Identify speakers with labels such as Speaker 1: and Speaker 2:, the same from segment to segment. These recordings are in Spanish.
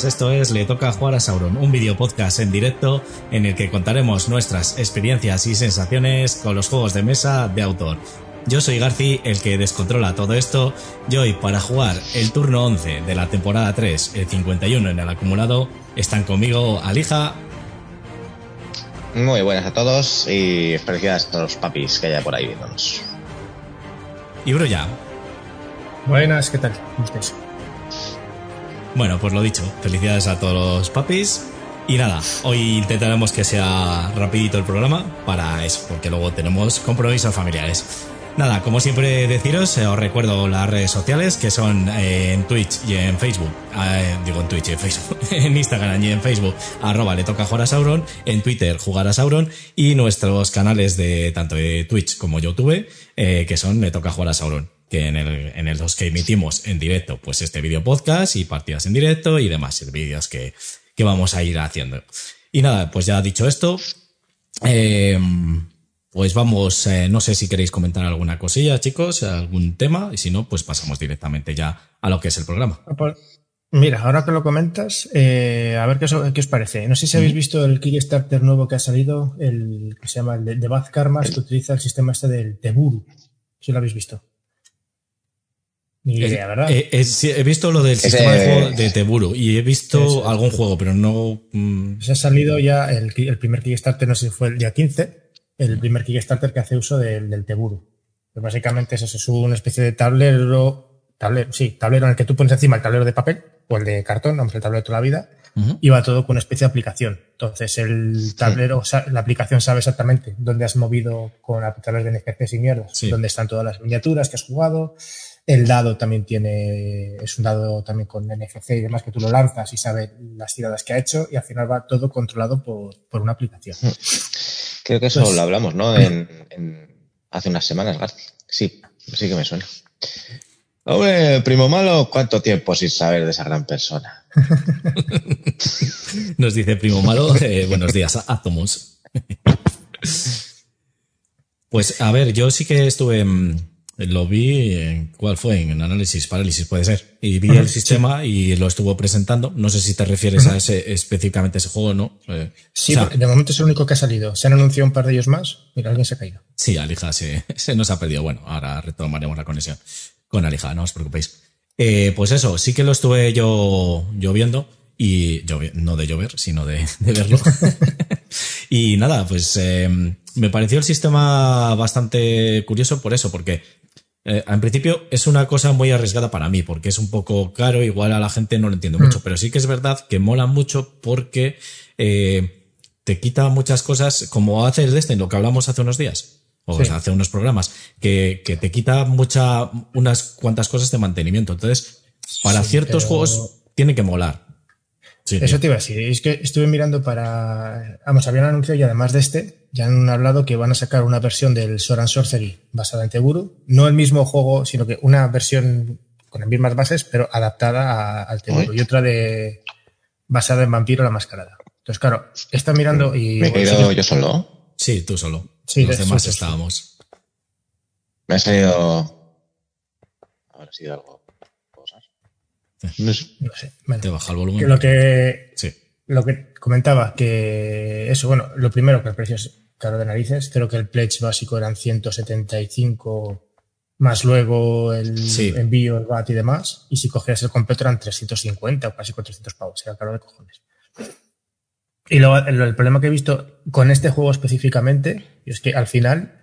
Speaker 1: buenas, esto es Le Toca Jugar a Sauron, un video podcast en directo en el que contaremos nuestras experiencias y sensaciones con los juegos de mesa de autor. Yo soy Garci, el que descontrola todo esto, y hoy para jugar el turno 11 de la temporada 3, el 51 en el acumulado, están conmigo Alija.
Speaker 2: Muy buenas a todos y felicidades a todos los papis que haya por ahí viéndonos.
Speaker 1: Y Broya.
Speaker 3: Buenas, ¿qué tal? ¿Cómo estáis?
Speaker 1: Bueno, pues lo dicho, felicidades a todos los papis. Y nada, hoy intentaremos que sea rapidito el programa para eso, porque luego tenemos compromisos familiares. Nada, como siempre deciros, eh, os recuerdo las redes sociales que son eh, en Twitch y en Facebook, eh, digo en Twitch y en Facebook, en Instagram y en Facebook, arroba le toca jugar a Sauron, en Twitter jugar a Sauron. Y nuestros canales de tanto de Twitch como YouTube, que son le toca jugar a Sauron que en el, en el los que emitimos en directo, pues este vídeo podcast y partidas en directo y demás vídeos que, que vamos a ir haciendo. Y nada, pues ya dicho esto, eh, pues vamos, eh, no sé si queréis comentar alguna cosilla, chicos, algún tema, y si no, pues pasamos directamente ya a lo que es el programa.
Speaker 3: Mira, ahora que lo comentas, eh, a ver qué os, qué os, parece. No sé si habéis visto el Kickstarter nuevo que ha salido, el que se llama el de Bad Karmas, que utiliza el sistema este del Teburu. Si lo habéis visto. Ni idea, ¿verdad?
Speaker 1: Eh, eh, sí, he visto lo del
Speaker 2: Ese-
Speaker 1: sistema de juego de Teburu y he visto
Speaker 3: Eso.
Speaker 1: algún juego, pero no. mm,
Speaker 3: Se ha salido ya el, el primer Kickstarter, no sé si fue el día 15, el primer Kickstarter que hace uso del, del Teburu. Que básicamente es eso, es una especie de tablero, tablero, sí, tablero en el que tú pones encima el tablero de papel o el de cartón, vamos, el tablero de toda la vida,
Speaker 1: ujú.
Speaker 3: y va todo con una especie de aplicación. Entonces el tablero, sa- la aplicación sabe exactamente dónde has movido con a través de NFCs y mierdas,
Speaker 1: Sí.
Speaker 3: dónde están todas las miniaturas que has jugado. El dado también tiene, es un dado también con NFC y demás que tú lo lanzas y sabe las tiradas que ha hecho y al final va todo controlado por, por una aplicación.
Speaker 2: Creo que eso
Speaker 3: Pues-
Speaker 2: lo hablamos, ¿no? En, en- hace unas semanas, Garci. Sí, sí que me suena. Hombre, primo malo, ¿cuánto tiempo sin saber de esa gran persona?
Speaker 1: Nos dice Primo Malo, eh, buenos días, Atomus. Pues a ver, yo sí que estuve, mm, lo vi, en, ¿cuál fue? En análisis, parálisis, puede ser. Y vi el sistema y lo estuvo presentando. No sé si te refieres a ese, específicamente ese juego no. Eh,
Speaker 3: Sí,
Speaker 1: o sea,
Speaker 3: de momento es el único que ha salido. Se han anunciado un par de ellos más. Mira, alguien se ha caído.
Speaker 1: Sí, Alija se, se nos ha perdido. Bueno, ahora retomaremos la conexión con Alija, no os preocupéis. Eh, pues eso, sí que lo estuve yo, yo viendo y no de llover, sino de, de verlo. y nada, pues eh, me pareció el sistema bastante curioso por eso, porque eh, en principio es una cosa muy arriesgada para mí, porque es un poco caro, igual a la gente no lo entiendo mucho, pero sí que es verdad que mola mucho porque eh, te quita muchas cosas, como hace el Destiny, lo que hablamos hace unos días, o
Speaker 3: Sí.
Speaker 1: hace unos programas, que, que te quita mucha, unas cuantas cosas de mantenimiento. Entonces, para
Speaker 3: Sí,
Speaker 1: ciertos
Speaker 3: pero-
Speaker 1: juegos tiene que molar. Sí,
Speaker 3: Eso
Speaker 1: tío.
Speaker 3: te iba a decir. Es que estuve mirando para. Vamos, habían anunciado y además de este, ya han hablado que van a sacar una versión del Sword and Sorcery basada en Teburu. No el mismo juego, sino que una versión con las mismas bases, pero adaptada a- al Teburu. Y otra de basada en Vampiro la Mascarada. Entonces, claro, está mirando y.
Speaker 2: Me he
Speaker 3: bueno,
Speaker 2: quedado
Speaker 3: sí,
Speaker 2: yo solo.
Speaker 1: Sí, tú solo.
Speaker 3: Sí,
Speaker 1: Los
Speaker 3: sí,
Speaker 1: demás
Speaker 3: sí, sí.
Speaker 1: estábamos.
Speaker 2: Me ha salido. Habrá sido algo. No sé.
Speaker 3: no sé. Bueno,
Speaker 1: Te baja el
Speaker 3: que
Speaker 1: volumen.
Speaker 3: lo que
Speaker 1: Sí.
Speaker 3: lo que comentaba, que eso, bueno, lo primero que el precio es caro de narices, creo que el pledge básico eran 175 más luego el
Speaker 1: Sí.
Speaker 3: envío, el VAT y demás, y si cogías el completo eran 350 o casi 400 pavos, era caro de cojones. Y luego el, el problema que he visto con este juego específicamente es que al final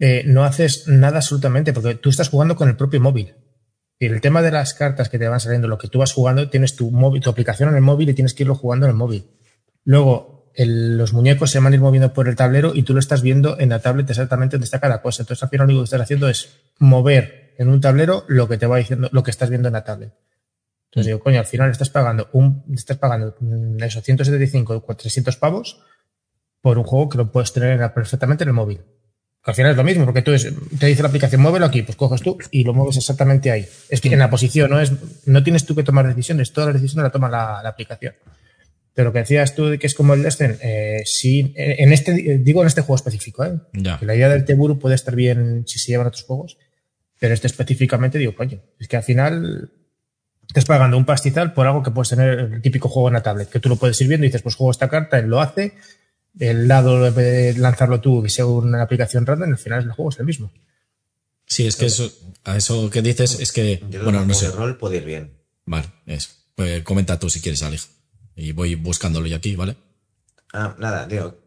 Speaker 3: eh, no haces nada absolutamente, porque tú estás jugando con el propio móvil. Y el tema de las cartas que te van saliendo, lo que tú vas jugando, tienes tu móvil, tu aplicación en el móvil y tienes que irlo jugando en el móvil. Luego, el- los muñecos se van a ir moviendo por el tablero y tú lo estás viendo en la tablet exactamente dónde está cada cosa. Entonces, al final lo único que estás haciendo es mover en un tablero lo que te va diciendo, lo que estás viendo en la tablet. Entonces digo, coño, al final estás pagando un, estás pagando mm, eso, 175 o 300 pavos por un juego que lo puedes tener en- perfectamente en el móvil. Al final es lo mismo, porque tú es- te dice la aplicación, muévelo aquí, pues coges tú y lo mueves exactamente ahí. Es que en la posición no es, no tienes tú que tomar decisiones, todas las decisiones las toma la, la aplicación. Pero lo que decías tú de que es como el Destin, eh, sí, en en este, digo en este juego específico, ¿eh?
Speaker 1: Ya.
Speaker 3: Que la idea del Teburu puede estar bien si se llevan otros juegos, pero este específicamente digo, coño, es que al final estás pagando un pastizal por algo que puedes tener el típico juego en la tablet, que tú lo puedes ir viendo y dices, pues juego esta carta, él lo hace, el lado de lanzarlo tú, que sea una aplicación random, al final el juego es el mismo.
Speaker 1: Sí, es que eso, a eso que dices es que,
Speaker 4: Yo creo
Speaker 1: bueno,
Speaker 4: que
Speaker 1: no sé.
Speaker 4: de rol puede ir bien.
Speaker 1: Vale, es. Pues comenta tú si quieres, Alex. Y voy buscándolo yo aquí, ¿vale?
Speaker 4: Ah, nada, digo.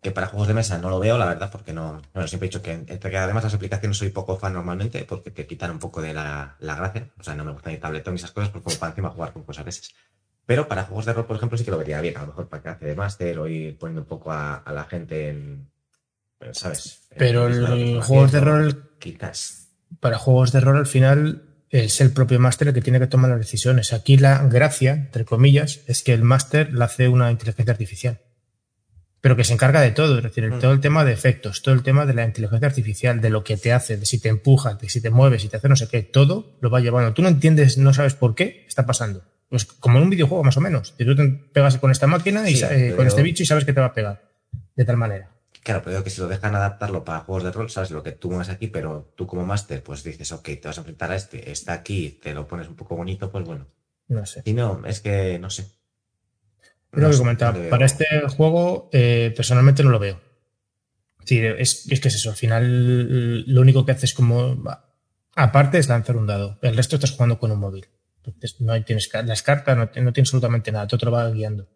Speaker 4: Que para juegos de mesa no lo veo, la verdad, porque no. Bueno, siempre he dicho que entre que además las aplicaciones soy poco fan normalmente, porque te quitan un poco de la, la gracia. O sea, no me gusta ni tabletón ni esas cosas, porque como para encima jugar con cosas a veces. Pero para juegos de rol, por ejemplo, sí que lo vería bien. A lo mejor para que hace de máster o ir poniendo un poco a, a la gente en. ¿Sabes?
Speaker 3: Pero el juegos de rol,
Speaker 4: Quizás.
Speaker 3: para juegos de rol al final es el propio máster el que tiene que tomar las decisiones. Aquí la gracia, entre comillas, es que el máster la hace una inteligencia artificial. Pero que se encarga de todo, es decir,
Speaker 4: Mm.
Speaker 3: todo el tema de efectos, todo el tema de la inteligencia artificial, de lo que te hace, de si te empuja, de si te mueves, si te hace no sé qué, todo lo va llevando. Tú no entiendes, no sabes por qué está pasando. Pues como en un videojuego más o menos. Y tú te pegas con esta máquina y
Speaker 4: Sí,
Speaker 3: eh, con
Speaker 4: pero-
Speaker 3: este bicho y sabes que te va a pegar. De tal manera.
Speaker 4: Claro, pero digo que si lo dejan adaptarlo para juegos de rol, sabes lo que tú mueves aquí, pero tú como máster, pues dices, ok, te vas a enfrentar a este, está aquí, te lo pones un poco bonito, pues bueno.
Speaker 3: No sé.
Speaker 4: Y no, es que no sé.
Speaker 3: Es lo que comentaba.
Speaker 4: no
Speaker 3: Para este juego, eh, personalmente no lo veo. Sí, es, es que es eso. Al final, lo único que haces como. Aparte es lanzar un dado. El resto estás jugando con un móvil. Entonces, no hay- tienes las cartas, no, no tienes absolutamente nada. Todo te lo va guiando.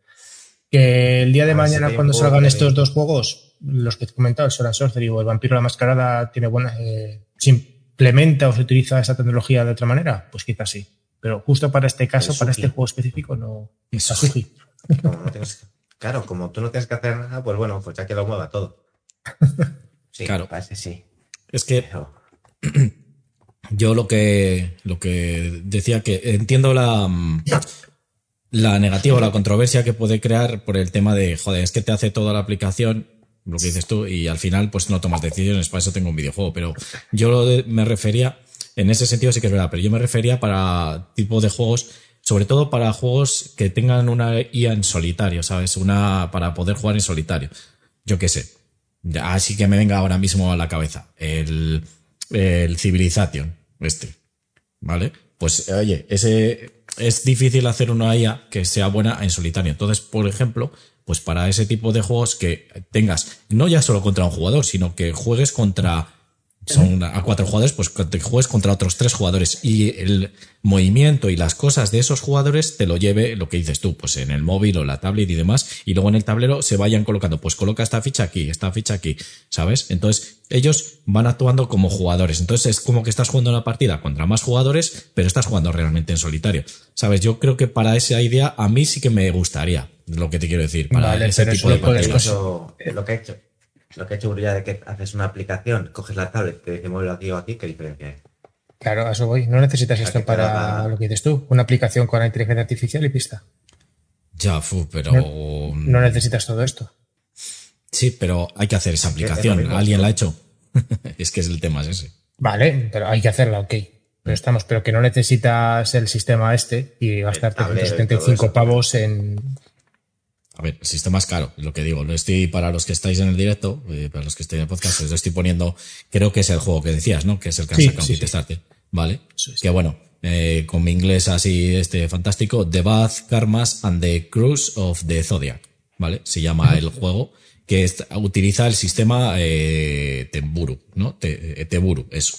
Speaker 3: Que el día de
Speaker 4: A ver si
Speaker 3: mañana, cuando salgan
Speaker 4: que
Speaker 3: estos dos juegos, los que te he comentado, el Sword and Sorcery o el Vampiro la Mascarada, tiene buena. eh, se implementa o se utiliza esa tecnología de otra manera, pues quizás sí. Pero justo para este caso, para este juego específico, no.
Speaker 4: Como no tienes- claro, como tú no tienes que hacer nada, pues bueno, pues ya que lo mueva todo. Sí,
Speaker 1: Claro.
Speaker 4: parece sí.
Speaker 1: Es que
Speaker 4: Pero,
Speaker 1: yo lo que, lo que decía que entiendo la, mm, la negativa o la controversia que puede crear por el tema de, joder, es que te hace toda la aplicación, lo que dices tú, y al final pues no tomas decisiones, para eso tengo un videojuego. Pero yo lo me refería, en ese sentido sí que es verdad, pero yo me refería para tipo de juegos, sobre todo para juegos que tengan una IA en solitario, ¿sabes? Una para poder jugar en solitario. Yo qué sé. Así que me venga ahora mismo a la cabeza. El, el Civilization, este. ¿Vale? Pues, oye, ese es difícil hacer una IA que sea buena en solitario. Entonces, por ejemplo, pues para ese tipo de juegos que tengas, no ya solo contra un jugador, sino que juegues contra son a cuatro jugadores, pues te juegues contra otros tres jugadores y el movimiento y las cosas de esos jugadores te lo lleve lo que dices tú, pues en el móvil o la tablet y demás, y luego en el tablero se vayan colocando, pues coloca esta ficha aquí, esta ficha aquí, ¿sabes? Entonces ellos van actuando como jugadores, entonces es como que estás jugando una partida contra más jugadores, pero estás jugando realmente en solitario, ¿sabes? Yo creo que para esa idea a mí sí que me gustaría, lo que te quiero decir, para
Speaker 3: Vale,
Speaker 1: ese tipo
Speaker 3: eso
Speaker 1: de partidas.
Speaker 4: eso, lo que ha hecho, lo que ha hecho Brulla de que haces una aplicación, coges la tablet, te dice muévelo aquí o aquí, ¿qué diferencia hay?
Speaker 3: Claro, a eso voy. No necesitas esto para lo que dices tú. Una aplicación con la inteligencia artificial y pista.
Speaker 1: Ya, fu, pero...
Speaker 3: No necesitas todo esto.
Speaker 1: Sí, pero hay que hacer esa aplicación. ¿Alguien la ha hecho? es que es el tema es ese.
Speaker 3: Vale, pero hay que hacerla, ok. Pero estamos, pero que no necesitas el sistema este y gastarte
Speaker 4: tablero y todo
Speaker 3: 175
Speaker 4: eso.
Speaker 3: pavos en.
Speaker 1: A ver, el sistema es caro, es lo que digo. Lo estoy para los que estáis en el directo, eh, para los que estáis en el podcast, os lo estoy poniendo. Creo que es el juego que decías, ¿no? Que es el que han
Speaker 3: Sí,
Speaker 1: sacado
Speaker 3: sí.
Speaker 1: Kickstarter. Vale. Que bueno, eh, con mi inglés así este fantástico, The Bath, Karmas and the Cruise of the Zodiac. ¿Vale? Se llama el juego que es- utiliza el sistema eh, Temburu, ¿no? Te- eh, Teburu, eso.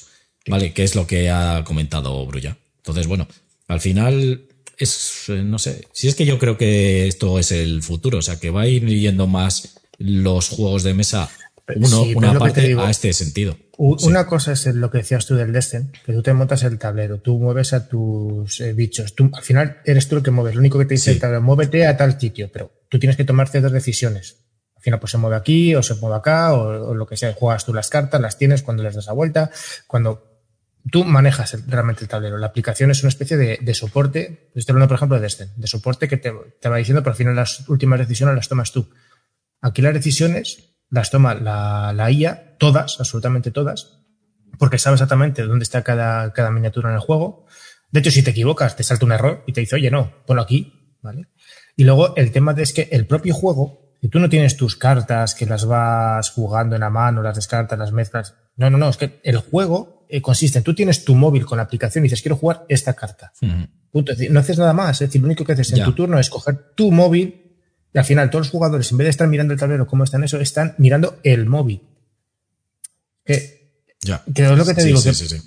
Speaker 1: ¿Vale? Que es lo que ha comentado Brulla. Entonces, bueno, al final es, eh, no sé, si es que yo creo que esto es el futuro, o sea, que va a ir yendo más los juegos de mesa, uno,
Speaker 3: Sí, pero
Speaker 1: una parte
Speaker 3: digo.
Speaker 1: a este sentido. Sí.
Speaker 3: Una cosa es lo que decías tú del Destin, que tú te montas el tablero, tú mueves a tus eh, bichos. Tú, al final eres tú el que mueves. Lo único que te dice
Speaker 1: Sí.
Speaker 3: el tablero, muévete a tal sitio, pero tú tienes que tomar ciertas decisiones. Al final, pues se mueve aquí o se mueve acá o, o lo que sea. Juegas tú las cartas, las tienes cuando les das la vuelta. Cuando tú manejas realmente el tablero. La aplicación es una especie de, de soporte. Estoy hablando, por ejemplo, de Destin, de soporte que te, te va diciendo, pero al final las últimas decisiones las tomas tú. Aquí las decisiones las toma la, la IA, todas, absolutamente todas, porque sabe exactamente dónde está cada, cada miniatura en el juego. De hecho, si te equivocas, te salta un error y te dice, oye, no, ponlo aquí, ¿vale? Y luego el tema es que el propio juego, si tú no tienes tus cartas que las vas jugando en la mano, las descartas, las mezclas. No, no, no, es que el juego eh, consiste en tú tienes tu móvil con la aplicación y dices quiero jugar esta carta.
Speaker 1: Ujú.
Speaker 3: Punto. Es decir, no haces nada más. Es decir, lo único que haces en
Speaker 1: Ya.
Speaker 3: tu turno es coger tu móvil y al final todos los jugadores, en vez de estar mirando el tablero cómo están eso, están mirando el móvil. Que,
Speaker 1: Ya.
Speaker 3: que es lo que te
Speaker 1: Sí,
Speaker 3: digo,
Speaker 1: sí,
Speaker 3: que
Speaker 1: sí,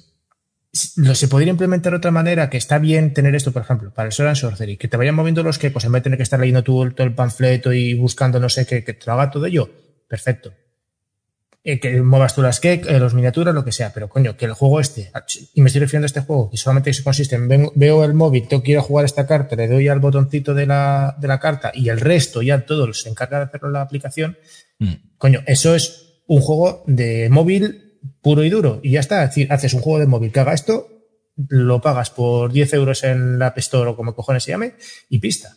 Speaker 3: lo, se podría implementar de otra manera, que está bien tener esto, por ejemplo, para el Sword and Sorcery, que te vayan moviendo los que, pues en vez de tener que estar leyendo tú todo el panfleto y buscando no sé qué, que te lo haga todo ello, perfecto. Eh, que muevas tú las que, los miniaturas, lo que sea, pero coño, que el juego este, y me estoy refiriendo a este juego, que solamente se consiste en ven- veo el móvil, tengo quiero jugar esta carta, le doy al botoncito de la, de la carta y el resto ya todo se encarga de hacerlo en la aplicación,
Speaker 1: Mm.
Speaker 3: Coño, eso es un juego de móvil puro y duro. Y ya está. Es decir, haces un juego de móvil que haga esto, lo pagas por 10 euros en la App Store o como cojones se llame, y pista.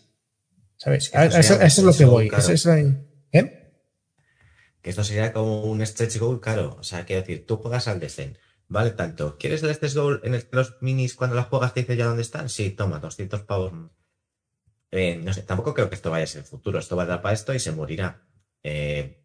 Speaker 3: ¿Sabes? A- a
Speaker 4: Eso
Speaker 3: Eso,
Speaker 4: sería-
Speaker 3: eso es lo que voy.
Speaker 4: claro.
Speaker 3: Eso es la- ¿Eh?
Speaker 4: Que esto sería como un stretch goal caro. O sea, quiero decir, tú juegas al Descent. Vale, tanto. ¿Quieres el stretch goal en el que los minis cuando las juegas te dice ya dónde están? Sí, toma, 200 pavos. Eh, no sé, tampoco creo que esto vaya a ser el futuro. Esto va a dar para esto y se morirá. Eh,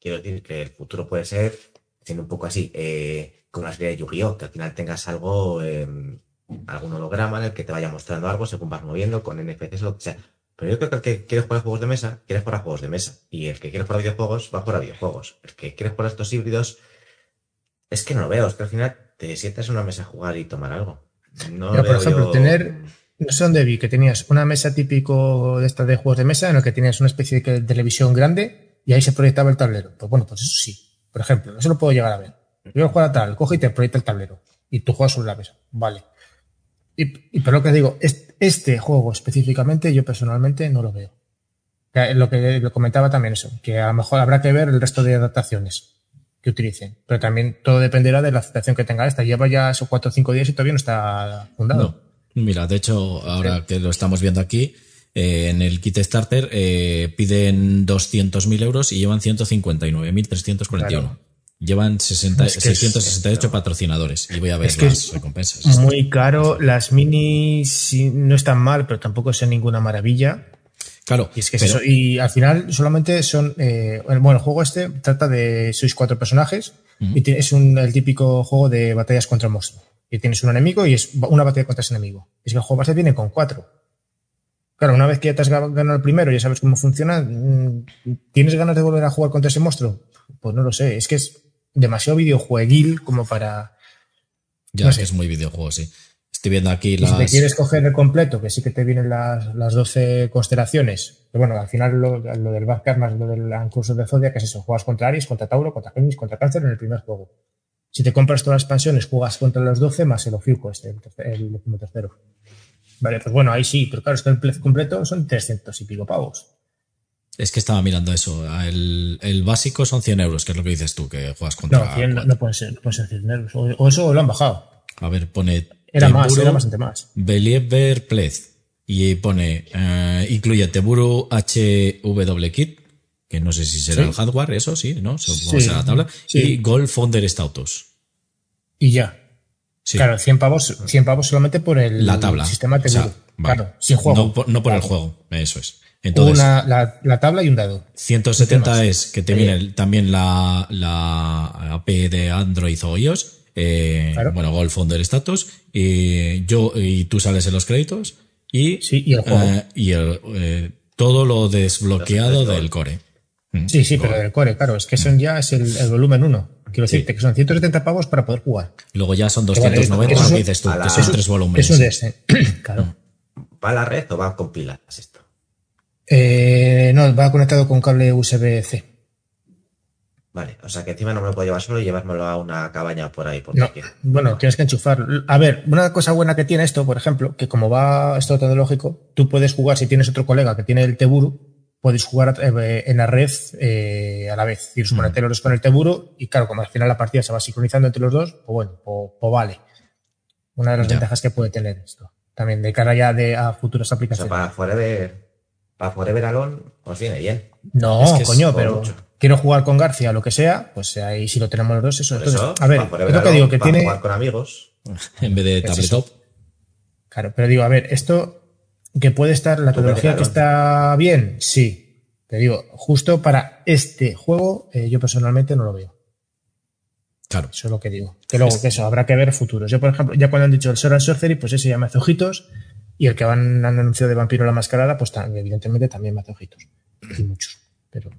Speaker 4: quiero decir que el futuro puede ser, siendo un poco así, eh, con una serie de Yu-Gi-Oh! Que al final tengas algo, algún holograma en el que te vaya mostrando algo según vas moviendo con NPCs lo que sea. Pero yo creo que el que quiere jugar a juegos de mesa, quiere jugar a juegos de mesa. Y el que quiere jugar a videojuegos, va a jugar a videojuegos. El que quiere jugar a estos híbridos, es que no lo veo. Es que al final te sientas en una mesa a jugar y tomar algo. No
Speaker 3: Pero, por ejemplo,
Speaker 4: yo-
Speaker 3: tener- No sé dónde vi que tenías una mesa típico de esta de juegos de mesa en la que tenías una especie de televisión grande y ahí se proyectaba el tablero. Pues bueno, pues eso sí. Por ejemplo, eso lo puedo llegar a ver. Yo quiero jugar a tal, coge y te proyecta el tablero. Y tú juegas sobre la mesa. Vale. Y, y pero lo que digo, es- este juego específicamente yo personalmente no lo veo. Lo que lo comentaba también eso, que a lo mejor habrá que ver el resto de adaptaciones que utilicen. Pero también todo dependerá de la aceptación que tenga esta. Lleva ya esos cuatro o cinco días y todavía no está fundado.
Speaker 1: No. Mira, de hecho, ahora que lo estamos viendo aquí, eh, en el kit starter eh, piden 200.000 euros y llevan 159.341.
Speaker 3: Claro.
Speaker 1: Llevan 60,
Speaker 3: Es que es-
Speaker 1: 668 patrocinadores y voy a ver
Speaker 3: Es que
Speaker 1: las
Speaker 3: es
Speaker 1: recompensas.
Speaker 3: Muy caro, las minis no están mal, pero tampoco son ninguna maravilla.
Speaker 1: Claro,
Speaker 3: Y es que es
Speaker 1: pero-
Speaker 3: eso. Y al final solamente son. eh, bueno, el juego este trata de. Sois cuatro personajes y es un, el típico juego de batallas contra monstruos. Y tienes un enemigo y es una batalla contra ese enemigo. Es que el juego base viene con cuatro. Claro, una vez que ya te has ga- ganado el primero y ya sabes cómo funciona, mm, ¿tienes ganas de volver a jugar contra ese monstruo? Pues no lo sé. Es que es demasiado videojueguil como para.
Speaker 1: ya
Speaker 3: no sé.
Speaker 1: es muy videojuego, sí. Estoy viendo aquí
Speaker 3: Y
Speaker 1: las.
Speaker 3: si te quieres coger el completo, que sí que te vienen las, las 12 constelaciones, pero bueno, al final lo, lo del Vázquez más lo del curso de Zodia, que es eso, juegas contra Aries, contra Tauro, contra Géminis, contra Cáncer en el primer juego. Si te compras todas las expansiones, juegas contra los 12 más el Ofiuco, este, el, tercer- el décimo tercero. Vale, pues bueno, ahí sí, pero claro, es que el completo son 300 y pico pavos.
Speaker 1: Es que estaba mirando eso. El, el básico son 100 euros, que es lo que dices tú, que juegas contra.
Speaker 3: No, 100 no, pueden ser, no pueden ser 100 euros. O, o eso lo han bajado.
Speaker 1: A ver, pone.
Speaker 3: Era más, era bastante más.
Speaker 1: Believer Plez. Y pone. eh, incluye Teburu HW Kit, que no sé si será
Speaker 3: Sí.
Speaker 1: el hardware, eso sí, ¿no? Supongo
Speaker 3: Sí,
Speaker 1: la tabla.
Speaker 3: sí.
Speaker 1: Y Golf Founder Status.
Speaker 3: Y ya. Claro, 100 pavos, 100 pavos solamente por el
Speaker 1: la tabla.
Speaker 3: sistema
Speaker 1: O sea,
Speaker 3: Teburu.
Speaker 1: vale.
Speaker 3: Claro, sin juego.
Speaker 1: No por el juego, eso es. Entonces,
Speaker 3: Una, la, la tabla y un dado.
Speaker 1: 170
Speaker 3: más.
Speaker 1: es que te viene el- también la, la API de Android o iOS. eh,
Speaker 3: Claro.
Speaker 1: Bueno, Golf Founder Status. Y yo y tú sales en los créditos. Y,
Speaker 3: Sí, y el juego.
Speaker 1: eh, y el, eh, todo lo desbloqueado del core. Mm,
Speaker 3: Sí, sí, pero del core, claro, es que son ya es el, el volumen 1. Quiero
Speaker 1: Sí.
Speaker 3: decirte que son 170 pavos para poder jugar.
Speaker 1: Luego ya son
Speaker 3: vale,
Speaker 1: 290,
Speaker 3: eso
Speaker 1: lo
Speaker 3: es
Speaker 1: que dices tú, que son
Speaker 4: eso-
Speaker 1: tres volúmenes.
Speaker 3: Es un DS. claro.
Speaker 4: ¿Va a la red o va con pilas esto?
Speaker 3: Eh, no, va conectado con cable USB-C.
Speaker 4: Vale, o sea que encima no me lo puedo llevar solo y llevármelo a una cabaña por ahí. Por
Speaker 3: No, bueno, tienes que enchufar. A ver, una cosa buena que tiene esto, por ejemplo, que como va esto tecnológico, tú puedes jugar, si tienes otro colega que tiene el Teburu, puedes jugar eh, en la red eh, a la vez. Decir, suponete los dos con el Teburu y claro, como al final la partida se va sincronizando entre los dos, pues bueno, pues, pues vale. Una de las
Speaker 1: Ya.
Speaker 3: ventajas que puede tener esto. También de cara ya de, a futuras
Speaker 4: O sea,
Speaker 3: aplicaciones.
Speaker 4: para Forever, para Forever Alone, os viene bien.
Speaker 3: No,
Speaker 1: Es que es
Speaker 3: coño, pero
Speaker 4: mucho.
Speaker 3: quiero jugar con García, lo que sea, pues ahí si lo tenemos los dos, eso. Entonces,
Speaker 4: eso,
Speaker 3: a ver, es lo que
Speaker 4: Alone,
Speaker 3: digo, que
Speaker 4: para
Speaker 3: tiene.
Speaker 4: jugar con amigos.
Speaker 1: En vez de
Speaker 3: Es
Speaker 1: tabletop.
Speaker 3: Claro, pero digo, a ver, esto que puede estar, la tecnología que está bien, sí. Te digo, justo para este juego, eh, yo personalmente no lo veo.
Speaker 1: Claro.
Speaker 3: Eso es lo que digo. Que luego, que eso, habrá que ver futuros. Yo, por ejemplo, ya cuando han dicho el Sword and Sorcery, pues ese ya me hace ojitos. Y el que van, han anunciado de Vampiro la Mascarada, pues tam- evidentemente también hace ojitos. Y muchos. Pero,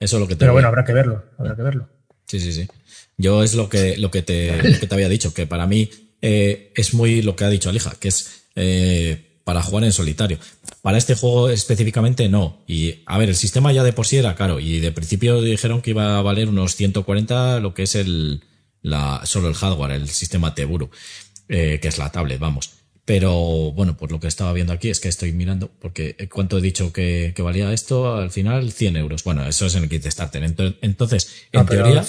Speaker 1: Eso es lo que te
Speaker 3: pero bueno, habrá que verlo. Habrá que verlo.
Speaker 1: Sí, sí, sí. Yo es lo que, lo que, te, lo que te había dicho, que para mí eh, es muy lo que ha dicho Alija, que es eh, para jugar en solitario. Para este juego específicamente no. Y a ver, el sistema ya de por sí era caro y de principio dijeron que iba a valer unos 140 lo que es el la, solo el hardware, el sistema Teburu, eh, que es la tablet, vamos. Pero bueno, pues lo que estaba viendo aquí es que estoy mirando, porque ¿cuánto he dicho que, que valía esto? Al final, 100 euros. Bueno, eso es en el Kickstarter. Ento- Entonces, en teoría,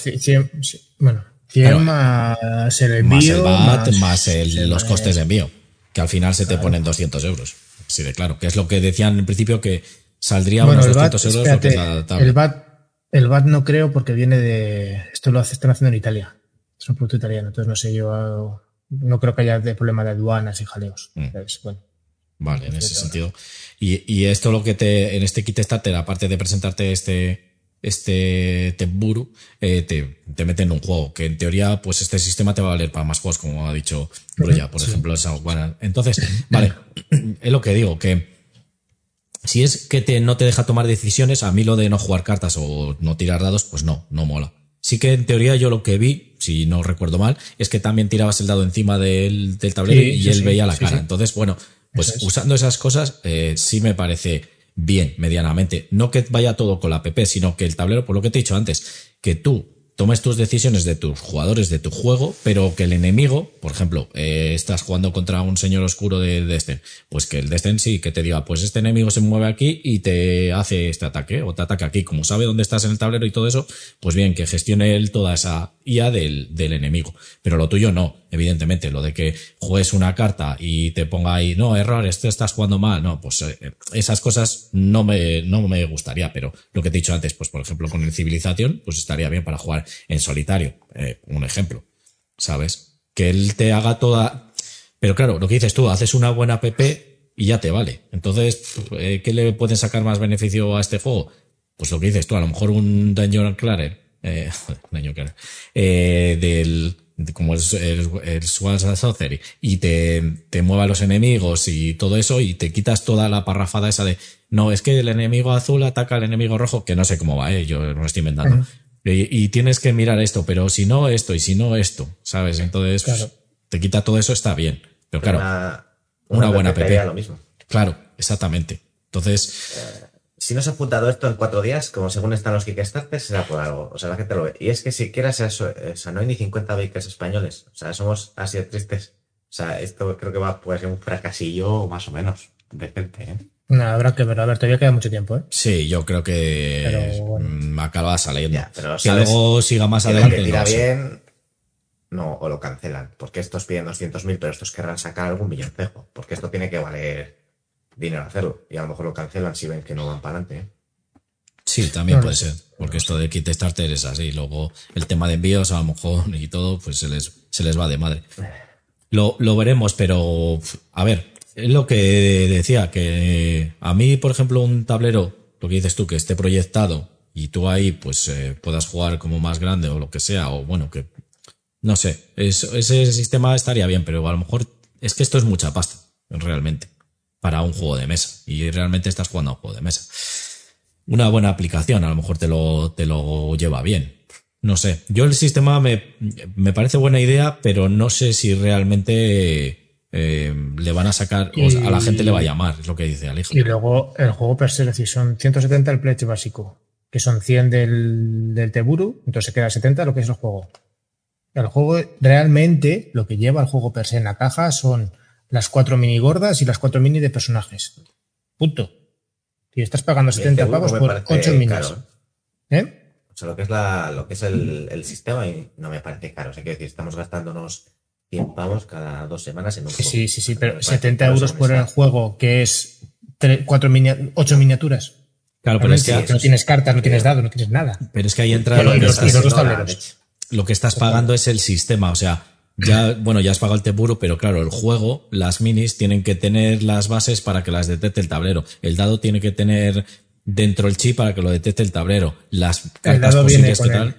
Speaker 3: bueno, 100
Speaker 1: Claro.
Speaker 3: más el
Speaker 1: más
Speaker 3: envío.
Speaker 1: el VAT, más,
Speaker 3: más-
Speaker 1: el- los costes de envío, que al final se te ponen 200 euros. Sí, de claro, que es lo que decían en principio que saldría
Speaker 3: Bueno,
Speaker 1: unos
Speaker 3: el VAT,
Speaker 1: 200 euros lo que es la tablet.
Speaker 3: el VAT, el VAT no creo porque viene de. Esto lo están haciendo en Italia. Es un producto italiano, entonces no sé yo. No creo que haya de problema de aduanas y jaleos.
Speaker 1: Mm.
Speaker 3: Entonces, bueno,
Speaker 1: Vale, en ese sentido. Y, y esto lo que te, en este kit starter, aparte de presentarte este, este Temburu, eh, te, te meten en un juego, que en teoría, pues este sistema te va a valer para más juegos, como ha dicho Broya, por ejemplo, el Soundware. Entonces, vale, es lo que digo, que si es que te, no te deja tomar decisiones, a mí lo de no jugar cartas o no tirar dados, pues no, no mola. Sí que en teoría yo lo que vi, si no recuerdo mal, es que también tirabas el dado encima del, del tablero
Speaker 3: Sí,
Speaker 1: y
Speaker 3: sí,
Speaker 1: él
Speaker 3: sí,
Speaker 1: veía la cara. Entonces, bueno, pues
Speaker 3: es.
Speaker 1: usando esas cosas eh, sí me parece bien, medianamente. No que vaya todo con la PP, sino que el tablero, por lo que te he dicho antes, que tú tomes tus decisiones de tus jugadores de tu juego, pero que el enemigo, por ejemplo, eh, estás jugando contra un señor oscuro de Destin, pues que el Destin sí, que te diga, pues este enemigo se mueve aquí y te hace este ataque, o te ataca aquí, como sabe dónde estás en el tablero y todo eso, pues bien, que gestione él toda esa IA del, del enemigo. Pero lo tuyo no, evidentemente, lo de que juegues una carta y te ponga ahí, no, error, este estás jugando mal, no, pues eh, esas cosas no me, no me gustaría, pero lo que te he dicho antes, pues por ejemplo con el Civilización, pues estaría bien para jugar en solitario, eh, un ejemplo, ¿sabes? Que él te haga toda... Pero claro, lo que dices tú, haces una buena PP y ya te vale. Entonces, eh, ¿qué le pueden sacar más beneficio a este juego? Pues lo que dices tú, a lo mejor un Dungeon eh, del, de- como el, el, el Sword and Sorcery, y te, te mueva a los enemigos y todo eso, y te quitas toda la parrafada esa de, no, es que el enemigo azul ataca al enemigo rojo, que no sé cómo va, eh, yo me lo estoy inventando. y, y tienes que mirar esto, pero si no esto y si no esto, ¿sabes? Entonces,
Speaker 3: Claro.
Speaker 1: te quita todo eso, está bien. Pero claro,
Speaker 4: Una,
Speaker 1: una buena
Speaker 4: PP lo mismo.
Speaker 1: claro, exactamente. Entonces,
Speaker 4: Si no se ha apuntado esto en cuatro días, como según están los Kickstarters, será por algo. O sea, la gente lo ve. Y es que siquiera sea eso, o sea, no hay ni 50 bakers españoles. O sea, somos así de tristes. O sea, esto creo que va a poder ser un fracasillo más o menos decente, ¿eh?
Speaker 3: no, habrá que verlo. A ver, todavía queda mucho tiempo, ¿eh?
Speaker 1: sí, yo creo que
Speaker 3: Pero bueno.
Speaker 1: mm, acaba saliendo.
Speaker 4: Ya, pero
Speaker 1: que
Speaker 4: sabes
Speaker 1: luego siga más adelante.
Speaker 4: que tira
Speaker 1: no
Speaker 4: bien, no, o lo cancelan. Porque estos piden 200.000, pero estos querrán sacar algún milloncejo. Porque esto tiene que valer dinero hacerlo. Y a lo mejor lo cancelan si ven que no van para adelante, ¿eh?
Speaker 1: Sí, también puede ser. Porque esto del kit starter es así. Luego el tema de envíos, a lo mejor, y todo, pues se les, se les va de madre. Lo, lo veremos, pero a ver, es lo que decía, que a mí, por ejemplo, un tablero, lo que dices tú, que esté proyectado y tú ahí pues eh, puedas jugar como más grande o lo que sea, o bueno, que no sé, es- ese sistema estaría bien, pero a lo mejor es que esto es mucha pasta, realmente, para un juego de mesa. Y realmente estás jugando a un juego de mesa una buena aplicación, a lo mejor te lo, te lo lleva bien. No sé. Yo el sistema me, me parece buena idea, pero no sé si realmente eh, le van a sacar, o sea, a la gente le va a llamar, es lo que dice Alejo.
Speaker 3: Y luego el juego per se, es decir, son 170 el pledge básico, que son 100 del, del Teburu, entonces se queda 70 lo que es el juego. El juego, realmente, lo que lleva el juego per se en la caja son las cuatro mini gordas y las cuatro mini de personajes. Punto. Y estás pagando
Speaker 4: Y el
Speaker 3: 70
Speaker 4: Teburu
Speaker 3: pavos por
Speaker 4: parece
Speaker 3: 8 minis.
Speaker 4: caro,
Speaker 3: ¿Eh?
Speaker 4: O sea, lo que es, la, lo que es el, el sistema y no me parece caro. O sea, quiero decir, estamos gastándonos 100 pavos cada dos semanas en un juego.
Speaker 3: sí, sí, sí, pero
Speaker 4: parece
Speaker 3: 70
Speaker 4: caro
Speaker 3: euros por el juego que es tre- cuatro minia- ocho miniaturas.
Speaker 1: Claro, pero es, que,
Speaker 3: no tienes cartas, no tienes dados, no tienes nada.
Speaker 1: pero es que ahí entra lo que estás pagando es el sistema, o sea, ya, bueno, ya has pagado el Teburu, pero claro, el juego, las minis tienen que tener las bases para que las detecte el tablero. El dado tiene que tener dentro el chip para que lo detecte el tablero. Las
Speaker 3: El
Speaker 1: cartas
Speaker 3: dado viene con él.
Speaker 1: tal.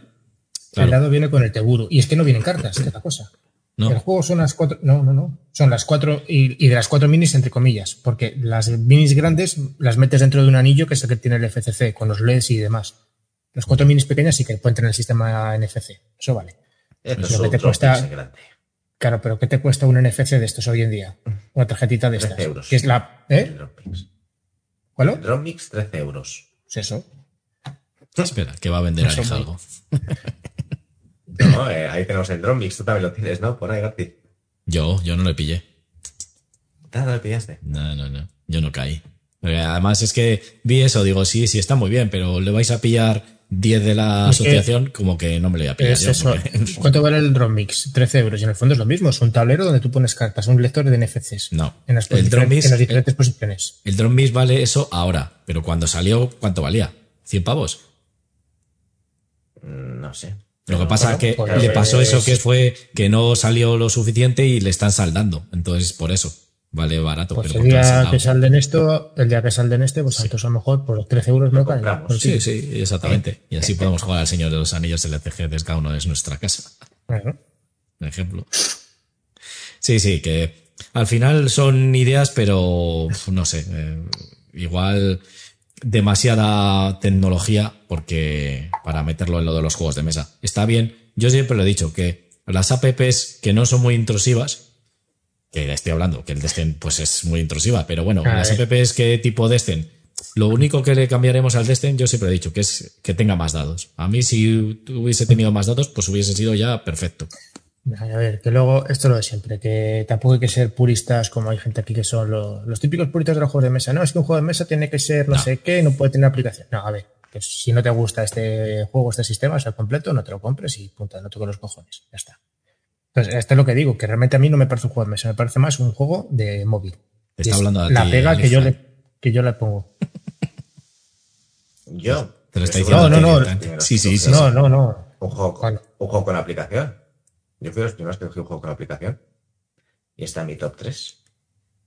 Speaker 1: Claro.
Speaker 3: El dado viene con el Teburu. Y es que no vienen cartas, es la cosa.
Speaker 1: No.
Speaker 3: El juego son las cuatro. No, no, no. Son las cuatro. Y, y de las cuatro minis, entre comillas. Porque las minis grandes las metes dentro de un anillo que es el que tiene el FCC, con los LEDs y demás. Las cuatro minis pequeñas sí que pueden tener el sistema NFC. Eso vale.
Speaker 4: Esto
Speaker 3: Lo
Speaker 4: es
Speaker 3: que
Speaker 4: un
Speaker 3: te cuesta-
Speaker 4: grande.
Speaker 3: Claro, pero ¿qué te cuesta un NFC de estos hoy en día? Una tarjetita de
Speaker 4: 13
Speaker 3: estas.
Speaker 4: euros.
Speaker 3: Que es la. ¿Eh? ¿Cuál?
Speaker 4: El drop mix, 13 euros.
Speaker 3: Pues eso.
Speaker 1: Espera, que va a vender
Speaker 3: muy-
Speaker 1: algo.
Speaker 4: No, eh, ahí tenemos el drop mix. Tú también lo tienes, ¿no? Por ahí, Garti.
Speaker 1: Yo, yo no le pillé.
Speaker 4: Nada, lo pillaste.
Speaker 1: No, no, no. Yo no caí. Además es que vi eso, digo, sí, sí, está muy bien, pero le vais a pillar 10 de la
Speaker 3: Es que-
Speaker 1: asociación, como que no me lo voy a pillar
Speaker 3: Es
Speaker 1: yo.
Speaker 3: eso.
Speaker 1: porque-
Speaker 3: ¿Cuánto vale el Drop Mix? 13 euros. Y en el fondo es lo mismo. Es un tablero donde tú pones cartas, un lector de NFCs.
Speaker 1: No.
Speaker 3: En las,
Speaker 1: El Mix-
Speaker 3: en las diferentes posiciones.
Speaker 1: El Drone Mix vale eso ahora, pero cuando salió, ¿cuánto valía? ¿100 pavos?
Speaker 4: Mm, No sé.
Speaker 1: Lo que pasa
Speaker 3: bueno,
Speaker 1: es que
Speaker 3: pues-
Speaker 1: le pasó eso que fue que no salió lo suficiente y le están saldando. Entonces, por eso, vale barato.
Speaker 3: Pues
Speaker 1: pero
Speaker 3: el
Speaker 1: lo
Speaker 3: día que salden esto, el día que salden este, pues entonces a lo mejor por los 13 euros
Speaker 4: Lo
Speaker 3: no. Pues
Speaker 1: Sí, sí, exactamente. Y así podemos jugar al Señor de los Anillos LCG desde cada uno es nuestra casa.
Speaker 3: Bueno,
Speaker 1: Por ejemplo. Sí, sí, que al final son ideas, pero no sé. eh, igual demasiada tecnología porque para meterlo en lo de los juegos de mesa. Está bien. Yo siempre lo he dicho que las apps que no son muy intrusivas, que estoy hablando, que el Destin pues es muy intrusiva, pero bueno, las apps que tipo Destin, lo único que le cambiaremos al Destin, yo siempre he dicho que es que tenga más dados. A mí si hubiese tenido más dados, pues hubiese sido ya perfecto.
Speaker 3: a ver, que luego, esto es lo de siempre, que tampoco hay que ser puristas como hay gente aquí que son los, los típicos puristas de los juegos de mesa. No, es que un juego de mesa tiene que ser no,
Speaker 1: No.
Speaker 3: sé qué, no puede tener aplicación. No, a ver, que si no te gusta este juego, este sistema, o sea, completo, no te lo compres y punta, no toques los cojones. Ya está. Entonces, esto es lo que digo, que realmente a mí no me parece un juego de mesa, me parece más un juego de móvil.
Speaker 1: Te está
Speaker 3: es
Speaker 1: hablando a
Speaker 3: la
Speaker 1: ti,
Speaker 3: pega que yo, le, que yo le pongo.
Speaker 4: Yo.
Speaker 1: Te lo está diciendo
Speaker 3: No, no, no.
Speaker 1: Sí, sí, sí.
Speaker 3: No, no, no.
Speaker 4: Un juego, con,
Speaker 3: Bueno.
Speaker 4: un juego con aplicación. Yo fui de los primeros que cogí un juego con aplicación. Y está en mi top 3.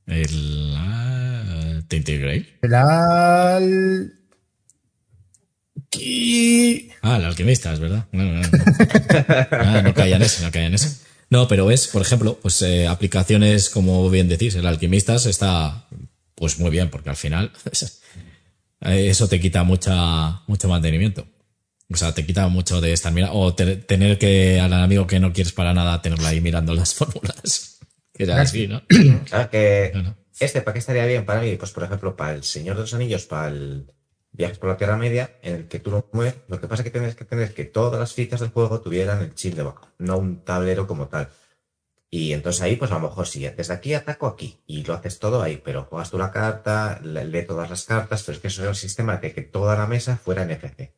Speaker 1: El ah, Tainted Grail.
Speaker 3: El al-
Speaker 1: Ah, el alquimista, es verdad. No, no, no. Ah, no caía en ese, no caía en ese. No, pero es, por ejemplo, pues eh, aplicaciones, como bien decís, el alquimistas está pues muy bien, porque al final eh, eso te quita mucha, mucho mantenimiento. O sea, te quita mucho de estar mirando, o te- tener que al amigo que no quieres para nada tenerlo ahí mirando las fórmulas. Que era así, ¿no?
Speaker 4: Claro que este, ¿para qué estaría bien para mí? Pues, por ejemplo, para el Señor de los Anillos, para el Viajes por la Tierra Media, en el que tú lo mueves. Lo que pasa es que tienes que tener que todas las fichas del juego tuvieran el chip debajo, no un tablero como tal. Y entonces ahí, pues a lo mejor si desde aquí ataco aquí y lo haces todo ahí, pero juegas tú la carta, le- lee todas las cartas, pero es que eso era un sistema de que toda la mesa fuera NFC.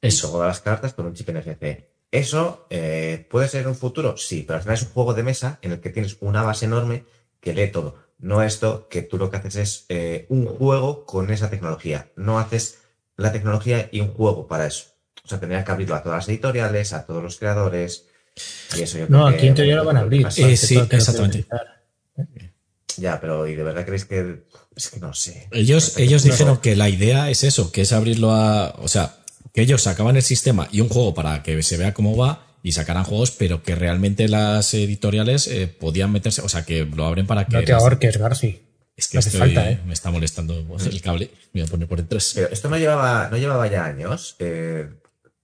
Speaker 1: Eso.
Speaker 4: Todas las cartas con un chip NFC. Eso eh, puede ser un futuro, sí, pero al final es un juego de mesa en el que tienes una base enorme que lee todo. No esto que tú lo que haces es eh, un juego con esa tecnología. No haces la tecnología y un juego para eso. O sea, tendrías que abrirlo a todas las editoriales, a todos los creadores. Y eso yo creo
Speaker 3: No,
Speaker 4: que-
Speaker 3: aquí en teoría lo van a abrir.
Speaker 1: Eh,
Speaker 3: que
Speaker 1: sí,
Speaker 3: que
Speaker 1: exactamente.
Speaker 4: Ya, pero ¿y de verdad creéis que.? Es que no sé.
Speaker 1: Ellos,
Speaker 4: que
Speaker 1: ellos
Speaker 4: no-
Speaker 1: dijeron que la idea es eso, que es abrirlo a. O sea, que ellos sacaban el sistema y un juego para que se vea cómo va y sacaran juegos, pero que realmente las editoriales eh, podían meterse. O sea, que lo abren para que.
Speaker 3: No te
Speaker 1: las-
Speaker 3: ahorques, Garci.
Speaker 1: es que
Speaker 3: no hace
Speaker 1: estoy-
Speaker 3: falta, ¿eh?
Speaker 1: me está molestando el cable. Voy a poner por detrás.
Speaker 4: Pero esto no llevaba, no llevaba ya años. Eh,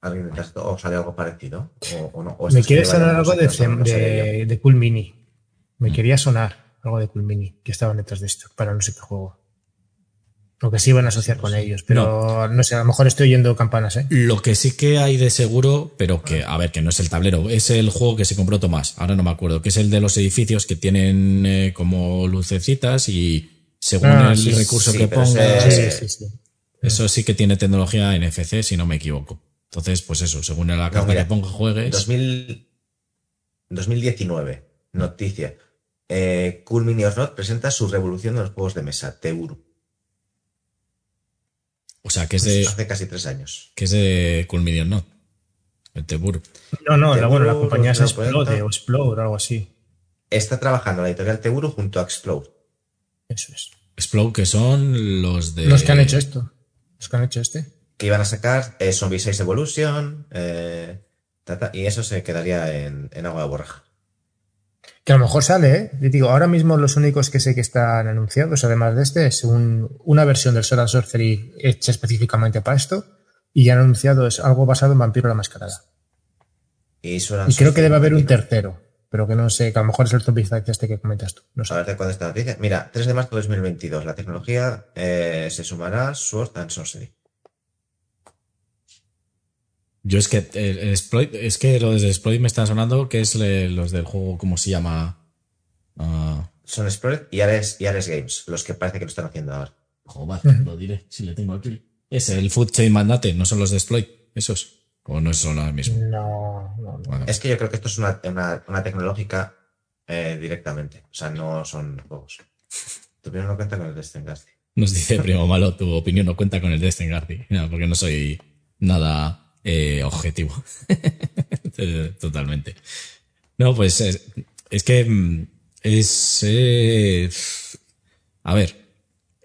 Speaker 4: ¿Alguien de esto o sale algo parecido? ¿O, o no? ¿O esto
Speaker 3: Me quiere sonar algo
Speaker 4: no
Speaker 3: de Cool Mini. Me
Speaker 1: Mm.
Speaker 3: quería sonar algo de Cool Mini, que estaban detrás de esto, para no sé qué juego. O que se iban a asociar con ellos, pero no. sé, a lo mejor estoy oyendo campanas, ¿eh?
Speaker 1: Lo que sí que hay de seguro, pero que, a ver, que no es el tablero, es el juego que se compró Tomás, ahora no me acuerdo, que es el de los edificios que tienen eh, como lucecitas y según
Speaker 3: Ah,
Speaker 1: el
Speaker 3: sí,
Speaker 1: recurso
Speaker 4: sí,
Speaker 1: que
Speaker 4: pero
Speaker 1: ponga,
Speaker 4: ese-
Speaker 3: Sí, sí, sí.
Speaker 1: eso sí que tiene tecnología NFC, si no me equivoco. Entonces, pues eso, según la carta
Speaker 4: mira,
Speaker 1: que ponga juegues,
Speaker 4: 2000 2019, noticia. Eh, cool Mini or Not presenta su revolución de los juegos de mesa, Teuru.
Speaker 1: O sea, que es de,
Speaker 4: Hace casi tres años.
Speaker 1: que es de Cool Minion, ¿no? El Tebur.
Speaker 3: No, no, la, bueno, la compañía es Explode o Explode o algo así.
Speaker 4: Está trabajando la editorial Teuru junto a Explode.
Speaker 3: Eso es.
Speaker 1: Explode, que son los de.
Speaker 3: Los que han hecho esto. Los que han hecho este.
Speaker 4: Que iban a sacar eh, Zombie 6 Evolution, eh, y eso se quedaría en, en agua de borraja.
Speaker 3: Que a lo mejor sale, ¿eh? Yo digo, ahora mismo los únicos que sé que están anunciados, además de este, es un- una versión del Sword and Sorcery hecha específicamente para esto. Y ya han anunciado es algo basado en Vampiro la Mascarada.
Speaker 4: Y,
Speaker 3: creo que debe haber un
Speaker 4: tercero.
Speaker 3: pero que no sé, que a lo mejor es el Zombie este que comentas tú. No sé.
Speaker 4: A ver de cuándo esta noticia. Mira, 3 de marzo de 2022. La tecnología eh, se sumará Sword and Sorcery.
Speaker 1: Yo es que el, el exploit, es que lo de exploit me está sonando que es le- los del juego, ¿cómo se llama? Ah,
Speaker 4: Son Explorer y Ares, y Ares Games, los que parece que lo están haciendo ahora.
Speaker 1: joder, lo diré, si le tengo aquí. Es el Food Chain Mandate, no son los de exploit, esos. O no son los mismos.
Speaker 3: No, no, no.
Speaker 1: Bueno,
Speaker 4: Es que yo creo que esto es una, una, una tecnológica eh, directamente. O sea, no son juegos. Tu opinión no cuenta con el Destiny Gasti.
Speaker 1: Nos dice Primo Malo, tu opinión no cuenta con el de Stengardi. No, porque no soy nada eh, objetivo. Eh, Totalmente. No, pues es, es que mm, es... eh, a ver,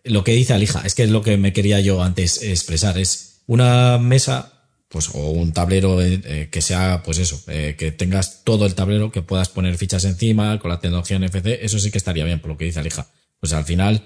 Speaker 1: lo que dice Alija, es que es lo que me quería yo antes expresar. Es una mesa, pues, o un tablero eh, eh, que sea, pues eso, eh, que tengas todo el tablero, que puedas poner fichas encima con la tecnología NFC, eso sí que estaría bien, por lo que dice Alija. Pues al final,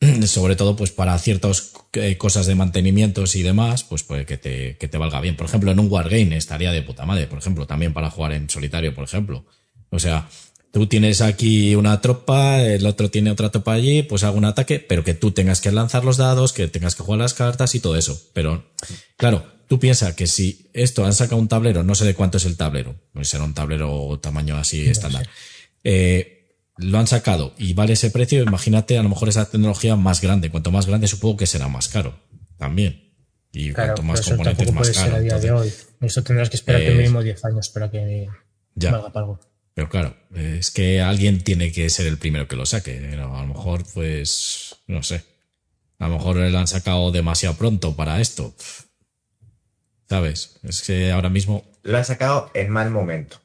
Speaker 1: sobre todo pues para ciertas eh, cosas de mantenimientos y demás, pues puede que te, que te valga bien. Por ejemplo, en un Wargame estaría de puta madre, por ejemplo, también para jugar en solitario, por ejemplo. O sea, tú tienes aquí una tropa, el otro tiene otra tropa allí, pues hago un ataque, pero que tú tengas que lanzar los dados, que tengas que jugar las cartas y todo eso. Pero, claro, tú piensas que si esto han sacado un tablero, no sé de cuánto es el tablero, pues será un tablero tamaño así estándar. Eh, lo han sacado y vale ese precio, imagínate a lo mejor esa tecnología más grande. Cuanto más grande, supongo que será más caro también. Y
Speaker 3: Claro,
Speaker 1: cuanto
Speaker 3: pero
Speaker 1: más
Speaker 3: eso
Speaker 1: componentes, más
Speaker 3: puede ser
Speaker 1: caro.
Speaker 3: a día de hoy. Eso tendrás que esperarte
Speaker 1: Eh,
Speaker 3: mínimo 10 años para que
Speaker 1: ya.
Speaker 3: valga para algo.
Speaker 1: Pero claro, es que alguien tiene que ser el primero que lo saque. Pero a lo mejor, pues, no sé. A lo mejor lo han sacado demasiado pronto para esto. ¿Sabes? Es que ahora mismo,
Speaker 4: Lo han sacado en mal momento.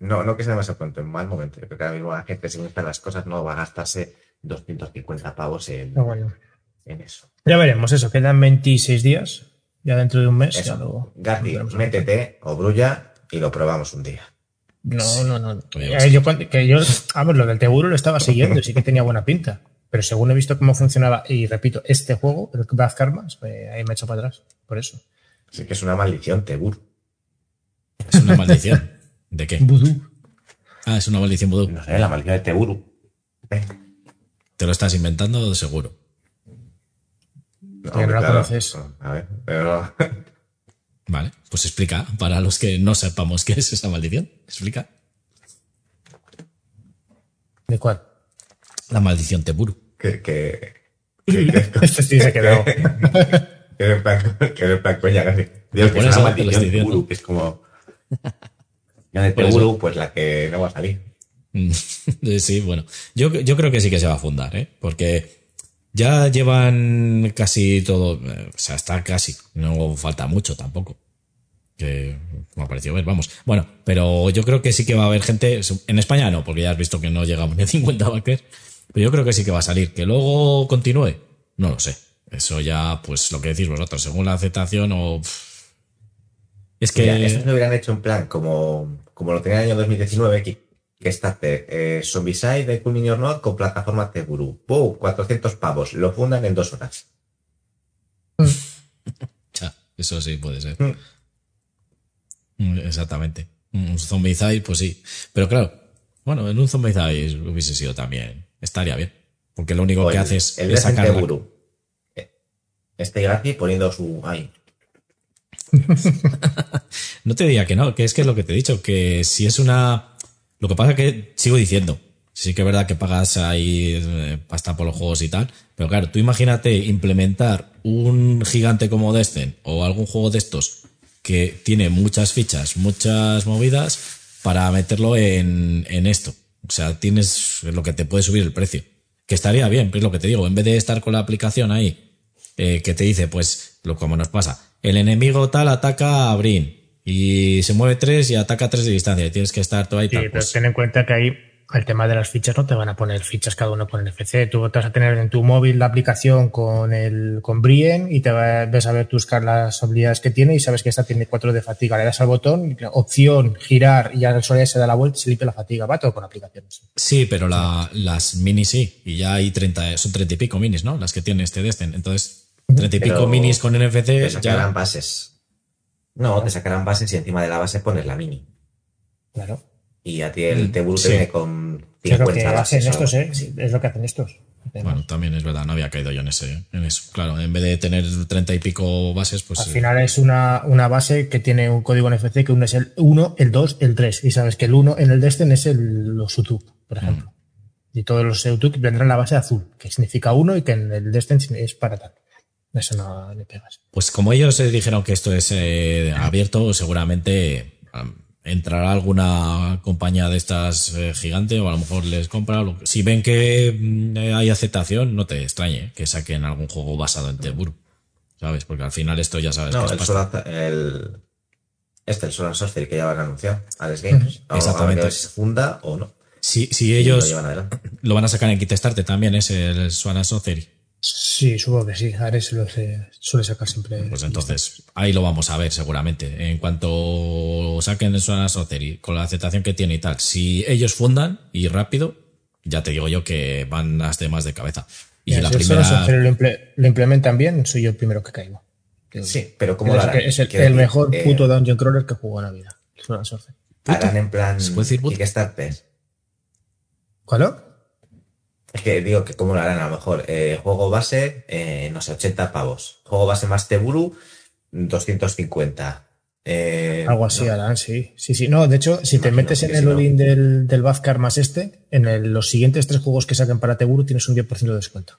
Speaker 4: No, no que sea demasiado pronto, en mal momento. Yo creo que ahora mismo la gente, si gustan las cosas, no va a gastarse 250 pavos en,
Speaker 3: bueno,
Speaker 4: en eso.
Speaker 3: ya veremos eso. Quedan 26 días. Ya dentro de un mes. Ya
Speaker 4: Eso.
Speaker 3: lo,
Speaker 4: Gatti, métete o brulla y lo probamos un día.
Speaker 3: No, no, no. Eh,
Speaker 1: pues-
Speaker 3: yo, cuando- que yo, vamos, lo del Teguro lo estaba siguiendo y sí que tenía buena pinta. Pero según he visto cómo funcionaba, y repito, este juego, el Bad Karmas, pues, ahí me he hecho para atrás. Por eso.
Speaker 4: Así que es una maldición, Tegur.
Speaker 1: es una maldición. ¿De qué?
Speaker 3: Vudú.
Speaker 1: Ah, es una maldición vudú.
Speaker 4: No sé, la maldición de Teguru. Eh,
Speaker 1: Te lo estás inventando seguro.
Speaker 4: no,
Speaker 3: Que no la conoces.
Speaker 4: A ver, pero
Speaker 1: Vale, pues explica. Para los que no sepamos qué es esa maldición, explica.
Speaker 3: ¿De cuál?
Speaker 1: La maldición Teburu.
Speaker 4: que, que,
Speaker 3: Este sí se quedó.
Speaker 4: que era en plan, que era en plan coña casi. Digo que es una maldición. Teguru, que es como... De. Teguru, pues la que no va a salir.
Speaker 1: Mm, Sí, bueno. Yo, yo creo que sí que se va a fundar, ¿eh? Porque ya llevan casi todo. eh, O sea, está casi. No falta mucho tampoco. Que me ha parecido ver, vamos. Bueno, pero yo creo que sí que va a haber gente. En España no, porque ya has visto que no llegamos ni a 50 backers. Pero yo creo que sí que va a salir. Que luego continúe, no lo sé. Eso ya, pues lo que decís vosotros, según la aceptación o. Es que.
Speaker 4: Mira, eso lo hubieran hecho en plan como, como lo tenía en el año 2019, que, que está eh, Zombicide de Cool Mini or Not con plataforma Teguru. ¡Wow! 400 pavos. Lo fundan en dos horas.
Speaker 1: Ya, eso sí puede ser.
Speaker 4: Mm.
Speaker 1: Mm, Exactamente. Un Zombicide, pues sí. Pero claro, bueno, en un Zombicide hubiese sido también. Estaría bien. Porque lo único
Speaker 4: O
Speaker 1: que
Speaker 4: el-
Speaker 1: haces
Speaker 4: el
Speaker 1: es sacar.
Speaker 4: Teguru. Eh, Este Graci poniendo su... Ay,
Speaker 1: No te diría que no, que es que es lo que te he dicho, que si es una. Lo que pasa que sigo diciendo. Sí que es verdad que pagas ahí eh, pasta por los juegos y tal. Pero claro, tú imagínate implementar un gigante como Descent o algún juego de estos que tiene muchas fichas, muchas movidas para meterlo en, en esto. O sea, tienes lo que te puede subir el precio. Que estaría bien, pero es lo que te digo. En vez de estar con la aplicación ahí, eh, que te dice, pues, lo como nos pasa, el enemigo tal ataca a Brin y se mueve tres y ataca tres de distancia y tienes que estar tú ahí
Speaker 3: Sí,
Speaker 1: tal.
Speaker 3: pero
Speaker 1: pues,
Speaker 3: ten en cuenta que ahí el tema de las fichas no te van a poner fichas cada uno con NFC. Tú te vas a tener en tu móvil la aplicación con el con Brien y te va- ves a ver tus las habilidades que tiene y sabes que esta tiene 4 de fatiga. Le das al botón, opción, girar y ya el sol se da la vuelta y se limpia la fatiga. Va todo con aplicaciones.
Speaker 1: Sí, pero la- las minis sí. Y ya hay 30, son 30 y pico minis, ¿no? Las que tiene este Destin. Entonces, 30 y pico minis con NFC.
Speaker 4: Te sacarán
Speaker 1: Ya,
Speaker 4: bases. No, te sacarán bases y encima de la base pones la mini.
Speaker 3: Claro.
Speaker 4: Y a ti el
Speaker 1: Mm, sí.
Speaker 4: te viene con
Speaker 3: Sí, es lo
Speaker 4: 50
Speaker 3: que
Speaker 4: bases.
Speaker 3: hacen estos, ¿eh? Es lo que hacen estos.
Speaker 1: bueno, también es verdad, no había caído yo en ese, en eso. Claro, en vez de tener 30 y pico bases, pues.
Speaker 3: Al
Speaker 1: eh,
Speaker 3: final es una, una base que tiene un código NFC que uno es el 1, el 2, el 3. Y sabes que el 1 en el Destin es el, los YouTube, por ejemplo. Y todos los YouTube vendrán en la base azul, que significa 1 y que en el Destin es para tal. Eso no le pegas.
Speaker 1: Pues como ellos dijeron que esto es eh, abierto, seguramente am, entrará alguna compañía de estas eh, gigante o a lo mejor les compra. lo que- Si ven que mm, eh, hay aceptación, no te extrañe que saquen algún juego basado en Teburu. ¿Sabes? Porque al final esto ya sabes
Speaker 4: No,
Speaker 1: que es
Speaker 4: el. Solar, el, este, el Solar Sorcery que ya lo han anunciado, Alex Games. Ahora-
Speaker 1: Exactamente.
Speaker 4: ahora que se funda o no.
Speaker 1: Si, si
Speaker 4: Y lo
Speaker 1: ellos lo van a sacar en Kickstarter también, es el Swana Sorcery.
Speaker 3: Sí, supongo que sí. Ares lo hace- suele sacar siempre.
Speaker 1: Pues entonces, ahí lo vamos a ver seguramente. En cuanto saquen el Swana Sorcery, con la aceptación que tiene y tal, si ellos fundan y rápido, ya te digo yo que van las demás de cabeza. Y
Speaker 3: Mira,
Speaker 1: la
Speaker 3: si el
Speaker 1: primera.
Speaker 3: Lo, imple- lo implementan bien, soy yo el primero que caigo.
Speaker 4: Sí, pero ¿cómo
Speaker 3: es,
Speaker 4: lo harán?
Speaker 3: que es el, mejor
Speaker 4: eh,
Speaker 3: puto dungeon crawler que jugó en la vida.
Speaker 4: Harán en plan
Speaker 1: ¿Se puede decir?
Speaker 4: Kickstarter.
Speaker 3: ¿Cuál?
Speaker 4: Es que digo que cómo lo harán a lo mejor. Eh, juego base, eh, no sé, 80 pavos. Juego base más Teburu, 250. Eh,
Speaker 3: Algo así
Speaker 4: no.
Speaker 3: harán, sí. Sí, sí. No, de hecho, si te metes en
Speaker 4: si
Speaker 3: el
Speaker 4: no-
Speaker 3: all-in del, del Bazcar más este, en el- los siguientes tres juegos que saquen para Teburu tienes un 10% de descuento.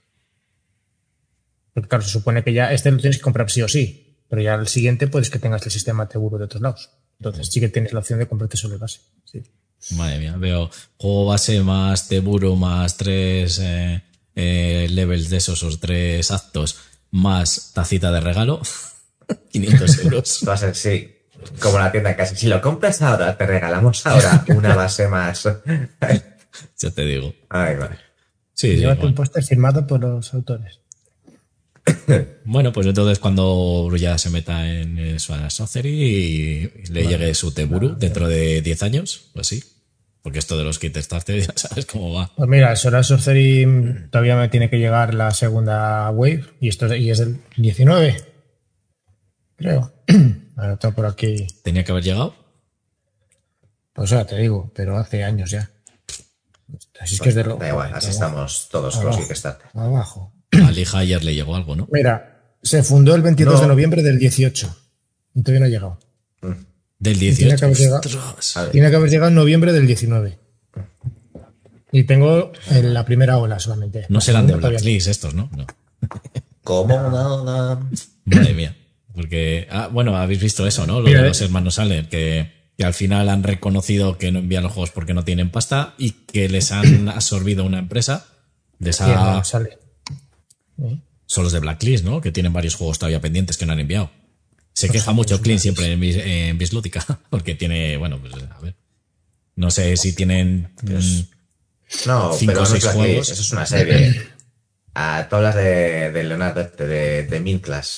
Speaker 3: Porque claro, se supone que ya este lo tienes que comprar sí o sí, pero ya el siguiente puedes que tengas el sistema Teburu de otros lados. Entonces sí que tienes la opción de comprarte solo el base. Sí.
Speaker 1: Madre mía, veo juego base más Teburu más tres eh, eh, levels de esos o tres actos más tacita de regalo. 500 euros.
Speaker 4: Va a ser, sí. Como la tienda casi. Si lo compras ahora, te regalamos ahora una base más.
Speaker 1: Ya te digo.
Speaker 4: Ay, vale.
Speaker 1: Sí, sí,
Speaker 3: Llévate un
Speaker 1: bueno.
Speaker 3: póster firmado por los autores.
Speaker 1: Bueno, pues entonces cuando ya se meta en Swana Sorcery y le llegue su Teburu dentro de 10 años, pues sí. Porque esto de los kits starter ya sabes cómo va.
Speaker 3: Pues mira, el Solar Sorcery todavía me tiene que llegar la segunda wave y esto es- y es del 19. Creo. Ahora tengo por aquí.
Speaker 1: Tenía que haber llegado.
Speaker 3: Pues ahora te digo, pero hace años ya. Así es que es de lo.
Speaker 4: Da igual, así estamos todos con
Speaker 3: Abajo.
Speaker 4: los Kickstarter.
Speaker 3: Abajo.
Speaker 1: A Lija ayer le llegó algo, ¿no?
Speaker 3: Mira, se fundó el 22
Speaker 4: No.
Speaker 3: de noviembre del 18. Y todavía no ha llegado.
Speaker 1: Del
Speaker 3: Tiene
Speaker 1: 18.
Speaker 3: que haber llegado. Tiene que haber llegado en noviembre del 19. Y tengo en la primera ola solamente.
Speaker 1: No serán de Blacklist estos, ¿no? No.
Speaker 4: ¿Cómo
Speaker 1: Madre mía. Porque, ah, bueno, habéis visto eso, ¿no? Lo
Speaker 3: Mira,
Speaker 1: de
Speaker 3: eh.
Speaker 1: los hermanos Allen, que, que al final han reconocido que no envían los juegos porque no tienen pasta y que les han absorbido una empresa. Les ha-
Speaker 3: no, sale.
Speaker 1: Son los de Blacklist, ¿no? Que tienen varios juegos todavía pendientes que no han enviado. Se queja mucho Clean siempre en, en Bislúdica, porque tiene, bueno, pues a ver. No sé si tienen. mm,
Speaker 4: No,
Speaker 1: Cinco
Speaker 4: pero
Speaker 1: o
Speaker 4: no
Speaker 1: seis
Speaker 4: Blacklist,
Speaker 1: juegos.
Speaker 4: eso es una serie. Ah, tú hablas de, de Leonardo, este, de, de Minecraft.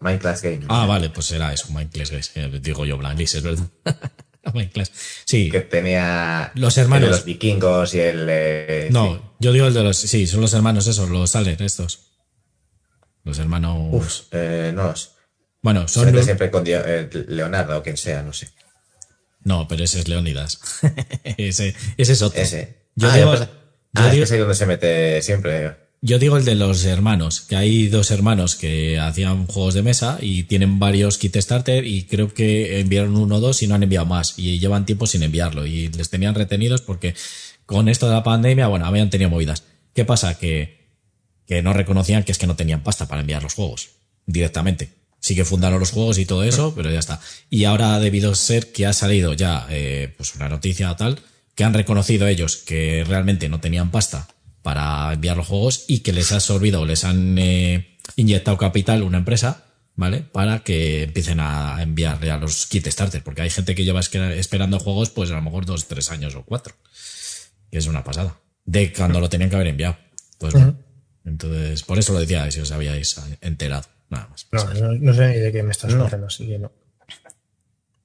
Speaker 4: Minecraft Game.
Speaker 1: Ah, vale, pues era eso, Minecraft, Guys. Eh, Digo yo Blacklist, es verdad. Minecraft. Sí.
Speaker 4: Que tenía.
Speaker 1: Los
Speaker 4: el
Speaker 1: hermanos.
Speaker 4: de los vikingos y el. eh, sí.
Speaker 1: No, yo digo el de los. Sí, son los hermanos esos, los Allen, estos. Los hermanos.
Speaker 4: Uf, eh, no. Se
Speaker 1: bueno, son.
Speaker 4: mete siempre con Dio- eh, Leonardo o quien sea, no sé.
Speaker 1: No, pero ese es Leonidas. ese, ese es otro.
Speaker 4: Ese.
Speaker 1: Yo
Speaker 4: ah,
Speaker 1: digo,
Speaker 4: yo ah, es
Speaker 1: digo-
Speaker 4: que es ahí donde se mete siempre.
Speaker 1: Yo digo el de los hermanos, que hay dos hermanos que hacían juegos de mesa y tienen varios kit starter y creo que enviaron uno o dos y no han enviado más y llevan tiempo sin enviarlo y les tenían retenidos porque con esto de la pandemia, bueno, habían tenido movidas. ¿Qué pasa? Que, que no reconocían que es que no tenían pasta para enviar los juegos directamente. Sí que fundaron los juegos y todo eso, pero ya está. Y ahora ha debido ser que ha salido ya eh, pues una noticia tal, que han reconocido ellos que realmente no tenían pasta para enviar los juegos y que les ha absorbido o les han eh, inyectado capital una empresa, ¿vale? Para que empiecen a enviar ya los kit starter, porque hay gente que lleva esperando juegos pues a lo mejor dos, tres años o cuatro. que es una pasada. De cuando lo tenían que haber enviado. Pues bueno. Entonces, por eso lo decía, si os habíais enterado. Nada más.
Speaker 3: No, no, no sé ni de qué me estás
Speaker 4: No.
Speaker 3: contando, así que no.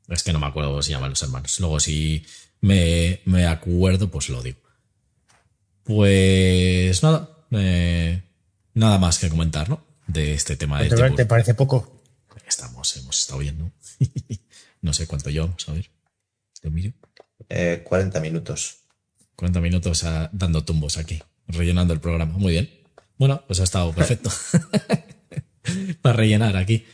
Speaker 1: Es que no me acuerdo cómo se llaman los hermanos. Luego, si me, me acuerdo, pues lo digo. Pues nada. eh, nada más que comentar, ¿no? De este tema de
Speaker 3: ¿Te, te parece poco?
Speaker 1: Estamos, hemos estado viendo. no sé cuánto llevamos, a ver. Lo miro.
Speaker 4: Eh, 40 minutos.
Speaker 1: 40 minutos ah, dando tumbos aquí, rellenando el programa. Muy bien. Bueno, pues ha estado perfecto. Para rellenar aquí.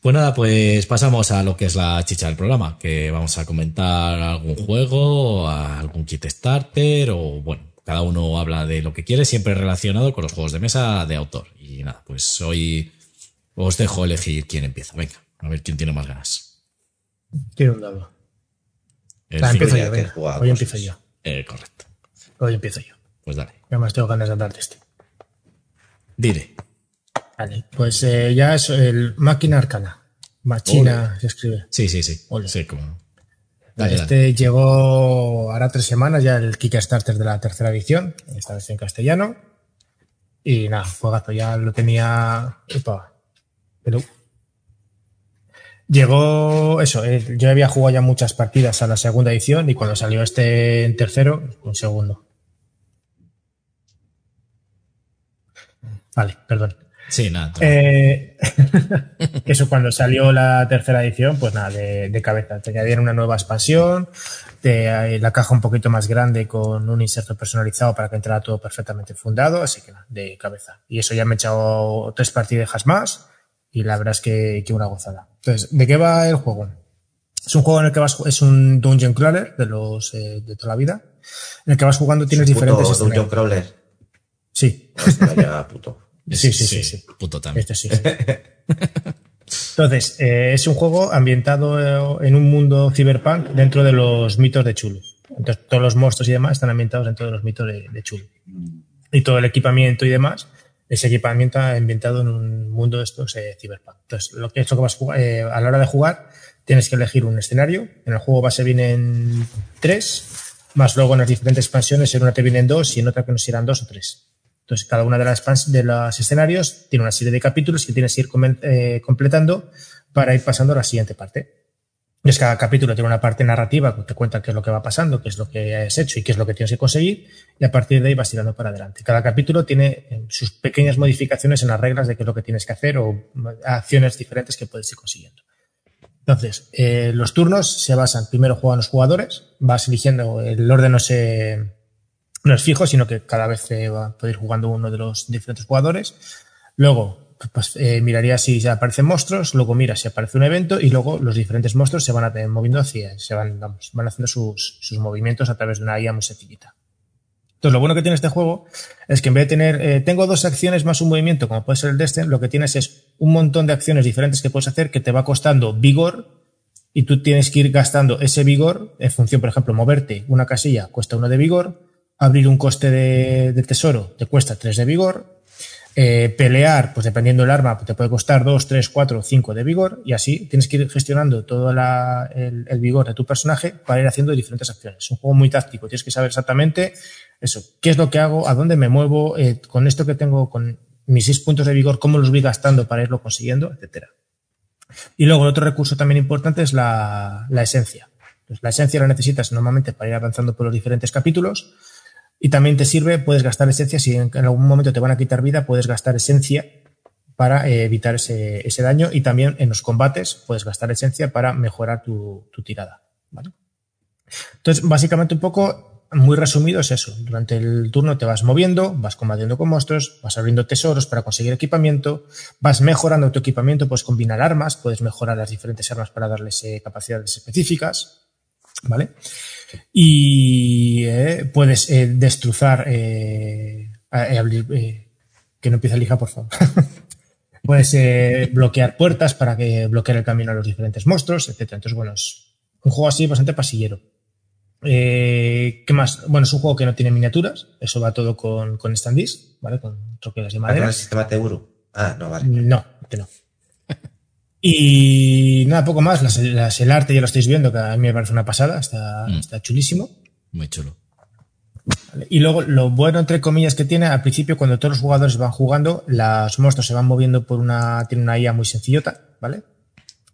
Speaker 1: Pues nada, pues pasamos a lo que es la chicha del programa, que vamos a comentar algún juego, algún kit starter o bueno, cada uno habla de lo que quiere, siempre relacionado con los juegos de mesa de autor. Y nada, pues hoy os dejo elegir quién empieza. Venga, a ver quién tiene más ganas.
Speaker 3: Quiero un dado. Ah, empiezo
Speaker 4: ya
Speaker 3: yo, venga. Hoy empiezo yo.
Speaker 1: Eh, correcto.
Speaker 3: Hoy empiezo yo.
Speaker 1: Pues dale.
Speaker 3: Además tengo ganas de de este.
Speaker 1: Dile.
Speaker 3: Vale, pues eh, ya es el Máquina Arcana. Machina se escribe.
Speaker 1: Sí, sí, sí. Sí, como. Dale,
Speaker 3: este
Speaker 1: dale.
Speaker 3: llegó ahora tres semanas ya el Kickstarter de la tercera edición, esta vez en castellano. Y nada, juegazo, ya lo tenía. Pero. Llegó eso, eh, yo había jugado ya muchas partidas a la segunda edición y cuando salió este en tercero, un segundo. Vale, perdón.
Speaker 1: Sí, nada.
Speaker 3: Eh, eso cuando salió la tercera edición, pues nada, de, de cabeza. Te añadieron una nueva expansión, te, eh, la caja un poquito más grande con un inserto personalizado para que entrara todo perfectamente fundado, así que nada, de cabeza. Y eso ya me he echado tres partidas más y la verdad es que, que una gozada. Entonces, ¿de qué va el juego? Es un juego en el que vas, es un dungeon crawler de los eh, de toda la vida, en el que vas jugando tienes
Speaker 4: Puto
Speaker 3: diferentes
Speaker 4: Dungeon. Crawler.
Speaker 3: Sí,
Speaker 4: Hostia, ya, puto.
Speaker 3: Sí, sí, sí, sí.
Speaker 1: Puto también.
Speaker 3: Este sí. Entonces, eh, es un juego ambientado eh, en un mundo cyberpunk dentro de los mitos de Chulu. Entonces, todos los monstruos y demás están ambientados dentro de los mitos de, de Chulu. Y todo el equipamiento y demás es equipamiento ambientado en un mundo de estos eh, cyberpunk. Entonces, lo que es lo que vas a jugar, eh, a la hora de jugar, tienes que elegir un escenario. En el juego base vienen tres, más luego en las diferentes expansiones, en una te vienen dos y en otra que nos irán dos o tres. Entonces, cada una de las, de los escenarios tiene una serie de capítulos que tienes que ir eh, completando para ir pasando a la siguiente parte. Entonces, cada capítulo tiene una parte narrativa que te cuenta qué es lo que va pasando, qué es lo que has hecho y qué es lo que tienes que conseguir, y a partir de ahí vas tirando para adelante. Cada capítulo tiene eh, sus pequeñas modificaciones en las reglas de qué es lo que tienes que hacer o mm, acciones diferentes que puedes ir consiguiendo. Entonces, eh, los turnos se basan, primero juegan los jugadores, vas eligiendo, el orden no se, no es fijo, sino que cada vez se va a poder ir jugando uno de los diferentes jugadores. Luego, pues, eh, miraría si aparecen monstruos, luego mira si aparece un evento y luego los diferentes monstruos se van a, moviendo hacia, se van, vamos, van haciendo sus, sus movimientos a través de una IA muy sencillita. Entonces, lo bueno que tiene este juego es que en vez de tener, eh, tengo dos acciones más un movimiento, como puede ser el Destin, lo que tienes es un montón de acciones diferentes que puedes hacer que te va costando vigor y tú tienes que ir gastando ese vigor en función, por ejemplo, moverte una casilla cuesta uno de vigor, abrir un coste de, tesoro te cuesta tres de vigor, eh, pelear, pues dependiendo del arma, pues te puede costar 2, 3, 4, 5 de vigor y así tienes que ir gestionando todo el, vigor de tu personaje para ir haciendo diferentes acciones. Es un juego muy táctico, tienes que saber exactamente eso, qué es lo que hago, a dónde me muevo, eh, con esto que tengo, con mis 6 puntos de vigor, cómo los voy gastando para irlo consiguiendo, etcétera. Y luego el otro recurso también importante es la, esencia. Entonces, la esencia la necesitas normalmente para ir avanzando por los diferentes capítulos y también te sirve, puedes gastar esencia, si en, algún momento te van a quitar vida, puedes gastar esencia para eh, evitar ese, daño y también en los combates puedes gastar esencia para mejorar tu, tu tirada. ¿vale? Entonces, básicamente un poco, muy resumido, es eso. Durante el turno te vas moviendo, vas combatiendo con monstruos, vas abriendo tesoros para conseguir equipamiento, vas mejorando tu equipamiento, puedes combinar armas, puedes mejorar las diferentes armas para darles eh, capacidades específicas, ¿vale? Y eh, puedes eh, destrozar, eh, eh, abrir, eh, que no empiece a lija, por favor. puedes bloquear puertas para que bloquear el camino a los diferentes monstruos, etcétera. Entonces, bueno, es un juego así bastante pasillero. Eh, ¿Qué más? Bueno, es un juego que no tiene miniaturas, eso va todo con, con standees, ¿vale? Con troquelas de
Speaker 4: ¿Ah, con
Speaker 3: madera.
Speaker 4: el sistema Teuru? Ah, no, vale.
Speaker 3: No, este no. Y nada, poco más. Las- las- el arte ya lo estáis viendo, que a mí me parece una pasada, está,
Speaker 1: Mm.
Speaker 3: está chulísimo.
Speaker 1: Muy chulo.
Speaker 3: ¿vale? Y luego lo bueno, entre comillas, que tiene, al principio, cuando todos los jugadores van jugando, los monstruos se van moviendo por una, tiene una IA muy sencillota, ¿vale?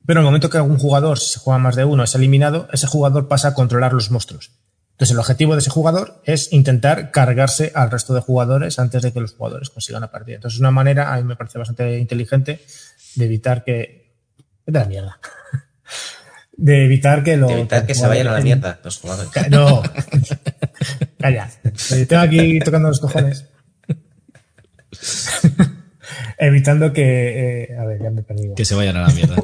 Speaker 3: Pero en el momento que algún jugador, si se juega más de uno, es eliminado, ese jugador pasa a controlar los monstruos. Entonces el objetivo de ese jugador es intentar cargarse al resto de jugadores antes de que los jugadores consigan la partida. Entonces es una manera, a mí me parece bastante inteligente, de evitar que... Vete a la mierda. De evitar que lo...
Speaker 4: De evitar que se vayan a la mierda los jugadores.
Speaker 3: No. Calla. Eh, Tengo aquí tocando los cojones. Evitando que. eh, a ver, ya me he perdido.
Speaker 1: Que se vayan a la mierda.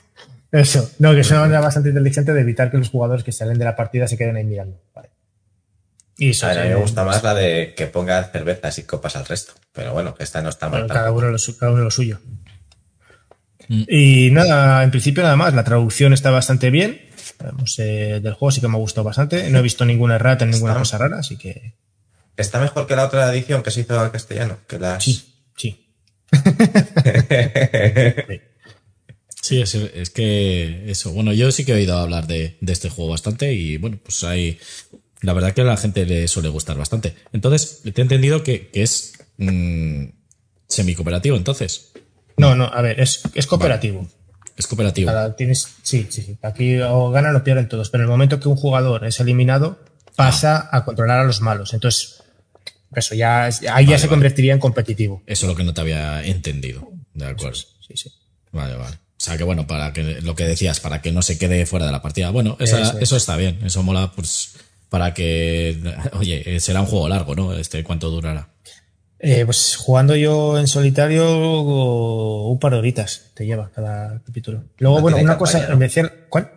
Speaker 3: Eso. No, que es una manera bastante inteligente de evitar que los jugadores que salen de la partida se queden ahí mirando. Vale. Y eso.
Speaker 4: A ver, a mí me gusta más la de que ponga cervezas y copas al resto. Pero bueno, esta no está mal.
Speaker 3: Bueno, cada, uno lo, su- cada uno lo suyo.
Speaker 1: Mm.
Speaker 3: Y nada, en principio nada más. La traducción está bastante bien. Vamos, eh, del juego sí que me ha gustado bastante. No he visto ninguna errata, ninguna
Speaker 4: Está-
Speaker 3: cosa rara, así que
Speaker 4: Está mejor que la otra edición que se hizo al castellano. Que las...
Speaker 3: sí, sí.
Speaker 1: Sí, es, es que eso. Bueno, yo sí que he oído hablar de, de este juego bastante y bueno, pues hay. La verdad que a la gente le suele gustar bastante. Entonces, te he entendido que, que es mm, semi-cooperativo, entonces.
Speaker 3: No, no, a ver, es, es cooperativo.
Speaker 1: Es cooperativo.
Speaker 3: Cada- tienes, sí, sí, sí. Aquí o ganan o pierden todos, pero en el momento que un jugador es eliminado, pasa a controlar a los malos. Entonces, eso ya, ahí ya se
Speaker 1: vale.
Speaker 3: convertiría en competitivo.
Speaker 1: Eso es lo que no te había entendido. De acuerdo.
Speaker 3: Sí, sí.
Speaker 1: Vale, vale. O sea que bueno, para que lo que decías, para que no se quede fuera de la partida. Bueno, esa-
Speaker 3: Eso
Speaker 1: eso,
Speaker 3: es.
Speaker 1: está bien. Eso mola, pues, para que. Oye, será un juego largo, ¿no? Este, ¿cuánto durará?
Speaker 3: Eh, pues jugando yo en solitario, un par de horitas te lleva cada capítulo. Luego,
Speaker 4: No
Speaker 3: bueno, una cosa,
Speaker 4: campaña, ¿no?
Speaker 3: en decir, ¿cuál?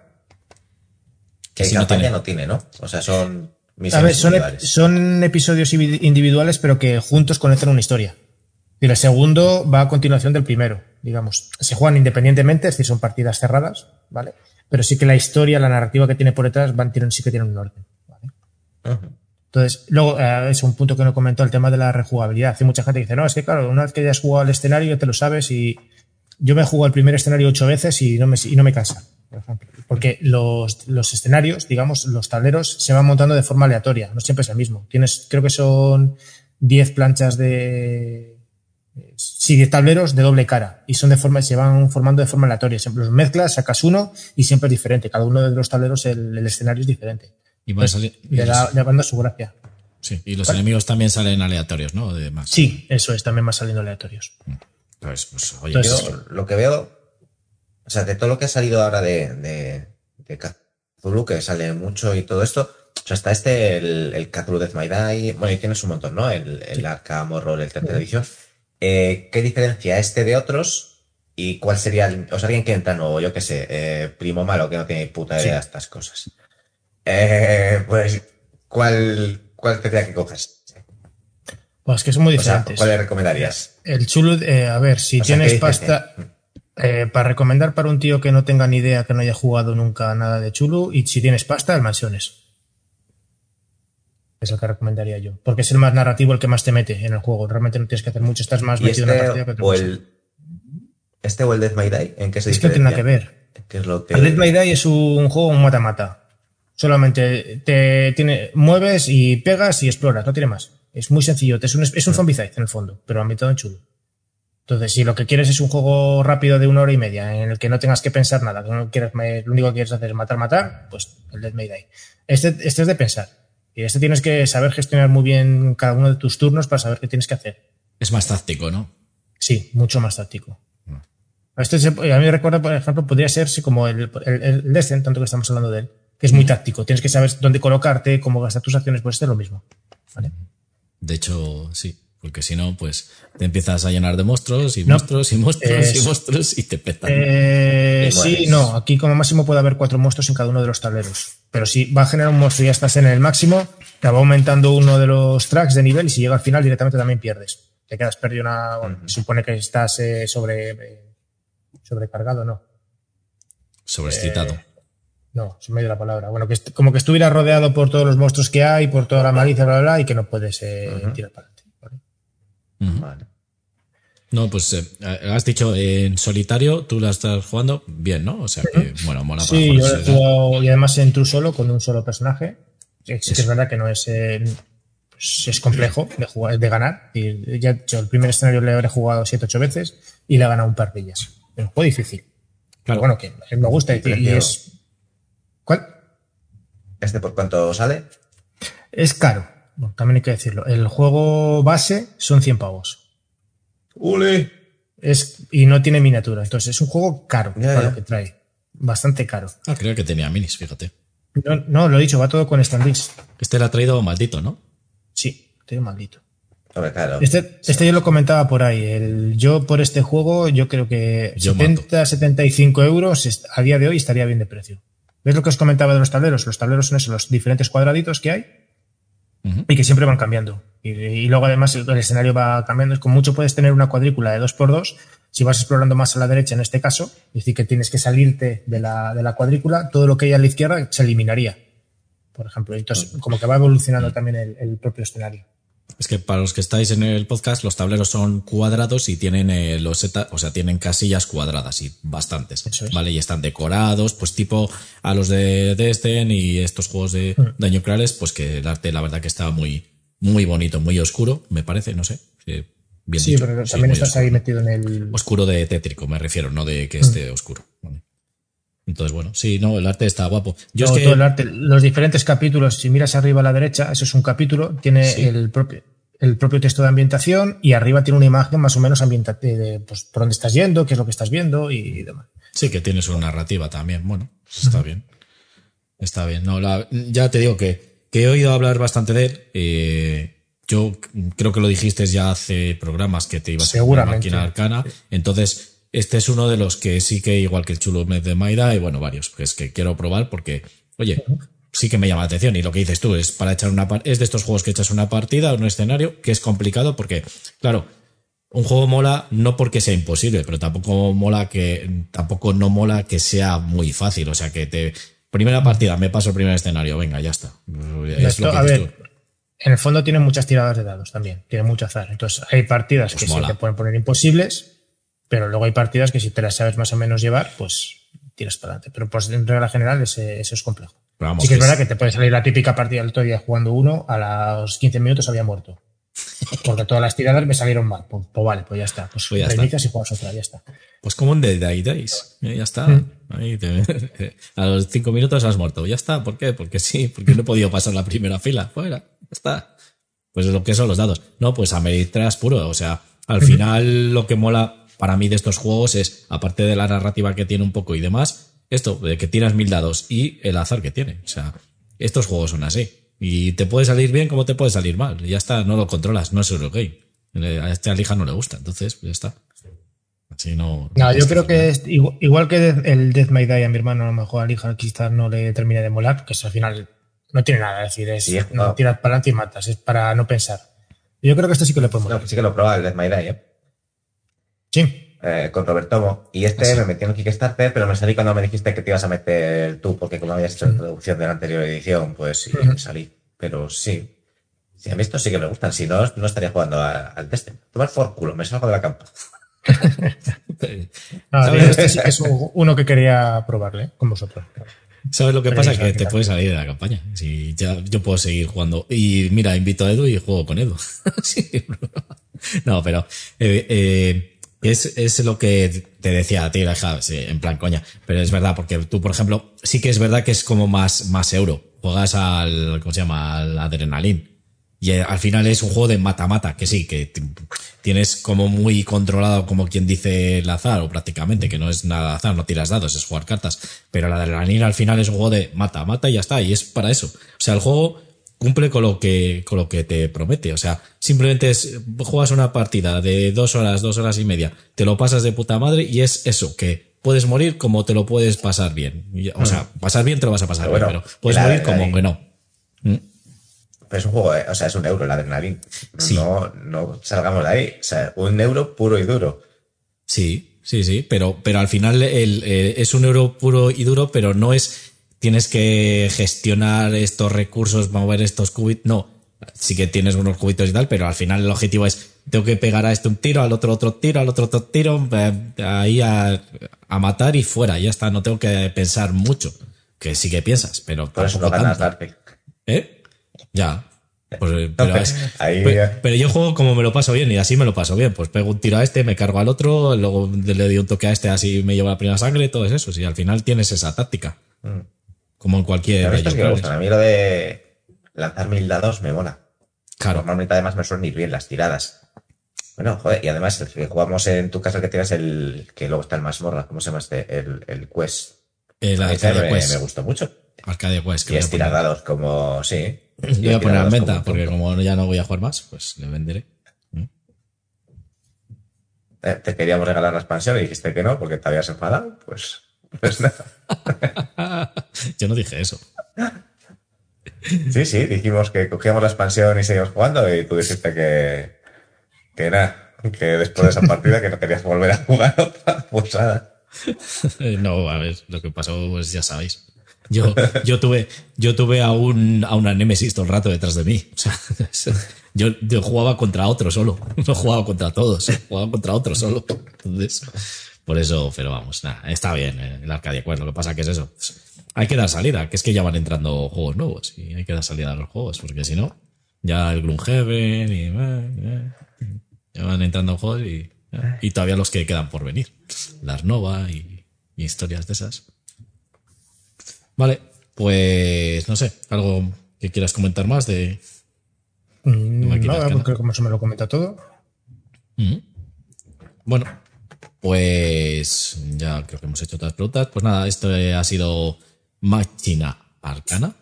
Speaker 4: Que
Speaker 1: Sí, no tiene.
Speaker 4: no tiene, ¿no? O sea, son
Speaker 3: A ver, son, ep-
Speaker 4: individuales.
Speaker 3: son episodios indivi- individuales, pero que juntos conectan una historia. Y el segundo va a continuación del primero, digamos. Se juegan independientemente, es decir, son partidas cerradas, ¿vale? Pero sí que la historia, la narrativa que tiene por detrás, van, tienen, sí que tienen un orden. ¿vale? Entonces, luego, eh, es un punto que no comentó, el tema de la rejugabilidad. Hay mucha gente que dice, no, es que claro, una vez que hayas jugado al escenario, te lo sabes y yo me he jugado el primer escenario ocho veces y no me, y no me cansa, por ejemplo. Porque los, los escenarios, digamos, los tableros se van montando de forma aleatoria, no siempre es el mismo. Tienes, creo que son 10 planchas de... Sí, 10 tableros de doble cara y son de forma, se van formando de forma aleatoria. Siempre los mezclas, sacas uno y siempre es diferente. Cada uno de los tableros, el, el escenario es diferente.
Speaker 1: Y, van a
Speaker 3: Pues,
Speaker 1: salir- y
Speaker 3: le,
Speaker 1: los,
Speaker 3: da, da su gracia.
Speaker 1: sí, y los enemigos también salen aleatorios, ¿no? Además.
Speaker 3: Sí, eso es, también va saliendo aleatorios.
Speaker 1: Pues, pues, oye,
Speaker 3: Entonces,
Speaker 4: Yo lo que veo, o sea, de todo lo que ha salido ahora de, de, de Cthulhu, que sale mucho y todo esto, o sea, está este, el, el Cthulhu Death My Die, bueno, y tienes un montón, ¿no? El, el Arkham Horror, el tercera edición. Eh, ¿Qué diferencia este de otros? ¿Y cuál sería, el, o sea, alguien que entra nuevo, yo qué sé, eh, primo malo que no tiene puta idea de estas cosas? Eh, pues, ¿cuál, cuál tendría que coger?
Speaker 3: Pues que son muy
Speaker 4: O sea,
Speaker 3: diferentes.
Speaker 4: ¿cuál le recomendarías?
Speaker 3: el chulo, eh, a ver, si
Speaker 4: O
Speaker 3: tienes
Speaker 4: ¿qué
Speaker 3: pasta, eh, para recomendar para un tío que no tenga ni idea, que no haya jugado nunca nada de chulo, y si tienes pasta, el Mansiones. Es el que recomendaría yo. Porque es el más narrativo, el que más te mete en el juego. Realmente no tienes que hacer mucho, estás más
Speaker 4: ¿Y
Speaker 3: metido en la
Speaker 4: este
Speaker 3: partida que otra
Speaker 4: o el, este o el Death My Die? ¿En qué se
Speaker 3: Es que no tiene nada que ver.
Speaker 4: ¿Qué es lo que...
Speaker 3: El Dead by Day es un juego un mata-mata. Solamente te tiene, mueves y pegas y exploras, no tiene más. Es muy sencillo. Es un, es un zombicide en el fondo, pero ambientado en chulo. Entonces, si lo que quieres es un juego rápido de una hora y media, en el que no tengas que pensar nada, que no quieres, lo único que quieres hacer es matar, matar, pues el Dead May Die. Este, este es de pensar. Y este tienes que saber gestionar muy bien cada uno de tus turnos para saber qué tienes que hacer.
Speaker 1: es más táctico, ¿no?
Speaker 3: Sí, mucho más táctico. Este se- a mí me recuerda, por ejemplo, podría ser como el, el, el Descent, tanto que estamos hablando de él, que es muy táctico. Tienes que saber dónde colocarte, cómo gastar tus acciones, pues este es lo mismo. ¿vale?
Speaker 1: De hecho, sí. Porque si no, pues te empiezas a llenar de monstruos y
Speaker 3: No.
Speaker 1: monstruos y monstruos y monstruos y te petan.
Speaker 3: Eh, sí, no, aquí como máximo puede haber cuatro monstruos en cada uno de los tableros. Pero si va a generar un monstruo y ya estás en el máximo, te va aumentando uno de los tracks de nivel y si llega al final directamente también pierdes. Te quedas perdido una. bueno, supone que estás eh, sobre. eh, sobrecargado, ¿no.
Speaker 1: Sobreexcitado.
Speaker 3: No, se me ha ido la palabra. Bueno, que como que estuviera rodeado por todos los monstruos que hay, por toda la malicia, bla, bla, bla, y que no puedes eh, tirar para adelante. ¿vale?
Speaker 1: No, pues eh, has dicho en solitario, tú la estás jugando bien, ¿no? O sea que, bueno, mola para
Speaker 3: Sí, yo
Speaker 1: soledad.
Speaker 3: jugado, y además en tú solo, con un solo personaje. Sí, sí que es verdad que no es. eh, pues es complejo de, jugar, de ganar. Y ya he hecho el primer escenario le habré jugado 7-8 veces y le he ganado un par de ellas. Es un juego difícil. Pero bueno, que me gusta y, y es.
Speaker 4: ¿Este por cuánto sale?
Speaker 3: Es caro. Bueno, también hay que decirlo. El juego base son 100 pavos.
Speaker 4: ¡Ule!
Speaker 3: Es, y no tiene miniatura. Entonces es un juego caro
Speaker 4: Ya,
Speaker 3: para
Speaker 4: ya.
Speaker 3: lo que trae. Bastante caro.
Speaker 1: Ah, creo que tenía minis, fíjate.
Speaker 3: No, no, lo he dicho, va todo con standees.
Speaker 1: Este le ha traído maldito, ¿no?
Speaker 3: Sí, tiene maldito.
Speaker 4: Hombre, claro.
Speaker 3: Este, este yo lo comentaba por ahí. El, yo por este juego, yo creo que
Speaker 1: Yo
Speaker 3: 70, 75 euros a día de hoy estaría bien de precio. ¿Ves lo que os comentaba de los tableros? Los tableros son esos, los diferentes cuadraditos que hay y que siempre van cambiando. Y, y luego además el, el escenario va cambiando. Con mucho puedes tener una cuadrícula de 2x2. Si vas explorando más a la derecha en este caso, es decir, que tienes que salirte de la, de la cuadrícula, todo lo que hay a la izquierda se eliminaría. Por ejemplo, entonces como que va evolucionando también el, el propio escenario.
Speaker 1: Es que para los que estáis en el podcast, los tableros son cuadrados y tienen eh, loseta, o sea, tienen casillas cuadradas y bastantes,
Speaker 3: Eso es.
Speaker 1: ¿vale? Y están decorados, pues tipo a los de Destin y estos juegos de
Speaker 3: Mm.
Speaker 1: daño nucleares, pues que el arte, la verdad que estaba muy, muy bonito, muy oscuro, me parece, no sé. eh, Bien
Speaker 3: Sí,
Speaker 1: dicho.
Speaker 3: pero también estás
Speaker 1: oscuro.
Speaker 3: ahí metido en el...
Speaker 1: Oscuro de tétrico, me refiero, no de que esté oscuro. Entonces, bueno, sí, no, el arte está guapo. Yo
Speaker 3: todo,
Speaker 1: es que,
Speaker 3: todo el arte, los diferentes capítulos, si miras arriba a la derecha, eso es un capítulo, tiene
Speaker 1: Sí.
Speaker 3: el propio el propio texto de ambientación y arriba tiene una imagen más o menos ambientada de pues, por dónde estás yendo, qué es lo que estás viendo y demás.
Speaker 1: Sí, que tiene su narrativa también. Bueno, pues está bien. Está bien. No, la- ya te digo que, que he oído hablar bastante de él. eh, yo creo que lo dijiste ya hace programas que te ibas a
Speaker 3: Seguramente.
Speaker 1: máquina arcana. Entonces, este es uno de los que sí que, igual que el chulo Med de Maida, y bueno, varios, pues que quiero probar porque, oye, sí que me llama la atención. Y lo que dices tú es para echar una es de estos juegos que echas una partida, un escenario, que es complicado porque, claro, un juego mola no porque sea imposible, pero tampoco mola que tampoco no mola que sea muy fácil, o sea que te primera partida me paso el primer escenario, venga, ya está. Es
Speaker 3: Esto,
Speaker 1: lo que
Speaker 3: a ver,
Speaker 1: tú.
Speaker 3: en el fondo tiene muchas tiradas de dados también, tiene mucho azar. Entonces hay partidas
Speaker 1: Pues
Speaker 3: que
Speaker 1: mola.
Speaker 3: sí te pueden poner imposibles, pero luego hay partidas que si te las sabes más o menos llevar, pues tiras para adelante. Pero pues en regla general ese- eso es complejo.
Speaker 1: Vamos,
Speaker 3: sí que es verdad que te puede salir la típica partida del otro día jugando uno, a los 15 minutos había muerto. Porque todas las tiradas me salieron mal. Pues, pues vale, pues ya está. Pues,
Speaker 1: Pues ya está.
Speaker 3: y juegas otra, ya está.
Speaker 1: Pues como un Dead Day Days, eh, ya está. Ahí te- a los cinco minutos has muerto, ya está. ¿Por qué? Porque sí, porque no he podido pasar la primera fila. Fuera, ya está. Pues es lo que son los dados. No, pues Ameritrash puro. O sea, al final lo que mola para mí de estos juegos es, aparte de la narrativa que tiene un poco y demás, esto, de que tiras mil dados y el azar que tiene. O sea, estos juegos son así. Y te puede salir bien como te puede salir mal. Y ya está, no lo controlas, no es Eurogame. A este alija no le gusta, entonces ya está. Así no.
Speaker 3: No, yo creo que es igual, igual que el Death May Die a mi hermano, a lo mejor al hija quizás no le termine de molar, porque eso al final no tiene nada. Es decir, es
Speaker 4: Sí, es
Speaker 3: no, tiras para adelante y matas, es para no pensar. Yo creo que esto sí que le puede
Speaker 4: No, pues sí que lo probaba el Death My Day, ¿eh?
Speaker 3: Sí.
Speaker 4: Eh, con Robertomo. Y este
Speaker 1: Ah, sí.
Speaker 4: me metí en un Kickstarter, pero me salí cuando me dijiste que te ibas a meter tú, porque como habías hecho la introducción de la anterior edición, pues sí, me salí. Pero sí. Sí, a mí estos sí que me gustan, si no, no estaría jugando a- al Destiny. Tomar por culo, me salgo de la campa.
Speaker 3: No, este sí que es uno que quería probarle con vosotros.
Speaker 1: ¿Sabes lo que
Speaker 3: Pero
Speaker 1: pasa? Que te puedes salir de la campaña. Si ya, yo puedo seguir jugando. Y mira, invito a Edu y juego con Edu. Sí. no, pero eh, eh, es, es lo que te decía a ti, deja, sí, en plan coña. Pero es verdad, porque tú, por ejemplo, sí que es verdad que es como más, más euro. Juegas al, ¿cómo se llama? Al adrenalín. Y eh, al final es un juego de mata-mata, que sí, que tienes como muy controlado, como quien dice el azar, o prácticamente, que no es nada azar, no tiras dados, es jugar cartas. Pero la adrenalina al final es un juego de mata-mata y ya está, y es para eso. O sea, el juego cumple con lo que, con lo que te promete. O sea, simplemente es, juegas una partida de dos horas, dos horas y media, te lo pasas de puta madre y es eso, que puedes morir como te lo puedes pasar bien. O sea, pasar bien te lo vas a pasar
Speaker 4: Pero
Speaker 1: bien,
Speaker 4: bueno,
Speaker 1: pero puedes morir como
Speaker 4: adrenalina.
Speaker 1: que no. Mm.
Speaker 4: Pero es un juego, eh, o sea, es un euro el adrenalín.
Speaker 1: Sí.
Speaker 4: No, no salgamos de ahí. O sea, un euro puro y duro.
Speaker 1: Sí, sí, sí, pero, pero al final el, eh, es un euro puro y duro, pero no es, tienes que gestionar estos recursos, mover estos cubitos, no, sí que tienes unos cubitos y tal, pero al final el objetivo es, tengo que pegar a este un tiro, al otro otro tiro, al otro otro tiro, eh, ahí a, a matar y fuera, ya está, no tengo que pensar mucho, que sí que piensas, pero
Speaker 4: Por eso no ganas
Speaker 1: tanto. ¿Eh? Ya. Pues, eh, pero, es-
Speaker 4: Ahí,
Speaker 1: pero yo juego como me lo paso bien y así me lo paso bien. Pues pego un tiro a este, me cargo al otro, luego le doy un toque a este, así me llevo la primera sangre, todo es eso. Y al final tienes esa táctica.
Speaker 4: Mm.
Speaker 1: Como en cualquier.
Speaker 4: a mí esto es que me
Speaker 1: Age of
Speaker 4: gustan. A mí lo de lanzar mil dados me mola.
Speaker 1: Claro.
Speaker 4: Normalmente además me suelen ir bien las tiradas. Bueno, joder, y además el que jugamos en tu casa el que tienes el que luego está el mazmorra, ¿cómo se llama este? El, el Quest.
Speaker 1: El Arcadia
Speaker 4: me,
Speaker 1: Quest.
Speaker 4: me gustó mucho.
Speaker 1: Arcadia Quest, que
Speaker 4: Y es tirar dados como, sí.
Speaker 1: Lo voy a poner en venta,
Speaker 4: como-
Speaker 1: porque como ya no voy a jugar más, pues le venderé.
Speaker 4: Eh, te queríamos regalar la expansión y dijiste que no porque te habías enfadado, pues.
Speaker 1: Yo no dije eso.
Speaker 4: Sí, sí, dijimos que cogíamos la expansión y seguimos jugando y tú dijiste que, que nada, que después de esa partida que no querías volver a jugar otra, pues nada.
Speaker 1: Eh, No, a ver, lo que pasó, pues ya sabéis. Yo, yo tuve, yo tuve a un, a una Nemesis todo el rato detrás de mí. O sea, yo, yo jugaba contra otro solo. No jugaba contra todos. Jugaba contra otro solo. Entonces, por eso, pero vamos, nada, está bien eh, el Arcadia Quest. Lo que pasa que es eso. hay que dar salida, que es que ya van entrando juegos nuevos y hay que dar salida a los juegos, porque si no, ya el Gloomhaven y, eh, eh, ya van entrando juegos y, y todavía los que quedan por venir. Las Nova y, y historias de esas. Vale, pues no sé, algo que quieras comentar más de.
Speaker 3: Mm,
Speaker 1: Máquina
Speaker 3: No, creo que menos lo comenta todo.
Speaker 1: Ujú. Bueno, pues ya creo que hemos hecho las preguntas. Pues nada, esto ha sido Máquina Arcana.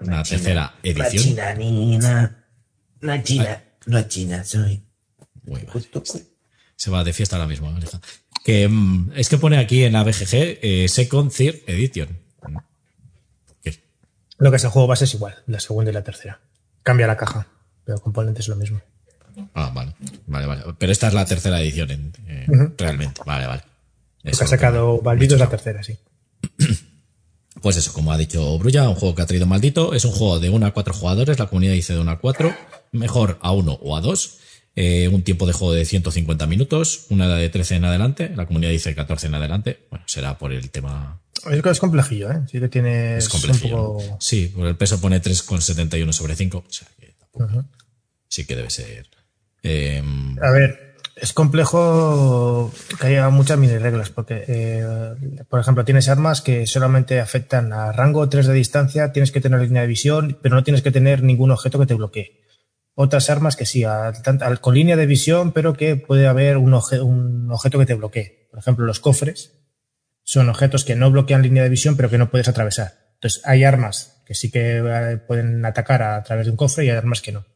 Speaker 1: La tercera edición.
Speaker 4: china, nina. Una china. No china, soy.
Speaker 1: Uy, vale. Se va de fiesta ahora mismo, Aleja. Que mm, es que pone aquí en la BGG eh, Second Third Edition. ¿Qué?
Speaker 3: Lo que es el juego base es igual, la segunda y la tercera. Cambia la caja, pero componentes es lo mismo.
Speaker 1: Ah, vale. Vale, vale. Pero esta es la tercera edición en- eh,
Speaker 3: Ujú.
Speaker 1: realmente. Vale, vale. Eso
Speaker 3: que ha
Speaker 1: que
Speaker 3: sacado
Speaker 1: me-
Speaker 3: Maldito es la tercera, sí.
Speaker 1: Pues eso, como ha dicho Brulla, un juego que ha traído maldito. Es un juego de 1 a 4 jugadores. La comunidad dice de 1 a 4. Mejor a 1 o a 2. Eh, un tiempo de juego de 150 minutos. Una edad de 13 en adelante. La comunidad dice 14 en adelante. Bueno, será por el tema.
Speaker 3: Es, es complejillo, ¿eh? Sí que tiene
Speaker 1: Es
Speaker 3: un
Speaker 1: complejillo.
Speaker 3: poco...
Speaker 1: Sí, por el peso pone 3,71 sobre 5. O sea que
Speaker 3: Ujú.
Speaker 1: sí que debe ser. Eh,
Speaker 3: A ver, es complejo que haya muchas mini reglas, porque, eh, por ejemplo, tienes armas que solamente afectan a rango 3 de distancia, tienes que tener línea de visión, pero no tienes que tener ningún objeto que te bloquee. Otras armas que sí, con línea de visión, pero que puede haber un, un objeto que te bloquee. Por ejemplo, los cofres son objetos que no bloquean línea de visión, pero que no puedes atravesar. Entonces, hay armas que sí que eh, pueden atacar a través de un cofre y hay armas que no.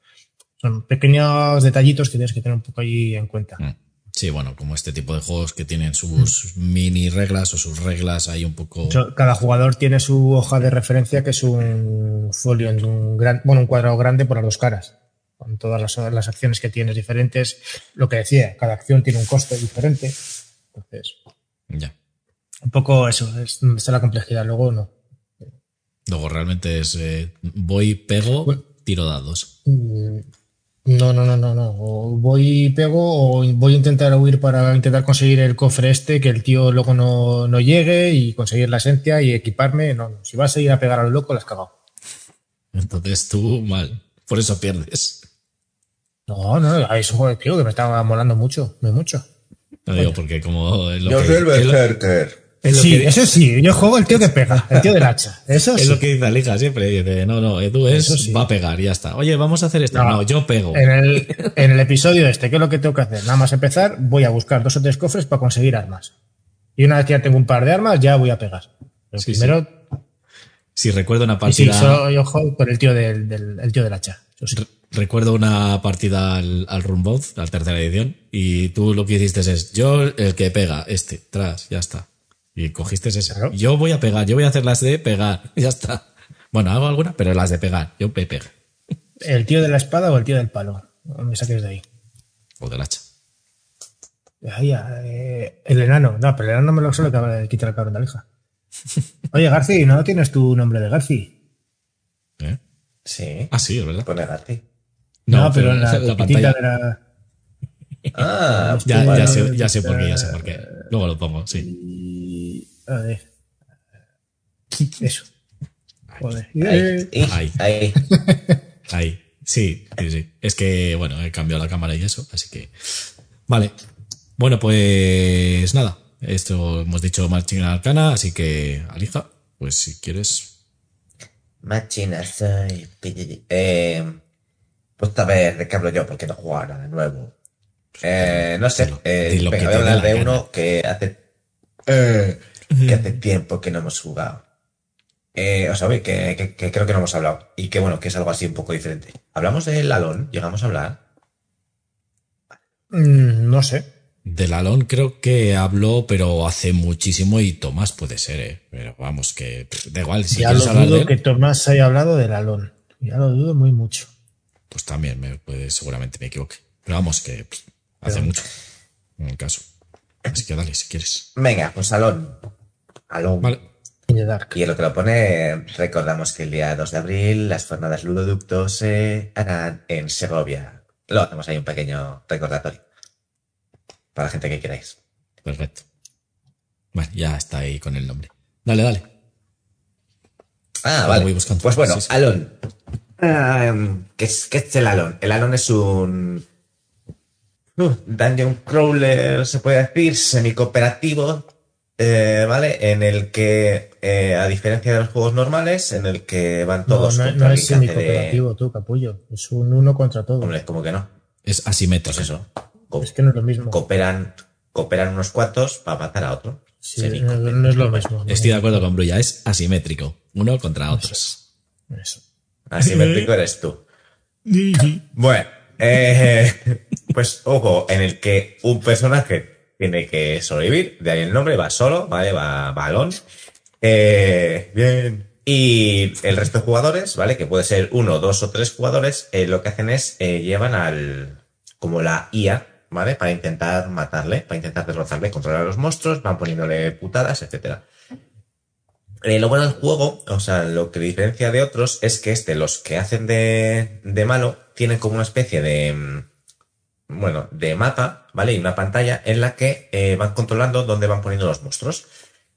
Speaker 3: Son pequeños detallitos que tienes que tener un poco ahí en cuenta.
Speaker 1: Mm. Sí, bueno, como este tipo de juegos que tienen sus mini reglas o sus reglas ahí un poco.
Speaker 3: Cada jugador tiene su hoja de referencia, que es un folio, en un gran, bueno, un cuadrado grande por las dos caras, con todas las, las acciones que tienes diferentes. Lo que decía, cada acción tiene un coste diferente. Entonces,
Speaker 1: Ya.
Speaker 3: un poco eso, es donde está la complejidad. Luego no.
Speaker 1: Luego realmente es eh, voy, pego,
Speaker 3: Bueno.
Speaker 1: tiro dados.
Speaker 3: Mm, No, no, no, no, no. O voy y pego o voy a intentar huir para intentar conseguir el cofre este, que el tío luego no, no llegue y conseguir la esencia y equiparme. No, no. Si vas a ir a pegar al loco, la has cagado.
Speaker 1: Entonces tú mal. Por eso pierdes.
Speaker 3: No, no, a eso tío, que me estaba molando mucho, muy mucho.
Speaker 1: No digo porque como es lo
Speaker 4: Yo
Speaker 1: que,
Speaker 4: soy el Berserker.
Speaker 3: Sí,
Speaker 1: que-
Speaker 3: eso sí, yo juego el tío que pega, el tío del hacha. Eso
Speaker 1: es
Speaker 3: sí.
Speaker 1: lo que dice Alija siempre. Dice, no, no, Edu es,
Speaker 3: sí.
Speaker 1: va a pegar ya está. Oye, vamos a hacer esto. No,
Speaker 3: No.
Speaker 1: yo pego.
Speaker 3: En el, en el episodio este, ¿qué es lo que tengo que hacer? Nada más empezar, voy a buscar dos o tres cofres para conseguir armas. Y una vez que ya tengo un par de armas, ya voy a pegar. Pero
Speaker 1: Sí,
Speaker 3: primero,
Speaker 1: Si recuerdo una
Speaker 3: sí,
Speaker 1: partida.
Speaker 3: solo yo juego por el tío del, del, el tío del hacha. Sí.
Speaker 1: Recuerdo una partida al, al la tercera edición, y tú lo que hiciste es, yo el que pega, este, tras, ya está. Y cogiste ese.
Speaker 3: Claro.
Speaker 1: Yo voy a pegar, yo voy a hacer las de pegar, ya está. Bueno, hago alguna, pero las de pegar, yo pego.
Speaker 3: ¿El tío de la espada o el tío del palo? No me saques de ahí.
Speaker 1: O del hacha.
Speaker 3: Ahí, eh, el enano. No, pero el enano me lo suele acabar- quitar el cabrón de la hija. Oye, Garci, ¿no tienes tu nombre de Garci?
Speaker 1: ¿Eh?
Speaker 4: Sí.
Speaker 1: Ah, sí, es verdad.
Speaker 4: Pone Garci.
Speaker 3: No, pero en la,
Speaker 1: la pantalla.
Speaker 3: de la...
Speaker 4: Ah,
Speaker 1: Ya, ya, sé, ya sé por qué, ya sé por qué. Luego lo pongo, sí.
Speaker 3: A ver. Eso. Joder.
Speaker 4: ahí,
Speaker 3: Eh,
Speaker 4: ahí,
Speaker 1: Ahí.
Speaker 4: ahí.
Speaker 1: Ahí. Sí, sí, sí. Es que, bueno, he cambiado la cámara y eso, así que. Vale. Bueno, pues nada. Esto hemos dicho Machina Arcana, así que, Alija, pues si quieres.
Speaker 4: Machina soy. Eh, pues a ver, ¿de qué hablo yo? Porque no nada de nuevo. Eh, no sé.
Speaker 1: Dilo,
Speaker 4: Eh,
Speaker 1: dilo
Speaker 4: venga, voy a hablar de
Speaker 1: gana.
Speaker 4: uno que hace. eh, que hace tiempo que no hemos jugado. Eh, o sea, oye, que, que- que creo que no hemos hablado. Y que bueno, que es algo así un poco diferente. ¿Hablamos del Alon? ¿Llegamos a hablar?
Speaker 3: Mm, no sé.
Speaker 1: Del Alon creo que habló, pero hace muchísimo y Tomás puede ser, ¿eh? Pero vamos, que pff, da igual. Si
Speaker 3: ya
Speaker 1: quieres
Speaker 3: lo
Speaker 1: hablar de
Speaker 3: dudo
Speaker 1: él,
Speaker 3: que Tomás haya hablado del Alon. Ya lo dudo muy mucho.
Speaker 1: pues también me puede, seguramente me equivoque. Pero vamos, que pff, hace
Speaker 3: Pero-
Speaker 1: mucho. En el caso. Así que dale, si quieres.
Speaker 4: Venga, pues Alon. Alon.
Speaker 1: Vale.
Speaker 3: In the Dark.
Speaker 4: Y en lo que lo pone, recordamos que el día 2 de abril las jornadas Ludoducto se harán en Segovia. Lo hacemos ahí un pequeño recordatorio. Para la gente que queráis.
Speaker 1: Perfecto. Vale, ya está ahí con el nombre. Dale, dale.
Speaker 4: Ah, vale.
Speaker 1: voy buscando.
Speaker 4: Pues bueno,
Speaker 1: Sí, sí.
Speaker 4: Alon. Ah, ¿qué, es, qué es el Alon? El Alon es un uh, dungeon crawler, se puede decir, semi-cooperativo, eh, ¿vale? En el que, eh, a diferencia de los juegos normales, en el que van
Speaker 3: No,
Speaker 4: todos
Speaker 3: no,
Speaker 4: contra
Speaker 3: no es
Speaker 4: alcance de-
Speaker 3: semi-cooperativo, tú, capullo. Es un uno contra todo.
Speaker 4: Hombre, como que no.
Speaker 1: Es asimétrico.
Speaker 4: Pues eso. Co-
Speaker 3: Es que no es lo mismo.
Speaker 4: cooperan, cooperan unos cuantos para matar a otro.
Speaker 3: Sí, no, no es lo mismo.
Speaker 1: Estoy de acuerdo con Brulla, es asimétrico. Uno contra otros.
Speaker 3: Eso.
Speaker 4: Asimétrico eres tú. Bueno, eh, pues ojo, en el que un personaje tiene que sobrevivir, de ahí el nombre, va solo, ¿vale? Va balón. Eh, bien. Y el resto de jugadores, ¿vale? Que puede ser uno, dos o tres jugadores, eh, lo que hacen es eh, llevan al. como la IA, ¿vale? Para intentar matarle, para intentar derrotarle, controlar a los monstruos, van poniéndole putadas, etcétera. Eh, lo bueno del juego, o sea, lo que diferencia de otros es que este, los que hacen de, de malo, tienen como una especie de, mm, bueno, de mapa, ¿vale? Y una pantalla en la que eh, van controlando dónde van poniendo los monstruos.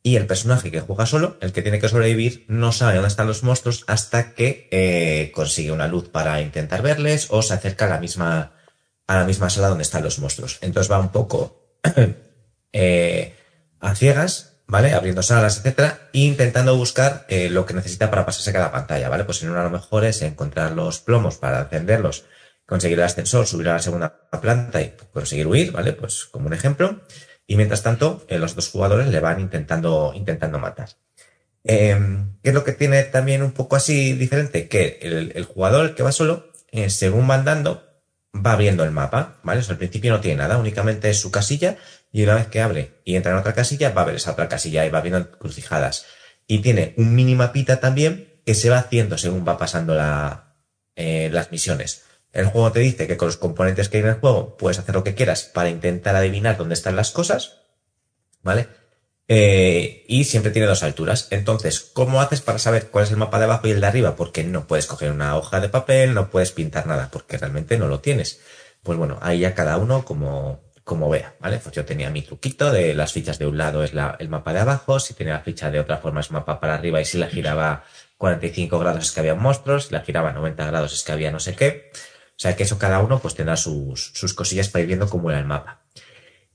Speaker 4: Y el personaje que juega solo, el que tiene que sobrevivir, no sabe dónde están los monstruos hasta que eh, consigue una luz para intentar verles o se acerca a la misma, a la misma sala donde están los monstruos. Entonces va un poco eh, a ciegas, ¿vale? Abriendo salas, etcétera, e intentando buscar lo que necesita para pasarse cada pantalla, ¿vale? Pues en una a lo mejor es encontrar los plomos para encenderlos, conseguir el ascensor, subir a la segunda planta y conseguir huir, ¿vale? Pues como un ejemplo. Y mientras tanto, eh, los dos jugadores le van intentando, intentando matar. Eh, ¿Qué es lo que tiene también un poco así diferente? Que el, jugador que va solo, eh, según va andando, va viendo el mapa, ¿vale? O sea, al principio no tiene nada, únicamente es su casilla y una vez que abre y entra en otra casilla, va a ver esa otra casilla y va viendo encrucijadas. Y tiene un minimapita también que se va haciendo según va pasando eh, las misiones. El juego te dice que con los componentes que hay en el juego puedes hacer lo que quieras para intentar adivinar dónde están las cosas, ¿vale? Eh, y siempre tiene dos alturas. Entonces, ¿cómo haces para saber cuál es el mapa de abajo y el de arriba? Porque no puedes coger una hoja de papel, no puedes pintar nada, porque realmente no lo tienes. Pues bueno, ahí ya cada uno como, como vea, ¿vale? Pues yo tenía mi truquito de las fichas de un lado es el mapa de abajo, si tenía la ficha de otra forma es mapa para arriba y si la giraba 45 grados es que había monstruos, si la giraba 90 grados es que había no sé qué. O sea que eso cada uno pues tendrá sus, sus cosillas para ir viendo cómo era el mapa.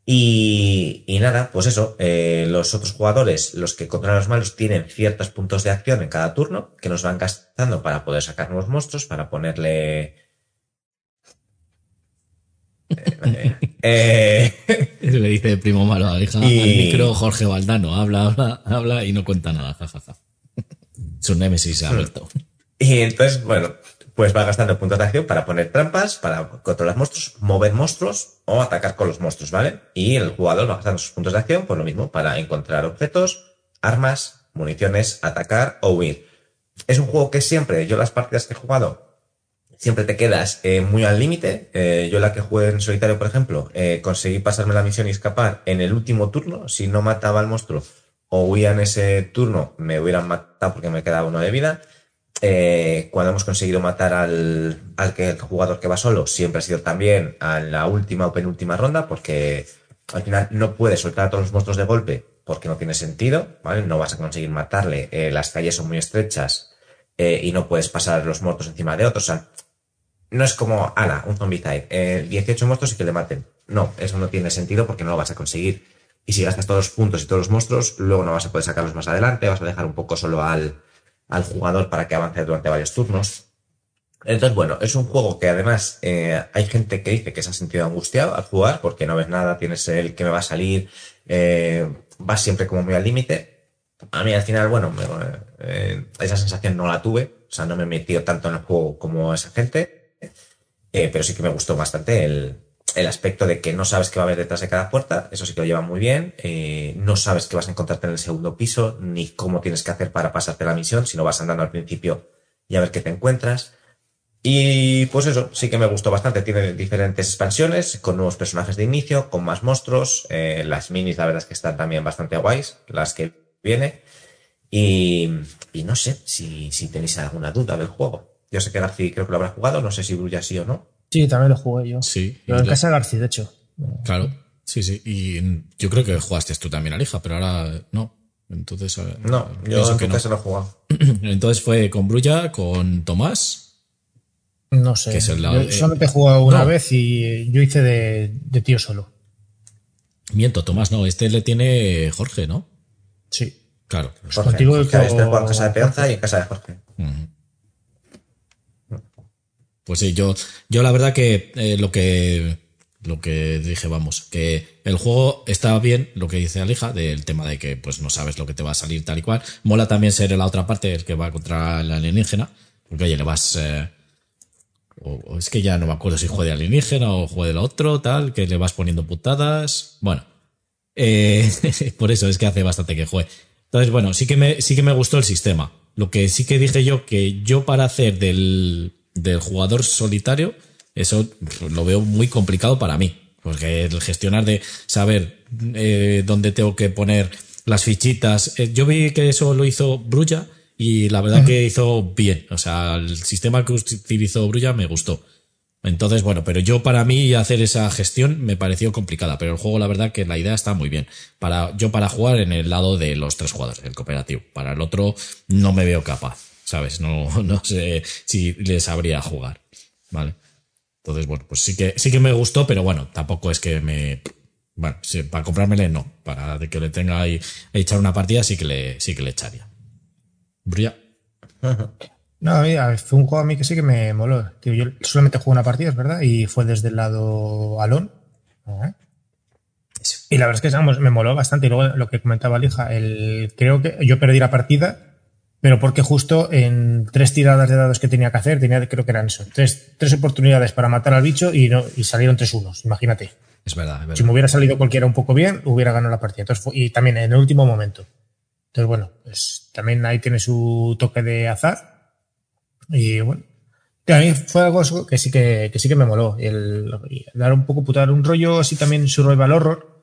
Speaker 4: Y, y nada, pues eso, eh, los otros jugadores, los que controlan a los malos, tienen ciertos puntos de acción en cada turno que nos van gastando para poder sacar nuevos monstruos, para ponerle... Eh, eh,
Speaker 1: Eso le dice el primo malo a hija
Speaker 4: Y-
Speaker 1: al micro Jorge Valdano. Habla, habla, habla y no cuenta nada. Ja, ja, ja. Su némesis se ha vuelto.
Speaker 4: Y entonces, bueno, pues va gastando puntos de acción para poner trampas, para controlar monstruos, mover monstruos o atacar con los monstruos, ¿vale? Y el jugador va gastando sus puntos de acción, por lo mismo, para encontrar objetos, armas, municiones, atacar o huir. Es un juego que siempre, yo las partidas que he jugado, siempre te quedas eh, muy al límite. Eh, yo la que jugué en solitario, por ejemplo, eh, conseguí pasarme la misión y escapar en el último turno. Si no mataba al monstruo o huía en ese turno, me hubieran matado porque me quedaba uno de vida. Eh, cuando hemos conseguido matar al, al que el jugador que va solo, siempre ha sido también a la última o penúltima ronda, porque al final no puedes soltar a todos los monstruos de golpe porque no tiene sentido, ¿vale? No vas a conseguir matarle, eh, las calles son muy estrechas eh, y no puedes pasar los muertos encima de otros. O sea, no es como Ana, un. Eh, 18 monstruos y que le maten. No, eso no tiene sentido porque no lo vas a conseguir. Y si gastas todos los puntos y todos los monstruos, luego no vas a poder sacarlos más adelante, vas a dejar un poco solo al, al jugador para que avance durante varios turnos. Entonces, bueno, es un juego que además eh, hay gente que dice que se ha sentido angustiado al jugar porque no ves nada, tienes el que me va a salir, eh, vas siempre como muy al límite. A mí al final, bueno, me- eh, esa sensación no la tuve, o sea, no me he metido tanto en el juego como esa gente, eh, pero sí que me gustó bastante el, el aspecto de que no sabes qué va a haber detrás de cada puerta, eso sí que lo lleva muy bien, eh, no sabes qué vas a encontrarte en el segundo piso, ni cómo tienes que hacer para pasarte la misión, sino vas andando al principio y a ver qué te encuentras. Y pues eso, sí que me gustó bastante. Tiene diferentes expansiones, con nuevos personajes de inicio, con más monstruos. eh, las minis, la verdad es que están también bastante guays, las que viene. Y, no sé si, si tenéis alguna duda del juego. Yo sé que Garci creo que lo habrá jugado, no sé si Brulla sí o no.
Speaker 3: Sí, también lo jugué yo.
Speaker 1: Sí.
Speaker 3: Pero en casa de García, de hecho.
Speaker 1: Claro. Sí, sí. Y yo creo que jugaste tú también a Lija, pero ahora no. Entonces, eh,
Speaker 4: No, yo en
Speaker 1: que
Speaker 4: tu
Speaker 1: no.
Speaker 4: casa lo he jugado.
Speaker 1: Entonces fue con Brulla, con Tomás.
Speaker 3: No sé.
Speaker 1: Que es el
Speaker 3: Yo
Speaker 1: lado de-
Speaker 3: solamente he jugado una
Speaker 1: No.
Speaker 3: vez y yo hice de, de tío solo.
Speaker 1: Miento, Tomás, no. Este le tiene Jorge, ¿no?
Speaker 3: Sí.
Speaker 1: Claro.
Speaker 4: Jorge, Jorge, este juega en casa de Peonza y en casa de Jorge.
Speaker 1: Ujú. Pues sí, yo, yo la verdad que eh, lo que lo que dije, vamos, que el juego está bien, lo que dice Alija, del tema de que pues no sabes lo que te va a salir tal y cual. Mola también ser la otra parte, el que va contra el alienígena, porque oye, le vas... eh, o, es que ya no me acuerdo si juega de alienígena o juega del otro, tal, que le vas poniendo putadas. Bueno, eh, por eso es que hace bastante que juegue. Entonces, bueno, sí que me, sí que me gustó el sistema. Lo que sí que dije yo, que yo para hacer del, del jugador solitario, eso lo veo muy complicado para mí. Porque el gestionar de saber eh, dónde tengo que poner las fichitas. eh, yo vi que eso lo hizo Brulla y la verdad que hizo bien. O sea, el sistema que utilizó Brulla me gustó. Entonces, bueno, pero yo para mí hacer esa gestión me pareció complicada, pero el juego la verdad que la idea está muy bien. Para, yo para jugar en el lado de los tres jugadores, el cooperativo. Para el otro no me veo capaz, ¿sabes? No, no sé si les sabría jugar, ¿vale? Entonces, bueno, pues sí que, sí que me gustó, pero bueno, tampoco es que me... Bueno, sí, para comprármele no, para de que le tenga ahí a echar una partida sí que le, sí que le echaría. Brulla.
Speaker 3: No, a mí, a ver, fue un juego a mí que sí que me moló. Tío, yo solamente jugué una partida, es verdad, y fue desde el lado Alon. Y la verdad es que vamos, me moló bastante. Y luego lo que comentaba Lija, el, creo que yo perdí la partida, pero porque justo en tres tiradas de dados que tenía que hacer, tenía, creo que eran eso, tres, tres oportunidades para matar al bicho y, no, y salieron tres unos, imagínate.
Speaker 1: Es verdad, es verdad.
Speaker 3: Si me hubiera salido cualquiera un poco bien, hubiera ganado la partida. Entonces, y también en el último momento. Entonces, bueno, pues también ahí tiene su toque de azar. Y bueno, a mí fue algo que sí que, que sí que me moló. El, dar un poco putar un rollo así también survival horror.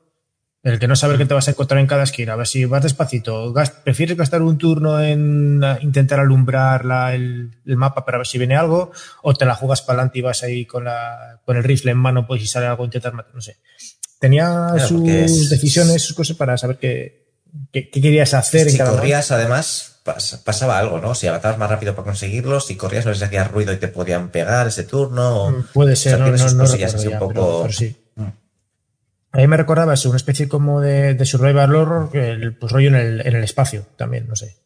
Speaker 3: El que no saber qué te vas a encontrar en cada esquina. A ver si vas despacito. gas- ¿Prefieres gastar un turno en ah, intentar alumbrar la- el, el mapa para ver si viene algo? ¿O te la jugas para adelante y vas ahí con, la, con el rifle en mano, pues si sale algo intentar matar? No sé. Tenía
Speaker 4: Claro,
Speaker 3: sus
Speaker 4: es-
Speaker 3: decisiones, sus cosas para saber qué, qué, qué querías hacer en
Speaker 4: si
Speaker 3: cada momento.
Speaker 4: corrías, además, pas- pasaba algo, ¿no? Si avanzabas más rápido para conseguirlos, si corrías no les hacías ruido y te podían pegar ese turno. o-
Speaker 3: Puede ser,
Speaker 4: o sea,
Speaker 3: no, no, no
Speaker 4: así
Speaker 3: ya,
Speaker 4: un
Speaker 3: pero-
Speaker 4: poco-
Speaker 3: pero sí. A mí me recordaba eso, una especie como de, de survival horror, el, pues rollo en el, en el espacio también, no sé.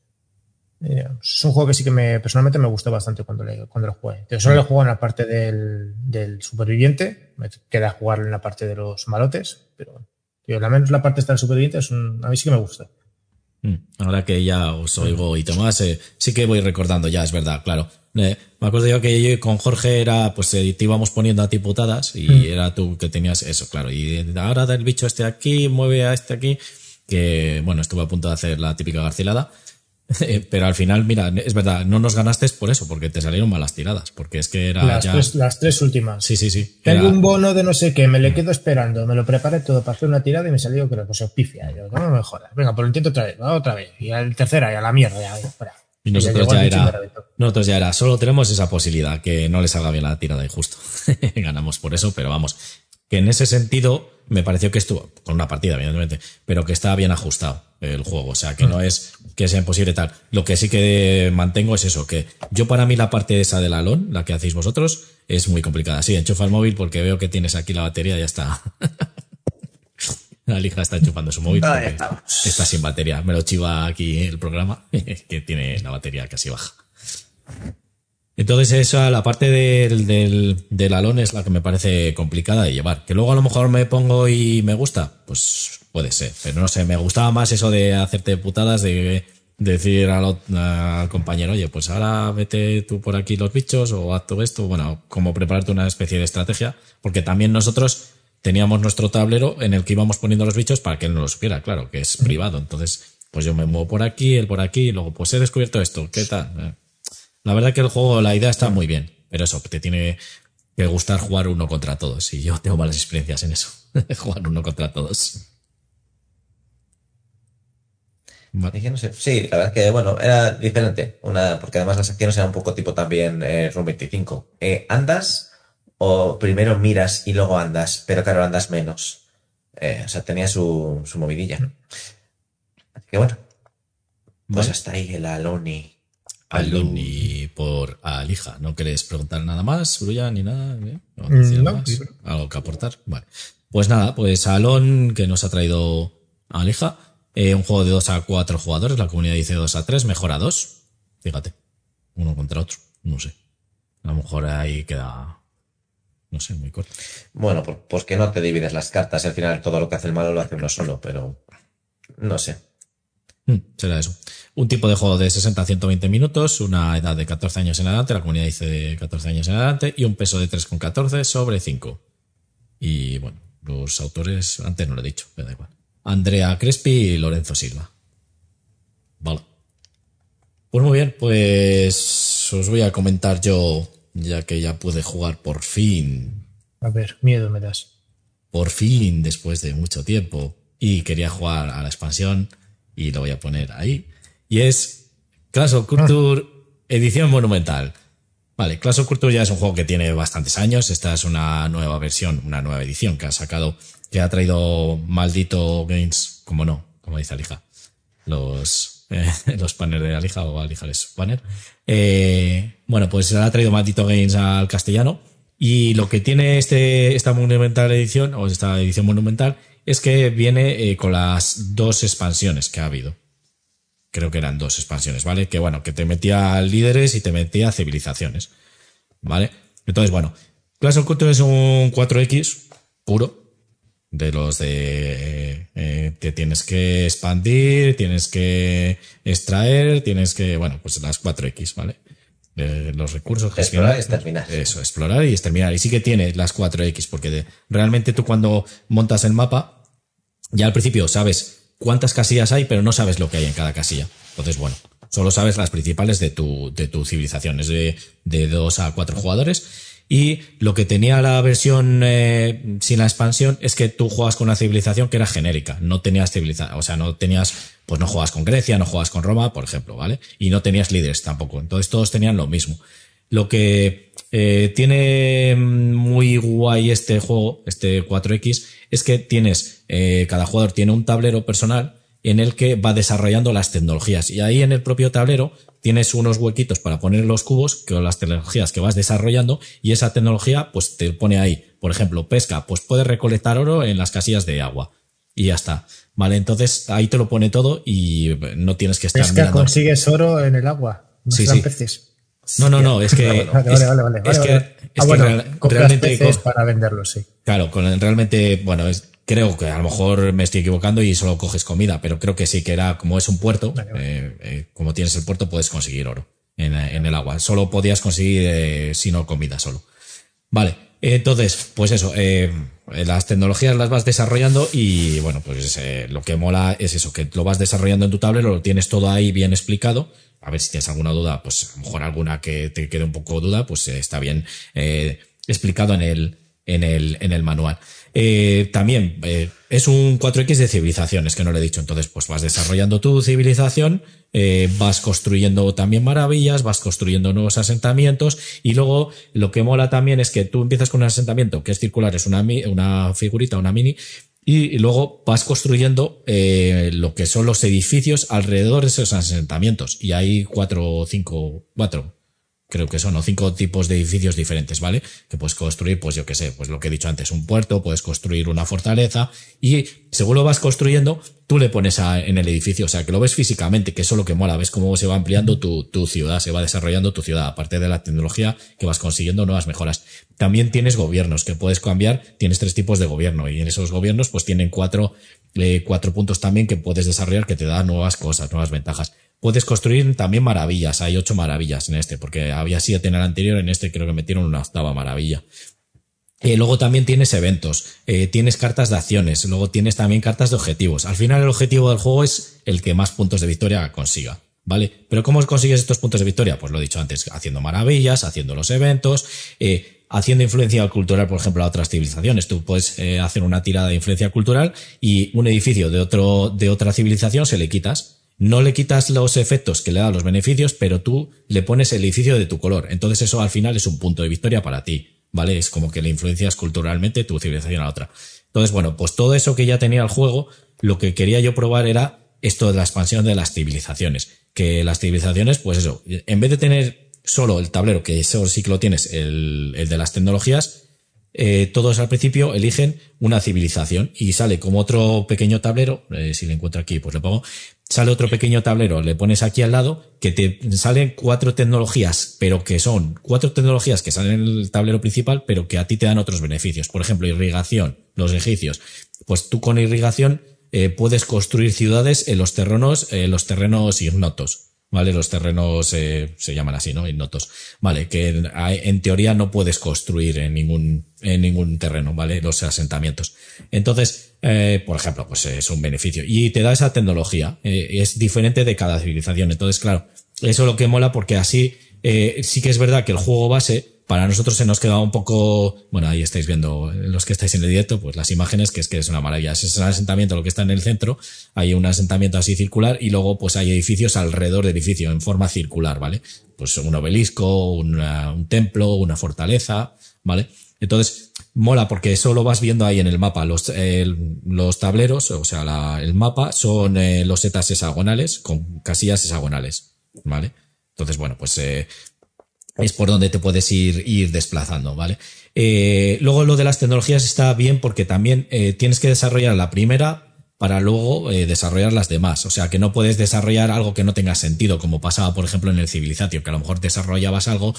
Speaker 3: Eh, Es un juego que sí que me personalmente me gustó bastante cuando, le, cuando lo jugué. Yo solo lo juego en la parte del, del superviviente, me queda jugar en la parte de los malotes, pero tío, al menos la parte esta del superviviente es un- a mí sí que me gusta.
Speaker 1: Mm, Ahora que ya os oigo y Tomás, eh, sí que voy recordando ya, es verdad, claro. Eh, me acuerdo yo que yo con Jorge era, pues eh, te íbamos poniendo a ti putadas y era tú que tenías eso, claro. Y ahora da el bicho este aquí, mueve a este aquí, que bueno, estuve a punto de hacer la típica garcilada. Eh, Pero al final, mira, es verdad, no nos ganaste por eso, porque te salieron malas tiradas, porque es que era
Speaker 3: Las,
Speaker 1: ya...
Speaker 3: tres, las tres últimas.
Speaker 1: Sí, sí, sí.
Speaker 3: Tengo
Speaker 1: Era-
Speaker 3: un bono de no sé qué, me le quedo esperando, me lo preparé todo para hacer una tirada y me salió, creo, pues pifia. Yo, no me jodas. Venga, pues lo intento otra vez, va otra vez. Y al tercera, y a la mierda, ya, ya, fuera.
Speaker 1: Y nosotros ya era, nosotros ya era, solo tenemos esa posibilidad, que no le salga bien la tirada y justo. Ganamos por eso, pero vamos. que en ese sentido me pareció que estuvo, con una partida, evidentemente, pero que estaba bien ajustado el juego. O sea, que no es que sea imposible tal. Lo que sí que mantengo es eso, que yo para mí la parte esa del alón, la que hacéis vosotros, es muy complicada. Sí, enchufa el móvil porque veo que tienes aquí la batería y ya está. La lija está enchufando su móvil.
Speaker 4: Ahí
Speaker 1: porque
Speaker 4: estamos.
Speaker 1: Está sin batería. Me lo chiva aquí el programa, que tiene la batería casi baja. Entonces esa, la parte del, del, del alón es la que me parece complicada de llevar. Que luego a lo mejor me pongo y me gusta, pues puede ser. Pero no sé, me gustaba más eso de hacerte putadas, de decir al, al compañero, oye, pues ahora vete tú por aquí los bichos o haz todo esto. Bueno, como prepararte una especie de estrategia. Porque también nosotros teníamos nuestro tablero en el que íbamos poniendo los bichos para que él no lo supiera, claro, que es privado. Entonces, pues yo me muevo por aquí, él por aquí, y luego pues he descubierto esto, ¿qué tal? Eh, La verdad que el juego, la idea está muy bien, pero eso, te tiene que gustar jugar uno contra todos. Y yo tengo malas experiencias en eso, jugar uno contra todos. Vale.
Speaker 4: Es que no sé. Sí, la verdad que, bueno, era diferente. Una, porque además las acciones eran un poco tipo también eh, Room 25. Eh, ¿Andas o primero miras y luego andas? Pero claro, andas menos. Eh, o sea, tenía su, su movidilla. Así que bueno. Pues
Speaker 1: Vale.
Speaker 4: hasta ahí el Aloni.
Speaker 1: Alumni por Alija. ¿No quieres preguntar nada más, Bruya, ni nada? ¿Eh? ¿No
Speaker 3: Mm,
Speaker 1: decir
Speaker 3: no,
Speaker 1: más?
Speaker 3: sí.
Speaker 1: ¿Algo que aportar? Vale. Pues nada, pues Alon, que nos ha traído Alija. Eh, un juego de 2 a 4 jugadores. La comunidad dice 2 a 3, mejor a 2. Fíjate. Uno contra otro. No sé. A lo mejor ahí queda. No sé, muy corto.
Speaker 4: Bueno, pues que no te divides las cartas. Al final todo lo que hace el malo lo hace uno solo, pero no sé.
Speaker 1: Mm, será eso. Un tipo de juego de 60 a 120 minutos, una edad de 14 años en adelante, la comunidad dice de 14 años en adelante, y un peso de 3,14 sobre 5. Y bueno, los autores, antes no lo he dicho, pero da igual. Andrea Crespi y Lorenzo Silva. Vale. Pues muy bien, pues os voy a comentar yo, ya que ya pude jugar por fin
Speaker 3: A ver, miedo me das.
Speaker 1: por fin, después de mucho tiempo, y quería jugar a la expansión, y lo voy a poner ahí. Y es Clash of Culture edición monumental. Vale, Clash of Culture ya es un juego que tiene bastantes años. Esta es una nueva versión, una nueva edición que ha sacado, que ha traído Maldito Games, como no, como dice Alija. Los, eh, los banners de Alija o Alija es banner. Eh, bueno, pues la ha traído Maldito Games al castellano. Y lo que tiene este, esta monumental edición, o esta edición monumental, es que viene eh, con las dos expansiones que ha habido. Creo que eran dos expansiones, ¿vale? Que bueno, que te metía líderes y te metía civilizaciones, ¿vale? Entonces, bueno, Clash of Culture es un 4X puro, de los de eh, que tienes que expandir, tienes que extraer, tienes que, bueno, pues las 4X, ¿vale? De los recursos,
Speaker 4: Explorar
Speaker 1: gestionar.
Speaker 4: y exterminar.
Speaker 1: Eso, explorar y exterminar. Y sí que tiene las 4X, porque de- realmente tú cuando montas el mapa, ya al principio sabes cuántas casillas hay, pero no sabes lo que hay en cada casilla. Entonces, bueno, solo sabes las principales de tu, de tu civilización. Es de, de dos a cuatro jugadores. Y lo que tenía la versión eh, sin la expansión es que tú juegas con una civilización que era genérica. No tenías civilización, o sea, no tenías, pues no juegas con Grecia, no juegas con Roma, por ejemplo, ¿vale? Y no tenías líderes tampoco. Entonces todos tenían lo mismo. Lo que eh, tiene muy guay este juego, este 4X, es que tienes, eh, cada jugador tiene un tablero personal en el que va desarrollando las tecnologías. Y ahí en el propio tablero tienes unos huequitos para poner los cubos con las tecnologías que vas desarrollando y esa tecnología pues te pone ahí. Por ejemplo, pesca, pues puedes recolectar oro en las casillas de agua. Y ya está. Vale, entonces ahí te lo pone todo y no tienes que estar
Speaker 3: Es que
Speaker 1: mirando.
Speaker 3: consigues oro en el agua. No
Speaker 1: Sí,
Speaker 3: peces.
Speaker 1: No, no, no, es que.
Speaker 3: Vale,
Speaker 1: es-
Speaker 3: vale, vale, vale.
Speaker 1: es que- es
Speaker 3: Ah,
Speaker 1: que
Speaker 3: bueno,
Speaker 1: real-
Speaker 3: compras
Speaker 1: realmente.
Speaker 3: peces para venderlos, sí.
Speaker 1: Claro, con, realmente, bueno, es, creo que a lo mejor me estoy equivocando y solo coges comida, pero creo que sí que era, como es un puerto,
Speaker 3: Vale, vale.
Speaker 1: eh, eh, como tienes el puerto, puedes conseguir oro en, en el agua. Solo podías conseguir, eh, si no comida solo. Vale, entonces, pues eso, eh, las tecnologías las vas desarrollando y bueno, pues lo que mola es eso, que lo vas desarrollando en tu tablero, lo tienes todo ahí bien explicado. A ver si tienes alguna duda, pues a lo mejor alguna que te quede un poco duda, pues está bien explicado en el, en el, en el manual. Eh, también eh, es un 4X de civilizaciones, que no lo he dicho. Entonces, pues vas desarrollando tu civilización, eh, vas construyendo también maravillas, vas construyendo nuevos asentamientos y luego lo que mola también es que tú empiezas con un asentamiento que es circular, es una, una figurita, una mini, y luego vas construyendo eh, lo que son los edificios alrededor de esos asentamientos. Y hay cuatro o cinco, cuatro, creo que son, o cinco tipos de edificios diferentes, ¿vale? Que puedes construir, pues yo qué sé, pues lo que he dicho antes, un puerto, puedes construir una fortaleza y según lo vas construyendo, tú le pones en el edificio, o sea, que lo ves físicamente, que eso es lo que mola, ves cómo se va ampliando tu, tu ciudad, se va desarrollando tu ciudad, aparte de la tecnología que vas consiguiendo nuevas mejoras. También tienes gobiernos que puedes cambiar, tienes tres tipos de gobierno y en esos gobiernos pues tienen cuatro, eh, cuatro puntos también que puedes desarrollar que te dan nuevas cosas, nuevas ventajas. Puedes construir también maravillas. Hay ocho maravillas en este, porque había siete en el anterior. En este creo que metieron una octava maravilla. Eh, luego también tienes eventos, eh, tienes cartas de acciones, luego tienes también cartas de objetivos. Al final el objetivo del juego es el que más puntos de victoria consiga. ¿Vale? Pero ¿cómo consigues estos puntos de victoria? Pues lo he dicho antes, haciendo maravillas, haciendo los eventos, eh, haciendo influencia cultural, por ejemplo, a otras civilizaciones. Tú puedes eh, hacer una tirada de influencia cultural y un edificio de otro, de otra civilización se le quitas no le quitas los efectos que le dan los beneficios, pero tú le pones el edificio de tu color. Entonces eso al final es un punto de victoria para ti, ¿vale? Es como que le influencias culturalmente tu civilización a otra. Entonces, bueno, pues todo eso que ya tenía el juego, lo que quería yo probar era esto de la expansión de las civilizaciones. Que las civilizaciones, pues eso, en vez de tener solo el tablero, que eso sí que lo tienes, el, de las tecnologías, eh, todos al principio eligen una civilización y sale como otro pequeño tablero, eh, si le encuentro aquí, pues le pongo, sale otro pequeño tablero, le pones aquí al lado, que te salen cuatro tecnologías, pero que son cuatro tecnologías que salen en el tablero principal, pero que a ti te dan otros beneficios. Por ejemplo, irrigación, los egipcios. Pues tú con irrigación eh, puedes construir ciudades en los terrenos, en los terrenos ignotos. ¿Vale? Los terrenos eh, se llaman así, ¿no? Ignotos. Vale, que en, teoría no puedes construir en ningún, en ningún terreno, ¿vale? Los asentamientos. Entonces, eh, por ejemplo, pues es un beneficio. Y te da esa tecnología. Eh, es diferente de cada civilización. Entonces, claro, eso es lo que mola porque así sí que es verdad que el juego base para nosotros se nos queda un poco, bueno, ahí estáis viendo los que estáis en el directo, pues las imágenes, que es que es una maravilla. Es el asentamiento lo que está en el centro, hay un asentamiento así circular y luego pues hay edificios alrededor del edificio en forma circular, ¿vale? Pues un obelisco, un templo, una fortaleza, ¿vale? Entonces, mola porque eso lo vas viendo ahí en el mapa. Los, los tableros, o sea, el mapa son eh, los setas hexagonales con casillas hexagonales, ¿vale? Entonces, bueno, pues eh, es por donde te puedes ir, ir desplazando, ¿vale? Eh, luego lo de las tecnologías está bien porque también eh, tienes que desarrollar la primera para luego eh, desarrollar las demás. O sea, que no puedes desarrollar algo que no tenga sentido, como pasaba, por ejemplo, en el Civilization, que a lo mejor desarrollabas algo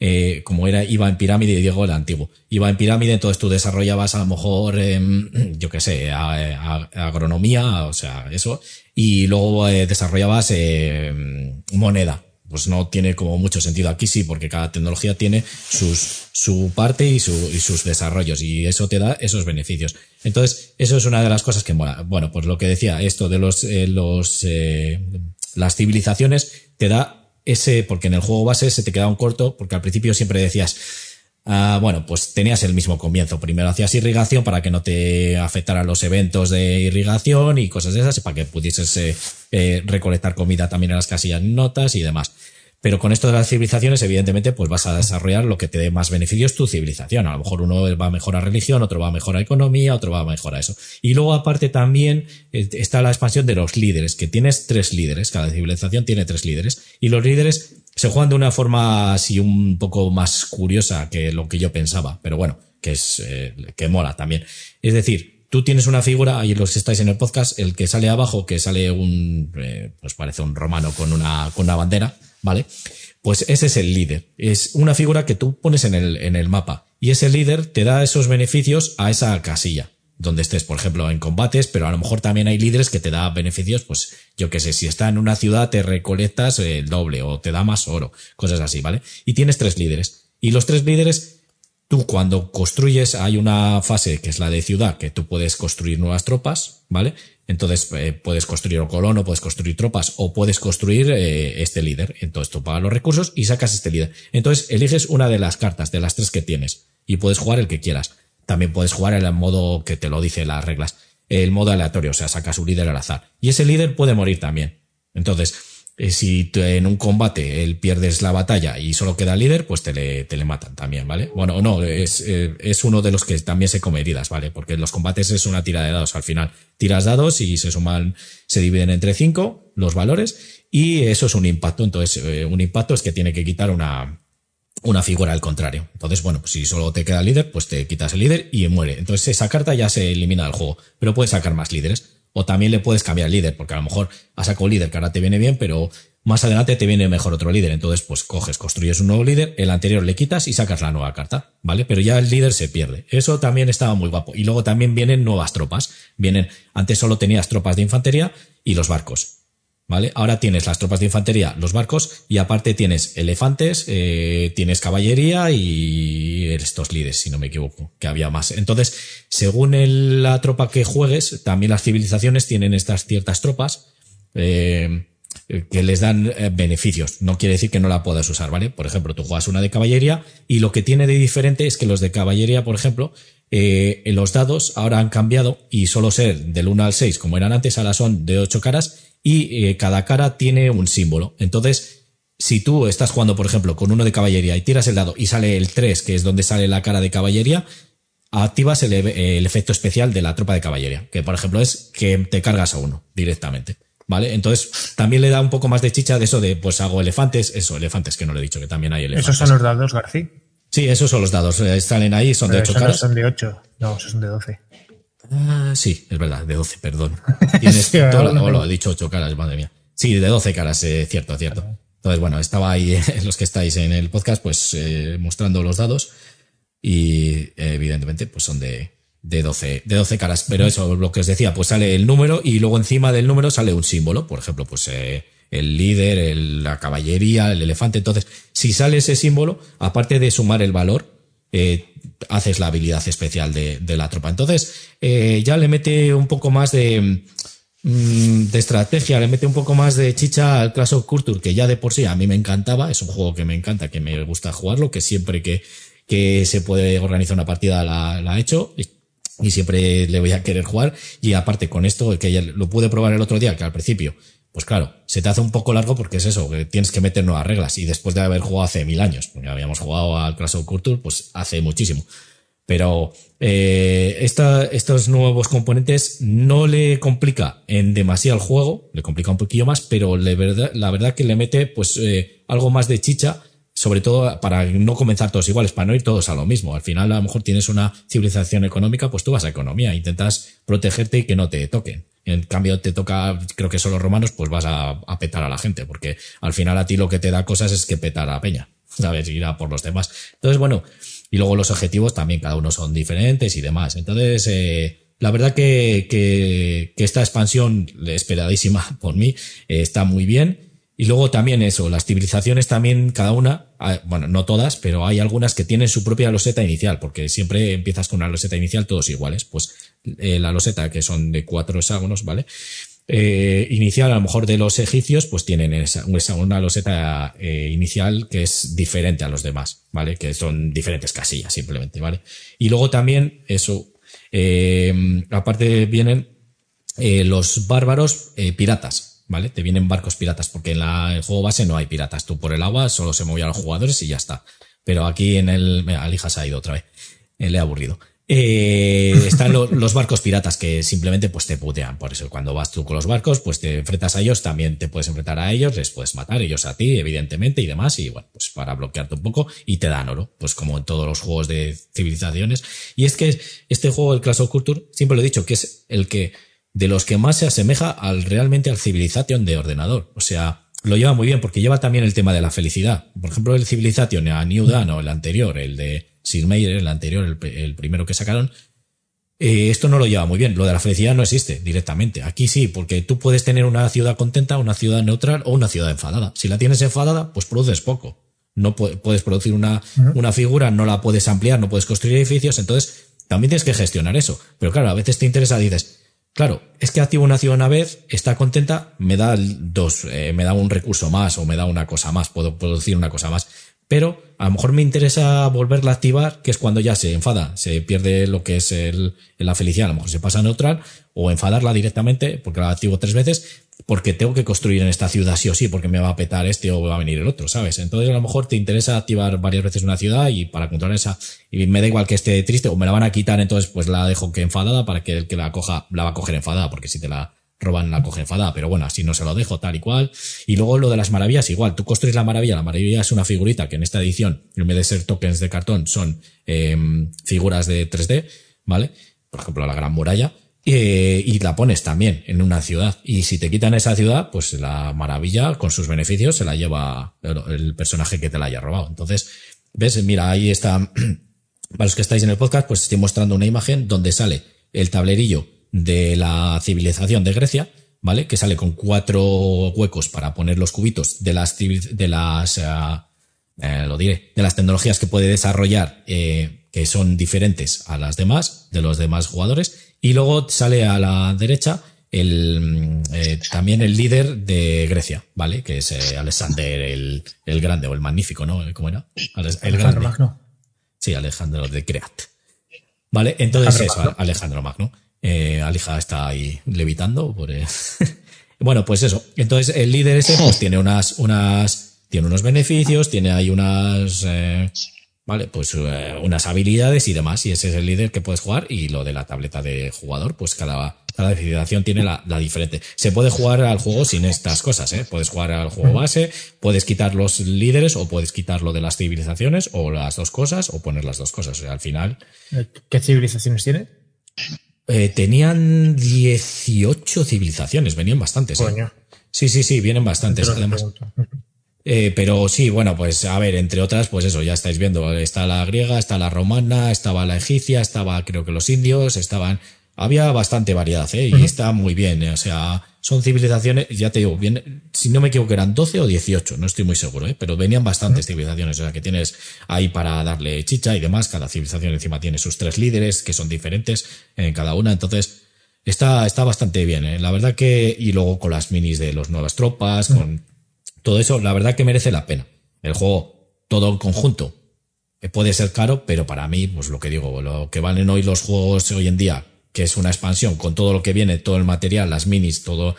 Speaker 1: eh, como era, iba en pirámide, y digo el antiguo, iba en pirámide, entonces tú desarrollabas a lo mejor, em, yo qué sé, agronomía, o sea, eso, y luego eh, desarrollabas em, moneda pues no tiene como mucho sentido. Aquí sí, porque cada tecnología tiene sus, su parte y, sus desarrollos y eso te da esos beneficios. Entonces, eso es una de las cosas que Bueno, pues lo que decía, esto de los, eh, los, eh, las civilizaciones te da ese, porque en el juego base se te queda un corto, porque al principio siempre decías, Ah, bueno, pues tenías el mismo comienzo. Primero hacías irrigación para que no te afectaran los eventos de irrigación y cosas de esas, para que pudieses eh, eh, recolectar comida también en las casillas notas y demás. Pero con esto de las civilizaciones, evidentemente, pues vas a desarrollar lo que te dé más beneficios tu civilización. A lo mejor uno va a religión, otro va a economía, otro va a eso. Y luego, aparte, también eh, está la expansión de los líderes, que tienes tres líderes. Cada civilización tiene tres líderes. Y los líderes se juegan de una forma así un poco más curiosa que lo que yo pensaba. Pero bueno, que es, eh, que mola también. Es decir, tú tienes una figura, ahí los que estáis en el podcast, el que sale abajo, que sale un, eh, pues parece un romano con una, con una bandera ¿vale? Pues ese es el líder. Es una figura que tú pones en el, en el mapa. Y ese líder te da esos beneficios a esa casilla. Donde estés, por ejemplo, en combates, pero a lo mejor también hay líderes que te da beneficios, pues yo qué sé, si está en una ciudad te recolectas el doble o te da más oro, cosas así, ¿vale? Y tienes tres líderes. Y los tres líderes Tú cuando construyes, hay una fase que es la de ciudad, que tú puedes construir nuevas tropas, ¿vale? Entonces eh, puedes construir un colono, puedes construir tropas o puedes construir eh, este líder. Entonces tú pagas los recursos y sacas este líder. Entonces eliges una de las cartas, de las tres que tienes, y puedes jugar el que quieras. También puedes jugar en el modo que te lo dice las reglas, el modo aleatorio, o sea, sacas un líder al azar. Y ese líder puede morir también. Entonces, eh, si en un combate él pierdes la batalla y solo queda el líder, pues te le, te le matan también, ¿vale? Bueno, no, es, eh, es uno de los que también se come heridas, ¿vale? Porque los combates es una tira de dados. Al final, tiras dados y se suman, se dividen entre cinco los valores y eso es un impacto. Entonces, eh, un impacto es que tiene que quitar una, una figura al contrario. Entonces, bueno, si solo te queda el líder, pues te quitas el líder y muere. Entonces esa carta ya se elimina del juego, pero puedes sacar más líderes. O también le puedes cambiar el líder, porque a lo mejor has sacado un líder que ahora te viene bien, pero más adelante te viene mejor otro líder. Entonces, pues coges, construyes un nuevo líder, el anterior le quitas y sacas la nueva carta, ¿vale? Pero ya el líder se pierde. Eso también estaba muy guapo. Y luego también vienen nuevas tropas. Vienen, antes solo tenías tropas de infantería y los barcos. ¿Vale? Ahora tienes las tropas de infantería, los barcos, y aparte tienes elefantes, eh, tienes caballería y estos líderes, si no me equivoco, que había más. Entonces, según la tropa que juegues, también las civilizaciones tienen estas ciertas tropas eh, que les dan eh, beneficios. No quiere decir que no la puedas usar, ¿vale? Por ejemplo, tú juegas una de caballería y lo que tiene de diferente es que los de caballería, por ejemplo, los dados ahora han cambiado y solo ser del 1 al 6 como eran antes, ahora son de 8 caras y eh, cada cara tiene un símbolo. Entonces, si tú estás jugando, por ejemplo, con uno de caballería y tiras el dado y sale el 3, que es donde sale la cara de caballería, activas el, el, efecto especial de la tropa de caballería, que por ejemplo es que te cargas a uno directamente. ¿Vale? Entonces, también le da un poco más de chicha de eso de, pues hago elefantes, eso, elefantes, que no le he dicho que también hay elefantes.
Speaker 3: ¿Esos son los dados, García?
Speaker 1: Sí, esos son los dados. Eh, salen ahí, son de 8 caras.
Speaker 3: No son de 8, no, esos son de 12.
Speaker 1: Ah, sí, es verdad, de 12, perdón. Tienes sí, toda la, oh, lo he dicho 8 caras, madre mía. Sí, de 12 caras, eh, cierto, cierto. Entonces, bueno, estaba ahí, los que estáis en el podcast, pues eh, mostrando los dados y evidentemente pues son de, de 12, de 12 caras. Pero eso, lo que os decía, pues sale el número y luego encima del número sale un símbolo. Por ejemplo, pues eh, el líder, el, la caballería, el elefante. Entonces, si sale ese símbolo, aparte de sumar el valor, eh, haces la habilidad especial de, la tropa. Entonces, eh, ya le mete un poco más de, mm, de estrategia, le mete un poco más de chicha al Clash of Culture, que ya de por sí a mí me encantaba, es un juego que me encanta, que me gusta jugarlo, que siempre que, se puede organizar una partida la, la he hecho. Y, y siempre le voy a querer jugar. Y aparte con esto, que ya lo pude probar el otro día, que al principio pues claro, se te hace un poco largo porque es eso, que tienes que meter nuevas reglas. Y después de haber jugado hace mil años, porque habíamos jugado al Clash of Culture, pues hace muchísimo. Pero eh, esta, estos nuevos componentes no le complica en demasiado el juego, le complica un poquillo más, pero verdad, la verdad que le mete pues eh, algo más de chicha, sobre todo para no comenzar todos iguales, para no ir todos a lo mismo. Al final a lo mejor tienes una civilización económica, pues tú vas a economía, intentas protegerte y que no te toquen. En cambio, te toca, creo que son los romanos, pues vas a, petar a la gente, porque al final a ti lo que te da cosas es que petar a la peña, ¿sabes? Ir a por los demás. Entonces, bueno, y luego los objetivos también, cada uno son diferentes y demás. Entonces, eh, la verdad que, que, que, esta expansión, esperadísima por mí, eh, está muy bien. Y luego también eso, las civilizaciones también, cada una, ah, bueno, no todas, pero hay algunas que tienen su propia loseta inicial, porque siempre empiezas con una loseta inicial todos iguales. Pues eh, la loseta, que son de cuatro hexágonos, ¿vale? Eh, inicial, a lo mejor de los egipcios, pues tienen esa, una loseta eh, inicial que es diferente a los demás, ¿vale? Que son diferentes casillas, simplemente, ¿vale? Y luego también, eso, eh, aparte vienen los bárbaros piratas, ¿vale? Te vienen barcos piratas, porque en la, el juego base no hay piratas. Tú por el agua solo se movían los jugadores y ya está. Pero aquí en el. Alija se ha ido otra vez. Eh, le he aburrido. Eh, están lo, los barcos piratas que simplemente pues te putean. Por eso cuando vas tú con los barcos, pues te enfrentas a ellos, también te puedes enfrentar a ellos, les puedes matar ellos a ti, evidentemente, y demás. Y bueno, pues para bloquearte un poco y te dan oro, pues como en todos los juegos de civilizaciones. Y es que este juego, el Clash of Culture, siempre lo he dicho, que es el que de los que más se asemeja al realmente al Civilization de ordenador. O sea, lo lleva muy bien porque lleva también el tema de la felicidad. Por ejemplo, el Civilization a New Dawn o el anterior, el de Sid Meier, el anterior, el, primero que sacaron, eh, esto no lo lleva muy bien. Lo de la felicidad no existe directamente. Aquí sí, porque tú puedes tener una ciudad contenta, una ciudad neutral o una ciudad enfadada. Si la tienes enfadada, pues produces poco. No puedes producir una, una figura, no la puedes ampliar, no puedes construir edificios, entonces también tienes que gestionar eso. Pero claro, a veces te interesa, dices, Claro, es que activo una acción una vez, está contenta, me da dos, eh, me da un recurso más o me da una cosa más, puedo producir una cosa más. Pero a lo mejor me interesa volverla a activar, que es cuando ya se enfada, se pierde lo que es la felicidad, a lo mejor se pasa a neutral, o enfadarla directamente, porque la activo tres veces, porque tengo que construir en esta ciudad sí o sí, porque me va a petar este o va a venir el otro, ¿sabes? Entonces a lo mejor te interesa activar varias veces una ciudad y para controlar esa, y me da igual que esté triste o me la van a quitar, entonces pues la dejo que enfadada para que el que la coja, la va a coger enfadada, porque si te la roban la coge enfadada, pero bueno, así no se lo dejo tal y cual. Y luego lo de las maravillas, igual, tú construyes la maravilla, la maravilla es una figurita que en esta edición, en vez de ser tokens de cartón, son em, figuras de 3D, ¿vale? Por ejemplo, la Gran Muralla. Eh, y la pones también en una ciudad. Y si te quitan esa ciudad, pues la maravilla con sus beneficios se la lleva el personaje que te la haya robado. Entonces, ves, mira, ahí está, para los que estáis en el podcast, pues estoy mostrando una imagen donde sale el tablerillo de la civilización de Grecia, ¿vale? Que sale con cuatro huecos para poner los cubitos de las, de las, eh, eh, lo diré, de las tecnologías que puede desarrollar, eh, que son diferentes a las demás, de los demás jugadores. Y luego sale a la derecha el, también el líder de Grecia, ¿vale? Que es Alexander el, el, Grande o el Magnífico, ¿no? ¿Cómo era?
Speaker 3: el Grande. Magno.
Speaker 1: Sí, Alejandro de Creat. ¿Vale? Entonces eso, Alejandro Magno. Eh, Alija está ahí levitando. Bueno, pues eso. Entonces el líder ese pues tiene unas, unas, tiene unos beneficios, tiene ahí unas, eh, vale, pues eh, unas habilidades y demás. Y ese es el líder que puedes jugar. Y lo de la tableta de jugador, pues cada, cada tiene la, diferente. Se puede jugar al juego sin estas cosas. Puedes jugar al juego base, puedes quitar los líderes o puedes quitar lo de las civilizaciones o las dos cosas o poner las dos cosas. Al final.
Speaker 3: ¿Qué civilizaciones tiene?
Speaker 1: Eh, tenían 18 civilizaciones, venían bastantes. ¿eh? Sí, sí, sí, vienen bastantes. Además. Eh, pero sí, bueno, pues a ver, entre otras, pues eso, ya estáis viendo, está la griega, está la romana, estaba la egipcia, estaba creo que los indios, estaban, había bastante variedad, ¿eh? Y está muy bien, o sea, son civilizaciones, ya te digo, bien, si no me equivoco, eran 12 o 18, no estoy muy seguro, ¿eh? pero venían bastantes civilizaciones, o sea que tienes ahí para darle chicha y demás, cada civilización encima tiene sus tres líderes que son diferentes en cada una, entonces está, está bastante bien, ¿eh? la verdad que, y luego con las minis de las nuevas tropas, con todo eso, la verdad que merece la pena. El juego, todo en conjunto, eh, puede ser caro, pero para mí, pues lo que digo, lo que valen hoy los juegos hoy en día que es una expansión con todo lo que viene, todo el material, las minis, todo.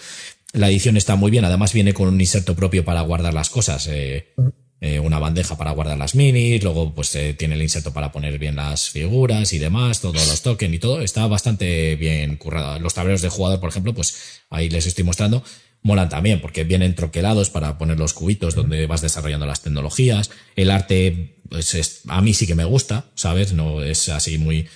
Speaker 1: La edición está muy bien, además viene con un inserto propio para guardar las cosas. Eh, eh, una bandeja para guardar las minis, luego pues eh, tiene el inserto para poner bien las figuras y demás, todos los tokens y todo, está bastante bien currado. Los tableros de jugador, por ejemplo, pues ahí les estoy mostrando, molan también porque vienen troquelados para poner los cubitos donde vas desarrollando las tecnologías. El arte, pues a mí sí que me gusta, ¿sabes? No es así muy,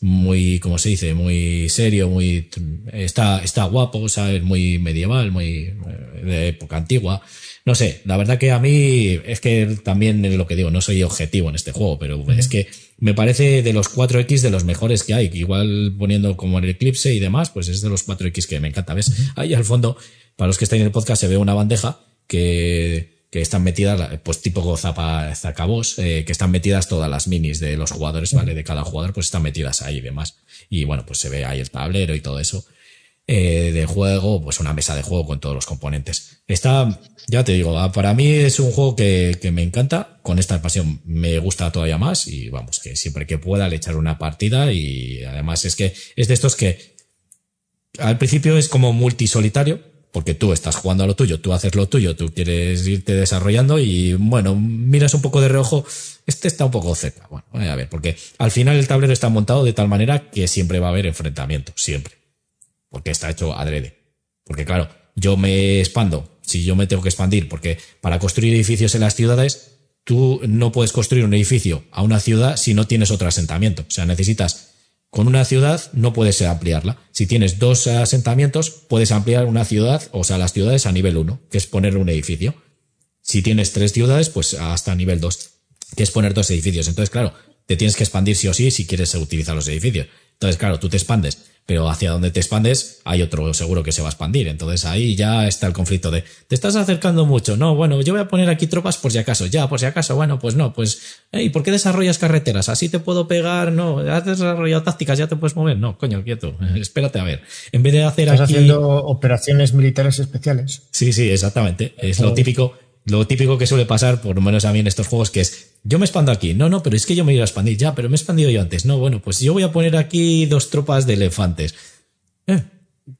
Speaker 1: muy, como se dice, muy serio, muy, está, está guapo, ¿sabes? Muy medieval, muy eh, de época antigua. No sé, la verdad que a mí es que también es lo que digo, no soy objetivo en este juego, pero es que me parece de los 4X de los mejores que hay. Igual poniendo como el Eclipse y demás, pues es de los 4X que me encanta. ¿Ves? Ahí al fondo, para los que están en el podcast, se ve una bandeja que que están metidas, pues tipo Zapa Zacabos, eh, que están metidas todas las minis de los jugadores, ¿vale? De cada jugador, pues están metidas ahí y demás. Y bueno, pues se ve ahí el tablero y todo eso. Eh, de juego, pues una mesa de juego con todos los componentes. Está, ya te digo, ah, para mí es un juego que, que me encanta, con esta pasión me gusta todavía más y vamos, que siempre que pueda le echar una partida y además es que es de estos que al principio es como multisolitario, porque tú estás jugando a lo tuyo, tú haces lo tuyo, tú quieres irte desarrollando y bueno, miras un poco de reojo, este está un poco cerca. Bueno, a ver, porque al final el tablero está montado de tal manera que siempre va a haber enfrentamiento, siempre. Porque está hecho adrede. Porque claro, yo me expando, si yo me tengo que expandir, porque para construir edificios en las ciudades, tú no puedes construir un edificio a una ciudad si no tienes otro asentamiento. O sea, necesitas con una ciudad no puedes ampliarla. Si tienes dos asentamientos, puedes ampliar una ciudad, o sea, las ciudades a nivel 1, que es poner un edificio. Si tienes tres ciudades, pues hasta nivel 2, que es poner dos edificios. Entonces, claro, te tienes que expandir sí o sí si quieres utilizar los edificios. Entonces, claro, tú te expandes pero hacia donde te expandes hay otro seguro que se va a expandir. Entonces ahí ya está el conflicto de, te estás acercando mucho, no, bueno, yo voy a poner aquí tropas por si acaso, ya, por si acaso, bueno, pues no, pues, ¿y ¿por qué desarrollas carreteras? Así te puedo pegar, no, has desarrollado tácticas, ya te puedes mover, no, coño, quieto, espérate a ver. En vez de hacer
Speaker 3: ¿Estás haciendo operaciones militares especiales?
Speaker 1: Sí, sí, exactamente, es lo típico lo típico que suele pasar, por lo menos a mí en estos juegos, que es, yo me expando aquí. No, no, pero es que yo me iba a expandir ya, pero me he expandido yo antes. No, bueno, pues yo voy a poner aquí dos tropas de elefantes. Eh,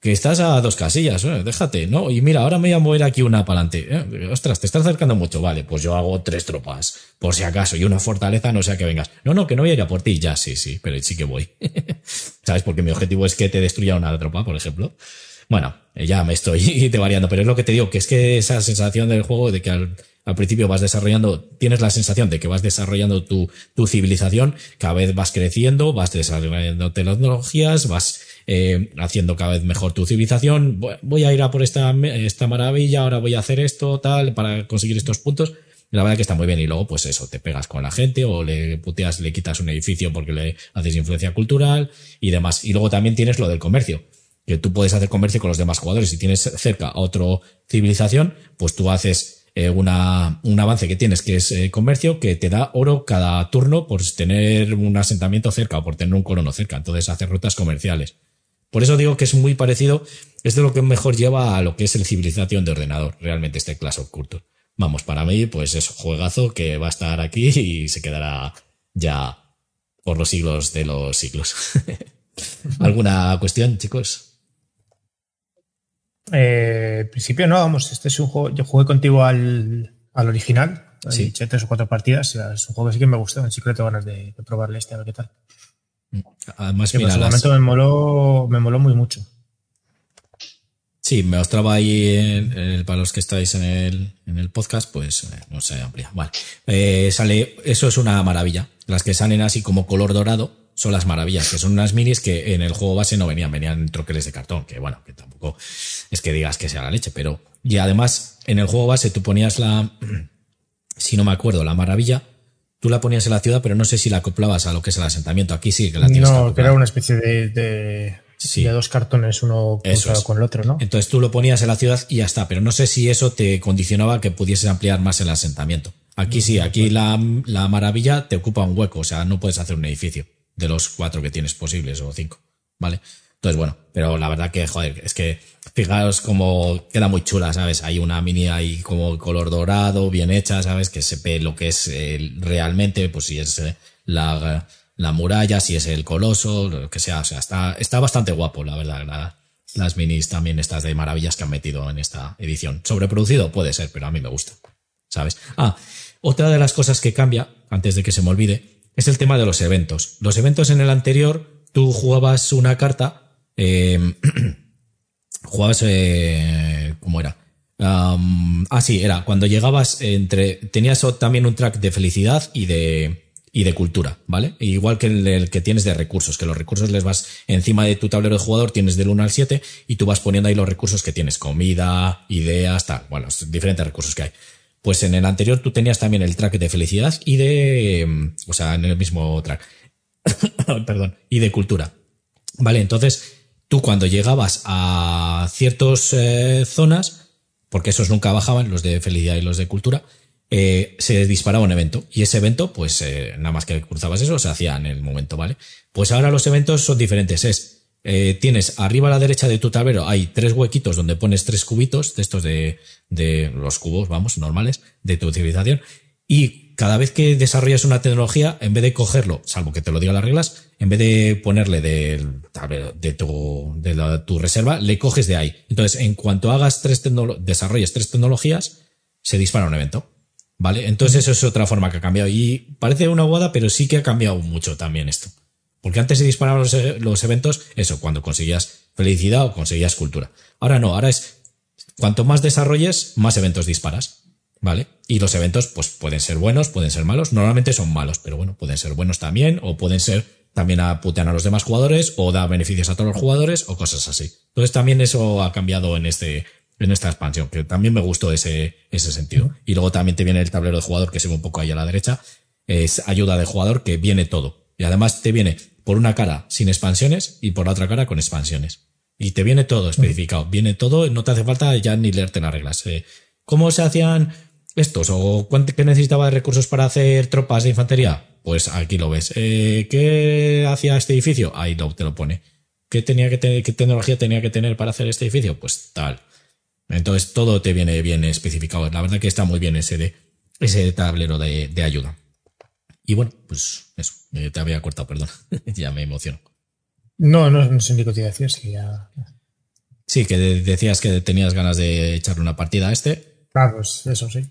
Speaker 1: que estás a dos casillas, eh, déjate, ¿no? Y mira, ahora me voy a mover aquí una para adelante. Eh, ostras, te estás acercando mucho. Vale, pues yo hago tres tropas, por si acaso, y una fortaleza, no sea que vengas. No, no, que no voy a ir a por ti. Ya, sí, sí, pero sí que voy. ¿Sabes? Porque mi objetivo es que te destruya una tropa, por ejemplo. Bueno, ya me estoy variando, pero es lo que te digo, que es que esa sensación del juego de que al, al principio vas desarrollando, tienes la sensación de que vas desarrollando tu, tu civilización, cada vez vas creciendo, vas desarrollando tecnologías, vas eh, haciendo cada vez mejor tu civilización, voy a ir a por esta, esta maravilla, ahora voy a hacer esto, tal, para conseguir estos puntos. La verdad que está muy bien. Y luego, pues eso, te pegas con la gente o le puteas, le quitas un edificio porque le haces influencia cultural y demás. Y luego también tienes lo del comercio que tú puedes hacer comercio con los demás jugadores. Si tienes cerca a otra civilización, pues tú haces eh, una, un avance que tienes que es eh, comercio que te da oro cada turno por tener un asentamiento cerca o por tener un colono cerca. Entonces hacer rutas comerciales. Por eso digo que es muy parecido, es de lo que mejor lleva a lo que es el civilización de ordenador, realmente este Clash of. Vamos, para mí, pues es juegazo que va a estar aquí y se quedará ya por los siglos de los siglos. ¿Alguna cuestión, chicos?
Speaker 3: Eh, en principio no, vamos, este es un juego, yo jugué contigo al, al original, sí. he tres o cuatro partidas, es un juego que sí que me gustó, sí que tengo ganas de, de, probarle este, a ver qué tal.
Speaker 1: Además,
Speaker 3: que
Speaker 1: mira,
Speaker 3: en
Speaker 1: las...
Speaker 3: momento me moló, me moló muy mucho.
Speaker 1: Sí, me mostraba ahí, en, en, para los que estáis en el, en el podcast, pues eh, no se amplía. Vale. Eh, sale, eso es una maravilla. Las que salen así como color dorado, son las maravillas, que son unas minis que en el juego base no venían, venían en troqueles de cartón, que bueno, que tampoco es que digas que sea la leche, pero y además en el juego base tú ponías la, si no me acuerdo, la maravilla, tú la ponías en la ciudad, pero no sé si la acoplabas a lo que es el asentamiento. Aquí sí que la tienes.
Speaker 3: No, que, que era una especie de, de, sí. de dos cartones, uno cruzado con el otro, ¿no?
Speaker 1: Entonces tú lo ponías en la ciudad y ya está, pero no sé si eso te condicionaba que pudieses ampliar más el asentamiento. Aquí sí, aquí la, la maravilla te ocupa un hueco, o sea, no puedes hacer un edificio de los cuatro que tienes posibles o cinco, ¿vale? Entonces, bueno, pero la verdad que, joder, es que fijaos como queda muy chula, ¿sabes? Hay una mini ahí como color dorado, bien hecha, ¿sabes? Que se ve lo que es eh, realmente, pues si es eh, la, la muralla, si es el coloso, lo que sea, o sea, está, está bastante guapo, la verdad. La, las minis también estas de maravillas que han metido en esta edición. Sobreproducido puede ser, pero a mí me gusta, ¿sabes? Ah, otra de las cosas que cambia, antes de que se me olvide, es el tema de los eventos. Los eventos en el anterior, tú jugabas una carta, eh, jugabas, eh, ¿cómo era? Ah, sí, era cuando llegabas entre, tenías también un track de felicidad y de, y de cultura, ¿vale? Igual que el, el, que tienes de recursos, que los recursos les vas encima de tu tablero de jugador, tienes del 1 al 7 y tú vas poniendo ahí los recursos que tienes, comida, ideas, tal, bueno, los diferentes recursos que hay. Pues en el anterior tú tenías también el track de felicidad y de, o sea, en el mismo track, perdón, y de cultura. Vale, entonces tú cuando llegabas a ciertas eh, zonas, porque esos nunca bajaban, los de felicidad y los de cultura, eh, se disparaba un evento. Y ese evento, pues eh, nada más que cruzabas eso, se hacía en el momento, ¿vale? Pues ahora los eventos son diferentes. Es eh, tienes arriba a la derecha de tu tablero hay tres huequitos donde pones tres cubitos de estos de, de los cubos, vamos, normales, de tu civilización. Y cada vez que desarrollas una tecnología, en vez de cogerlo, salvo que te lo diga las reglas, en vez de ponerle del tablero, de tu, de la, tu reserva, le coges de ahí. Entonces, en cuanto hagas tres desarrolles tres tecnologías, se dispara un evento. ¿Vale? Entonces, eso es otra forma que ha cambiado. Y parece una guada, pero sí que ha cambiado mucho también esto. Porque antes se disparaban los, los, eventos, eso, cuando conseguías felicidad o conseguías cultura. Ahora no, ahora es cuanto más desarrolles, más eventos disparas. ¿Vale? Y los eventos, pues pueden ser buenos, pueden ser malos. Normalmente son malos, pero bueno, pueden ser buenos también, o pueden ser también a putear a los demás jugadores, o da beneficios a todos los jugadores, o cosas así. Entonces también eso ha cambiado en este, en esta expansión, que también me gustó ese, ese sentido. Y luego también te viene el tablero de jugador, que se ve un poco ahí a la derecha. Es ayuda de jugador, que viene todo. Y además te viene por una cara sin expansiones y por la otra cara con expansiones. Y te viene todo especificado, viene todo, no te hace falta ya ni leerte las reglas. Eh, ¿Cómo se hacían estos? ¿O cuánto, qué necesitaba de recursos para hacer tropas de infantería? Pues aquí lo ves. Eh, ¿Qué hacía este edificio? Ahí lo, te lo pone. ¿Qué, tenía que tener, ¿Qué tecnología tenía que tener para hacer este edificio? Pues tal. Entonces todo te viene bien especificado. La verdad que está muy bien ese, ese tablero de ayuda. Y bueno, pues eso, eh, te había cortado, perdón. ya me emociono.
Speaker 3: No, no, no sé ni qué te iba a decir, sí, ya.
Speaker 1: Sí, que de- decías que tenías ganas de echarle una partida a este
Speaker 3: Ah, pues eso sí.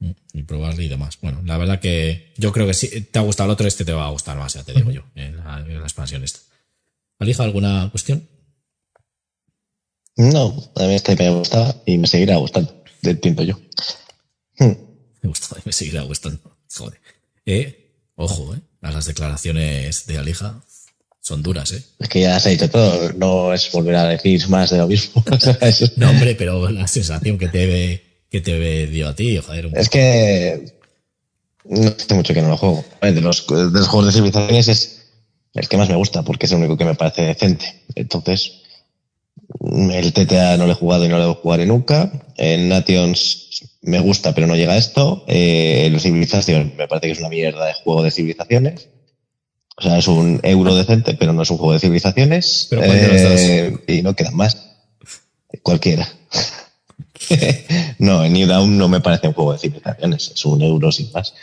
Speaker 1: mm, y probarle y demás. Bueno, la verdad que yo creo que si te ha gustado el otro, este te va a gustar más, ya te digo yo, en la, en la expansión esta. ¿Alija, alguna cuestión?
Speaker 2: No, a mí este me gustaba y me seguirá gustando, entiendo yo.
Speaker 1: Me gustó y me seguirá gustando. Joder. Eh, ojo, eh. a Las declaraciones de Alija son duras, eh.
Speaker 2: Es que ya se ha dicho todo, no es volver a decir más de lo mismo.
Speaker 1: No, hombre, pero la sensación que te, que te dio a ti, joder. un
Speaker 2: es que no hace mucho que no lo juego. De los, de los juegos de civilizaciones es el que más me gusta porque es el único que me parece decente. Entonces, el TTA no lo he jugado y no lo jugaré nunca. En Nations me gusta, pero no llega a esto. Eh, el Civilization me parece que es una mierda de juego de civilizaciones. O sea, es un euro decente, pero no es un juego de civilizaciones.
Speaker 1: Pero ¿cuál de los
Speaker 2: Eh, Y no quedan más. Cualquiera. no, en New Dawn no me parece un juego de civilizaciones, es un euro sin más.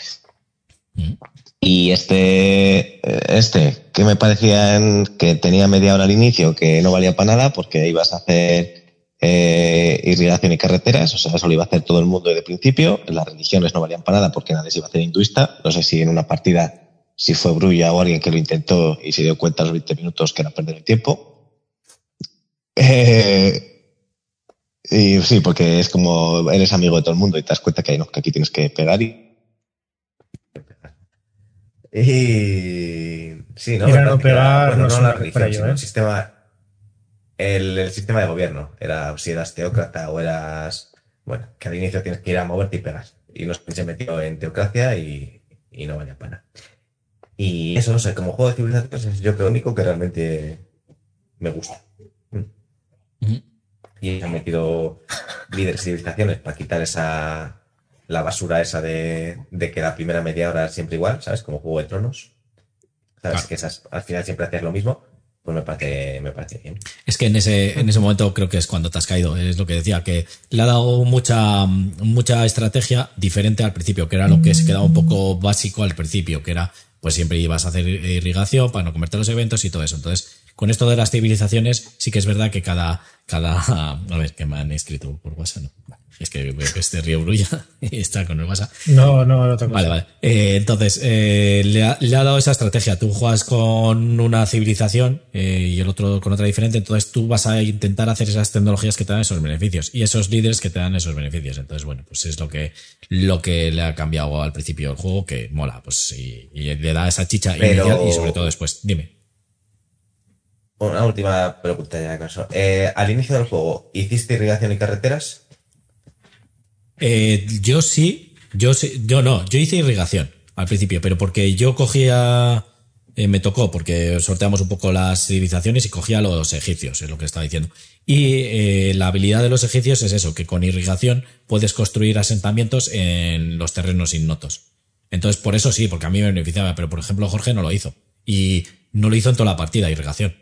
Speaker 1: Mm.
Speaker 2: Y este, eh, este, que me parecía que tenía media hora al inicio, que no valía para nada porque ibas a hacer eh, irrigación y carreteras, o sea, eso lo iba a hacer todo el mundo desde principio. Las religiones no valían para nada porque nadie se iba a hacer hinduista. No sé si en una partida, si fue Brulla o alguien que lo intentó y se dio cuenta a los 20 minutos que era perder el tiempo. Eh, y sí, porque es como eres amigo de todo el mundo y te das cuenta que, que aquí tienes que pegar y
Speaker 4: Y sí, ¿no?
Speaker 3: Era no pegar,
Speaker 4: bueno,
Speaker 3: no
Speaker 4: no la
Speaker 3: una
Speaker 4: religión,
Speaker 3: ello,
Speaker 4: sino
Speaker 3: ¿eh?
Speaker 4: el sistema, el, el sistema de gobierno. Era si eras teócrata o eras, bueno, que al inicio tienes que ir a moverte y pegar. Y nos se metió en teocracia y, y no valía para nada. Y eso, o sea, como juego de civilizaciones es yo creo lo único que realmente me gusta. Y han metido líderes de civilizaciones para quitar esa la basura esa de, de que la primera media hora es siempre igual, ¿sabes? Como Juego de Tronos. ¿Sabes?
Speaker 1: Claro.
Speaker 4: Que esas, al final siempre hacías lo mismo. Pues me parece, me parece bien.
Speaker 1: Es que en ese, en ese momento creo que es cuando te has caído, es lo que decía, que le ha dado mucha, mucha estrategia diferente al principio, que era lo que se quedaba un poco básico al principio, que era, pues siempre ibas a hacer irrigación para no comerte los eventos y todo eso. Entonces, con esto de las civilizaciones, sí que es verdad que cada, cada, a ver, que me han escrito por WhatsApp, ¿no? Es que veo que este río brulla y está con el WhatsApp.
Speaker 3: No, no, no cosa.
Speaker 1: Vale, vale. Eh, entonces, eh, le, ha, le ha dado esa estrategia. Tú juegas con una civilización eh, y el otro con otra diferente. Entonces, tú vas a intentar hacer esas tecnologías que te dan esos beneficios y esos líderes que te dan esos beneficios. Entonces, bueno, pues es lo que, lo que le ha cambiado al principio del juego, que mola, pues, y, y le da esa chicha
Speaker 4: Pero-
Speaker 1: inicial y sobre todo después. Dime.
Speaker 4: Una última pregunta ya con eso. Eh, al inicio del juego, ¿hiciste irrigación y carreteras?
Speaker 1: Eh, yo sí, yo sí, yo no, yo hice irrigación al principio, pero porque yo cogía, eh, me tocó, porque sorteamos un poco las civilizaciones y cogía los egipcios, es lo que estaba diciendo. Y la habilidad de los egipcios es eso, que con irrigación puedes construir asentamientos en los terrenos ignotos. Entonces, por eso sí, porque a mí me beneficiaba, pero por ejemplo Jorge no lo hizo. Y no lo hizo en toda la partida, irrigación,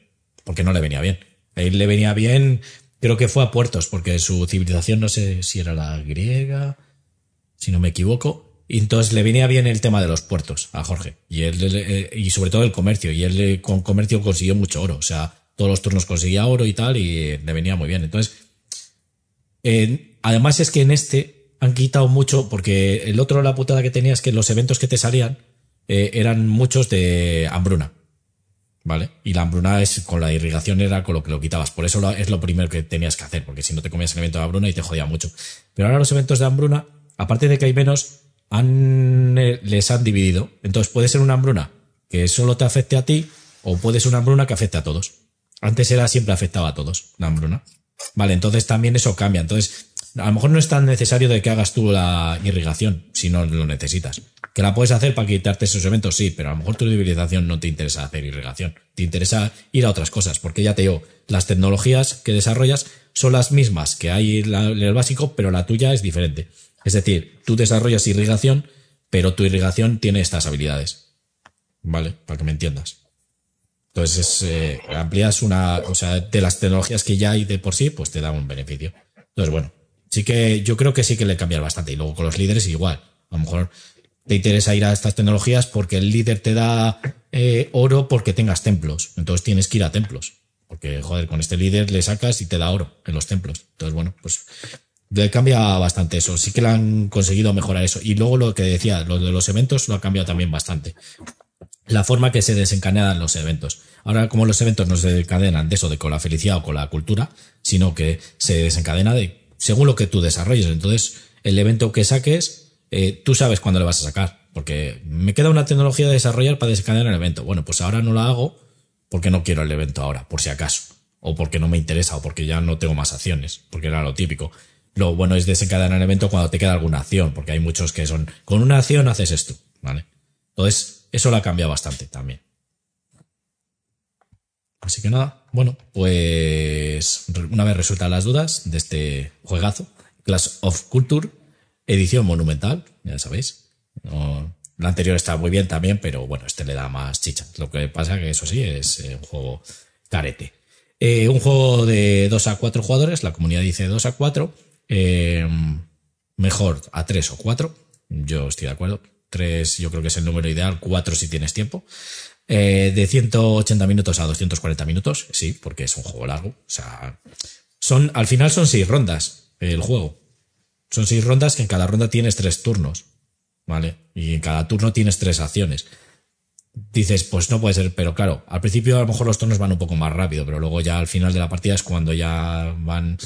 Speaker 1: porque no le venía bien. A él le venía bien, creo que fue a puertos, porque su civilización no sé si era la griega, si no me equivoco. Y entonces le venía bien el tema de los puertos a Jorge. Y él, y sobre todo el comercio. Y él con comercio consiguió mucho oro. O sea, todos los turnos conseguía oro y tal, y le venía muy bien. Entonces, además es que en este han quitado mucho, porque el otro la putada que tenía es que los eventos que te salían eh, eran muchos de hambruna. ¿Vale? Y la hambruna es con la irrigación era con lo que lo quitabas. Por eso es lo primero que tenías que hacer, porque si no te comías el evento de hambruna y te jodía mucho. Pero ahora los eventos de hambruna, aparte de que hay menos, han, eh, les han dividido. Entonces puede ser una hambruna que solo te afecte a ti, o puede ser una hambruna que afecte a todos. Antes era siempre afectaba a todos, la hambruna. Vale, entonces también eso cambia. Entonces, a lo mejor no es tan necesario de que hagas tú la irrigación si no lo necesitas. Que la puedes hacer para quitarte esos eventos, sí, pero a lo mejor tu civilización no te interesa hacer irrigación. Te interesa ir a otras cosas, porque ya te digo, las tecnologías que desarrollas son las mismas que hay en el básico, pero la tuya es diferente. Es decir, tú desarrollas irrigación, pero tu irrigación tiene estas habilidades. ¿Vale? Para que me entiendas. Entonces, es, eh, amplías una, o sea, de las tecnologías que ya hay de por sí, pues te da un beneficio. Entonces, bueno, Sí que yo creo que sí que le cambia bastante. Y luego con los líderes igual. A lo mejor te interesa ir a estas tecnologías porque el líder te da eh, oro porque tengas templos. Entonces tienes que ir a templos. Porque, joder, con este líder le sacas y te da oro en los templos. Entonces, bueno, pues le cambia bastante eso. Sí que le han conseguido mejorar eso. Y luego lo que decía, lo de los eventos lo ha cambiado también bastante. La forma que se desencadenan los eventos. Ahora, como los eventos no se desencadenan de eso, de con la felicidad o con la cultura, sino que se desencadena de según lo que tú desarrolles. Entonces, el evento que saques, eh, tú sabes cuándo le vas a sacar. Porque me queda una tecnología de desarrollar para desencadenar el evento. Bueno, pues ahora no la hago porque no quiero el evento ahora, por si acaso. O porque no me interesa, o porque ya no tengo más acciones, porque era lo típico. Lo bueno es desencadenar el evento cuando te queda alguna acción, porque hay muchos que son, con una acción haces esto, ¿vale? Entonces, eso lo ha cambiado bastante también. Así que nada, bueno, pues una vez resueltas las dudas de este juegazo, Class of Culture, edición monumental, ya sabéis. la anterior está muy bien también, pero bueno, este le da más chicha. Lo que pasa que eso sí, es eh, un juego carete. Eh, un juego de 2 a 4 jugadores, la comunidad dice 2 a 4, eh, mejor a 3 o 4, yo estoy de acuerdo. 3 yo creo que es el número ideal, 4 si tienes tiempo. Eh, de 180 minutos a 240 minutos, sí, porque es un juego largo. O sea, son, al final son seis rondas el juego. Son seis rondas que en cada ronda tienes tres turnos, ¿vale? Y en cada turno tienes tres acciones. Dices, pues no puede ser, pero claro, al principio a lo mejor los turnos van un poco más rápido, pero luego ya al final de la partida es cuando ya van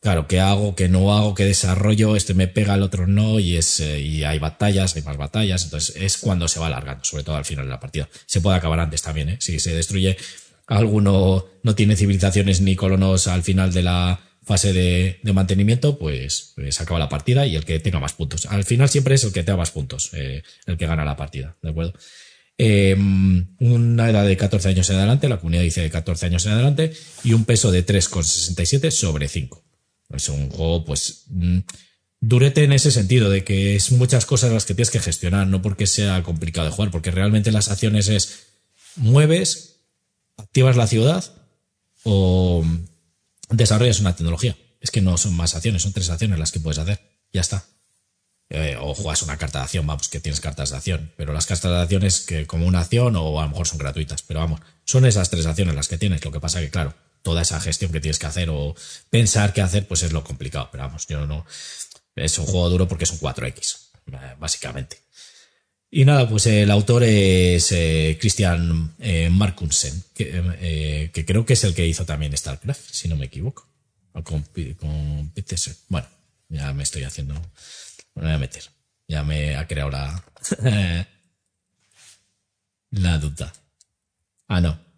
Speaker 1: claro, ¿qué hago? ¿Qué no hago? ¿Qué desarrollo? Este me pega, el otro no, y es, eh, y hay batallas, hay más batallas, entonces es cuando se va alargando, sobre todo al final de la partida. Se puede acabar antes también, ¿eh? Si se destruye alguno, no tiene civilizaciones ni colonos al final de la fase de, mantenimiento, pues, pues, acaba la partida y el que tenga más puntos. Al final siempre es el que tenga más puntos, eh, el que gana la partida, ¿de acuerdo? Eh, una edad de 14 años en adelante, la comunidad dice de 14 años en adelante, y un peso de 3,67 sobre 5. Es un juego, pues, mm, durete en ese sentido, de que es muchas cosas las que tienes que gestionar, no porque sea complicado de jugar, porque realmente las acciones es mueves, activas la ciudad o desarrollas una tecnología. Es que no son más acciones, son tres acciones las que puedes hacer. Ya está. Eh, o juegas una carta de acción, vamos, que tienes cartas de acción. Pero las cartas de acción es que como una acción o a lo mejor son gratuitas. Pero vamos, son esas tres acciones las que tienes. Lo que pasa que, claro, toda esa gestión que tienes que hacer o pensar qué hacer, pues es lo complicado. Pero vamos, yo no. Es un juego duro porque es un 4X, básicamente. Y nada, pues el autor es eh, Christian eh, Markunsen, eh, que, creo que es el que hizo también StarCraft, si no me equivoco. con, con Bueno, ya me estoy haciendo. Me voy a meter. Ya me ha creado la. la duda. Ah, no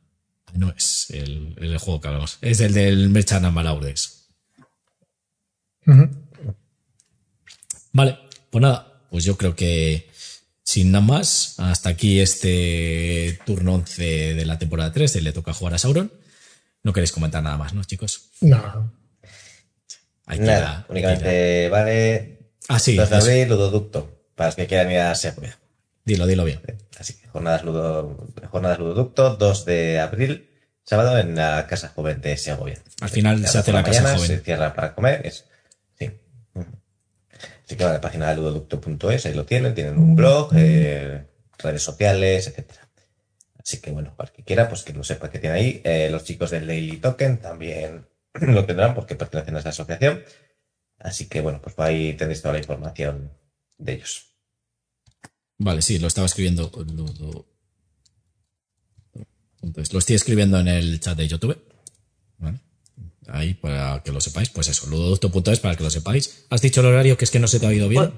Speaker 1: no es el, juego que hablamos. Es el del Merchant Malaures. Vale, pues nada, pues yo creo que sin nada más, hasta aquí este turno 11 de la temporada 3 le toca jugar a Sauron. No queréis comentar nada más, ¿no, chicos?
Speaker 3: No.
Speaker 4: nada, únicamente vale.
Speaker 1: Ah, sí.
Speaker 4: 2 de abril, Ludoducto, para los que quieran ir a Segovia.
Speaker 1: Dilo, dilo bien.
Speaker 4: Así que jornadas, ludo, jornadas Ludoducto, 2 de abril, sábado en la Casa Joven de Segovia.
Speaker 1: Al final se hace la Casa Joven.
Speaker 4: Se cierra para comer. Es. Así que va a la página de ludoducto.es, ahí lo tienen, tienen un blog, eh, redes sociales, etcétera. Así que bueno, para que quiera, pues que lo sepa que tiene ahí. Eh, los chicos del Daily Token también lo tendrán porque pertenecen a esa asociación. Así que bueno, pues ahí tendréis toda la información de ellos.
Speaker 1: Vale, sí, lo estaba escribiendo. Lo estoy escribiendo en el chat de YouTube. Ahí para que lo sepáis. Pues eso, ludoducto.es para que lo sepáis. ¿Has dicho el horario que es que no se te ha oído bien?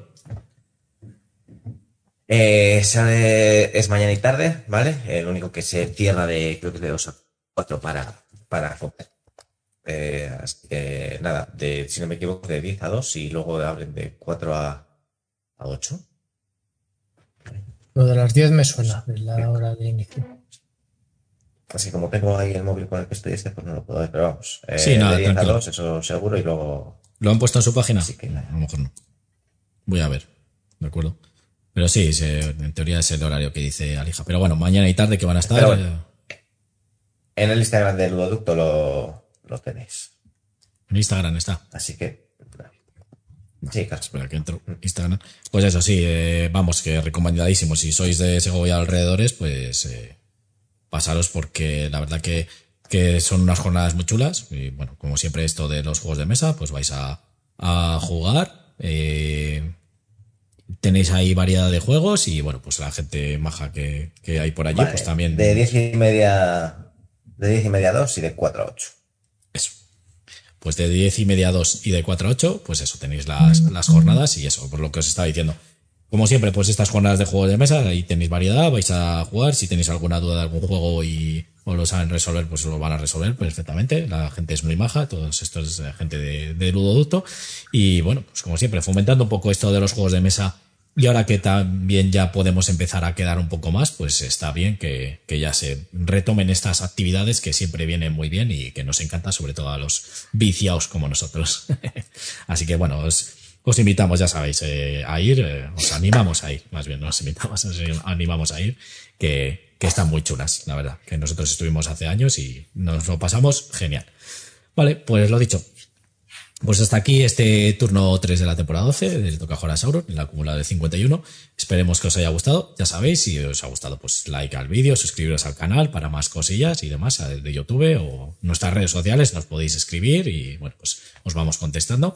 Speaker 4: Eh, es mañana y tarde, ¿vale? El único que se cierra de, creo que de 2 a 4 para, para eh, así que nada, de, si no me equivoco, de 10 a 2 y luego abren de 4 a, a 8.
Speaker 3: Lo de las 10 me suena, es la hora de inicio.
Speaker 4: Así como tengo ahí el móvil con el que estoy este, pues no lo puedo ver, pero vamos.
Speaker 1: Eh, sí, nada,
Speaker 4: de 10 a 2, eso seguro, y luego.
Speaker 1: ¿Lo han puesto en su página?
Speaker 4: Sí, que
Speaker 1: A lo mejor no. Voy a ver, ¿de acuerdo? Pero sí, en teoría es el horario que dice Alija. Pero bueno, mañana y tarde que van a estar. Eh,
Speaker 4: en el Instagram del Ludoducto lo, lo tenéis.
Speaker 1: En Instagram está.
Speaker 4: Así que. Sí, claro.
Speaker 1: Espera que entro. Instagram. Pues eso sí, eh, vamos, que recomendadísimo. Si sois de Segovia alrededores, pues eh, pasaros porque la verdad que, que son unas jornadas muy chulas. Y bueno, como siempre esto de los juegos de mesa, pues vais a, a jugar. Eh, tenéis ahí variedad de juegos y bueno, pues la gente maja que, que hay por allí,
Speaker 4: Vale,
Speaker 1: pues también.
Speaker 4: De 10 y media. De 10 y media a 2 y de 4 a 8.
Speaker 1: Eso. Pues de 10 y media a 2 y de 4 a 8, pues eso, tenéis las, las jornadas y eso, por lo que os estaba diciendo. Como siempre, pues estas jornadas de juegos de mesa, ahí tenéis variedad, vais a jugar. Si tenéis alguna duda de algún juego y os lo saben resolver, pues lo van a resolver perfectamente. La gente es muy maja, todos estos es eh, gente de, de ludoducto. Y bueno, pues como siempre, fomentando un poco esto de los juegos de mesa. Y ahora que también ya podemos empezar a quedar un poco más, pues está bien que, que ya se retomen estas actividades que siempre vienen muy bien y que nos encanta, sobre todo a los viciados como nosotros. Así que bueno, os, os invitamos, ya sabéis, eh, a ir, eh, os animamos a ir, más bien, no os invitamos, os animamos a ir, que, que están muy chulas, la verdad, que nosotros estuvimos hace años y nos lo pasamos genial. Vale, pues lo dicho. Pues hasta aquí este turno 3 de la temporada 12 del Toca jugar a Sauron, el acumulado de 51. Esperemos que os haya gustado. Ya sabéis, si os ha gustado, pues like al vídeo, suscribiros al canal para más cosillas y demás de YouTube o nuestras redes sociales. Nos podéis escribir y bueno, pues os vamos contestando.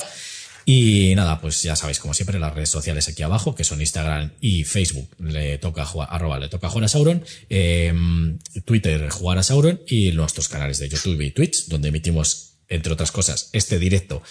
Speaker 1: Y nada, pues ya sabéis, como siempre, las redes sociales aquí abajo, que son Instagram y Facebook, le toca jugar, arroba le toca jugar a Sauron, eh, Twitter jugar a Sauron y nuestros canales de YouTube y Twitch, donde emitimos, entre otras cosas, este directo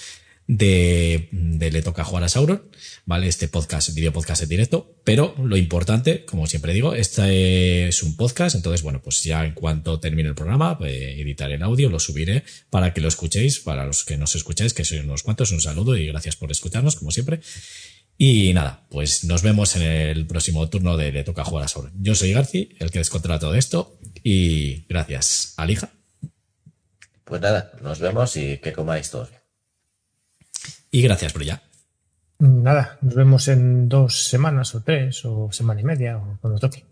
Speaker 1: de, Le Toca Jugar a Sauron, ¿vale? Este podcast, video podcast en directo, pero lo importante, como siempre digo, este es un podcast, entonces, bueno, pues ya en cuanto termine el programa, eh, editaré el audio, lo subiré para que lo escuchéis, para los que nos escucháis, que sois unos cuantos, un saludo y gracias por escucharnos, como siempre. Y nada, pues nos vemos en el próximo turno de Le Toca Jugar a Sauron. Yo soy Garci, el que descontrola todo esto, y gracias, Alija.
Speaker 4: Pues nada, nos vemos y que comáis todos.
Speaker 1: Y gracias, Brulla.
Speaker 3: Nada, nos vemos en dos semanas o tres o semana y media o cuando toque.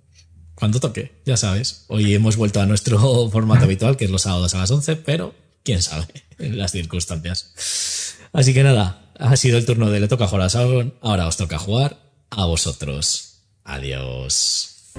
Speaker 1: Cuando toque, ya sabes. Hoy hemos vuelto a nuestro formato habitual, que es los sábados a las 11, pero quién sabe en las circunstancias. Así que nada, ha sido el turno de Le Toca Jugar a Sauron. Ahora os toca jugar a vosotros. Adiós.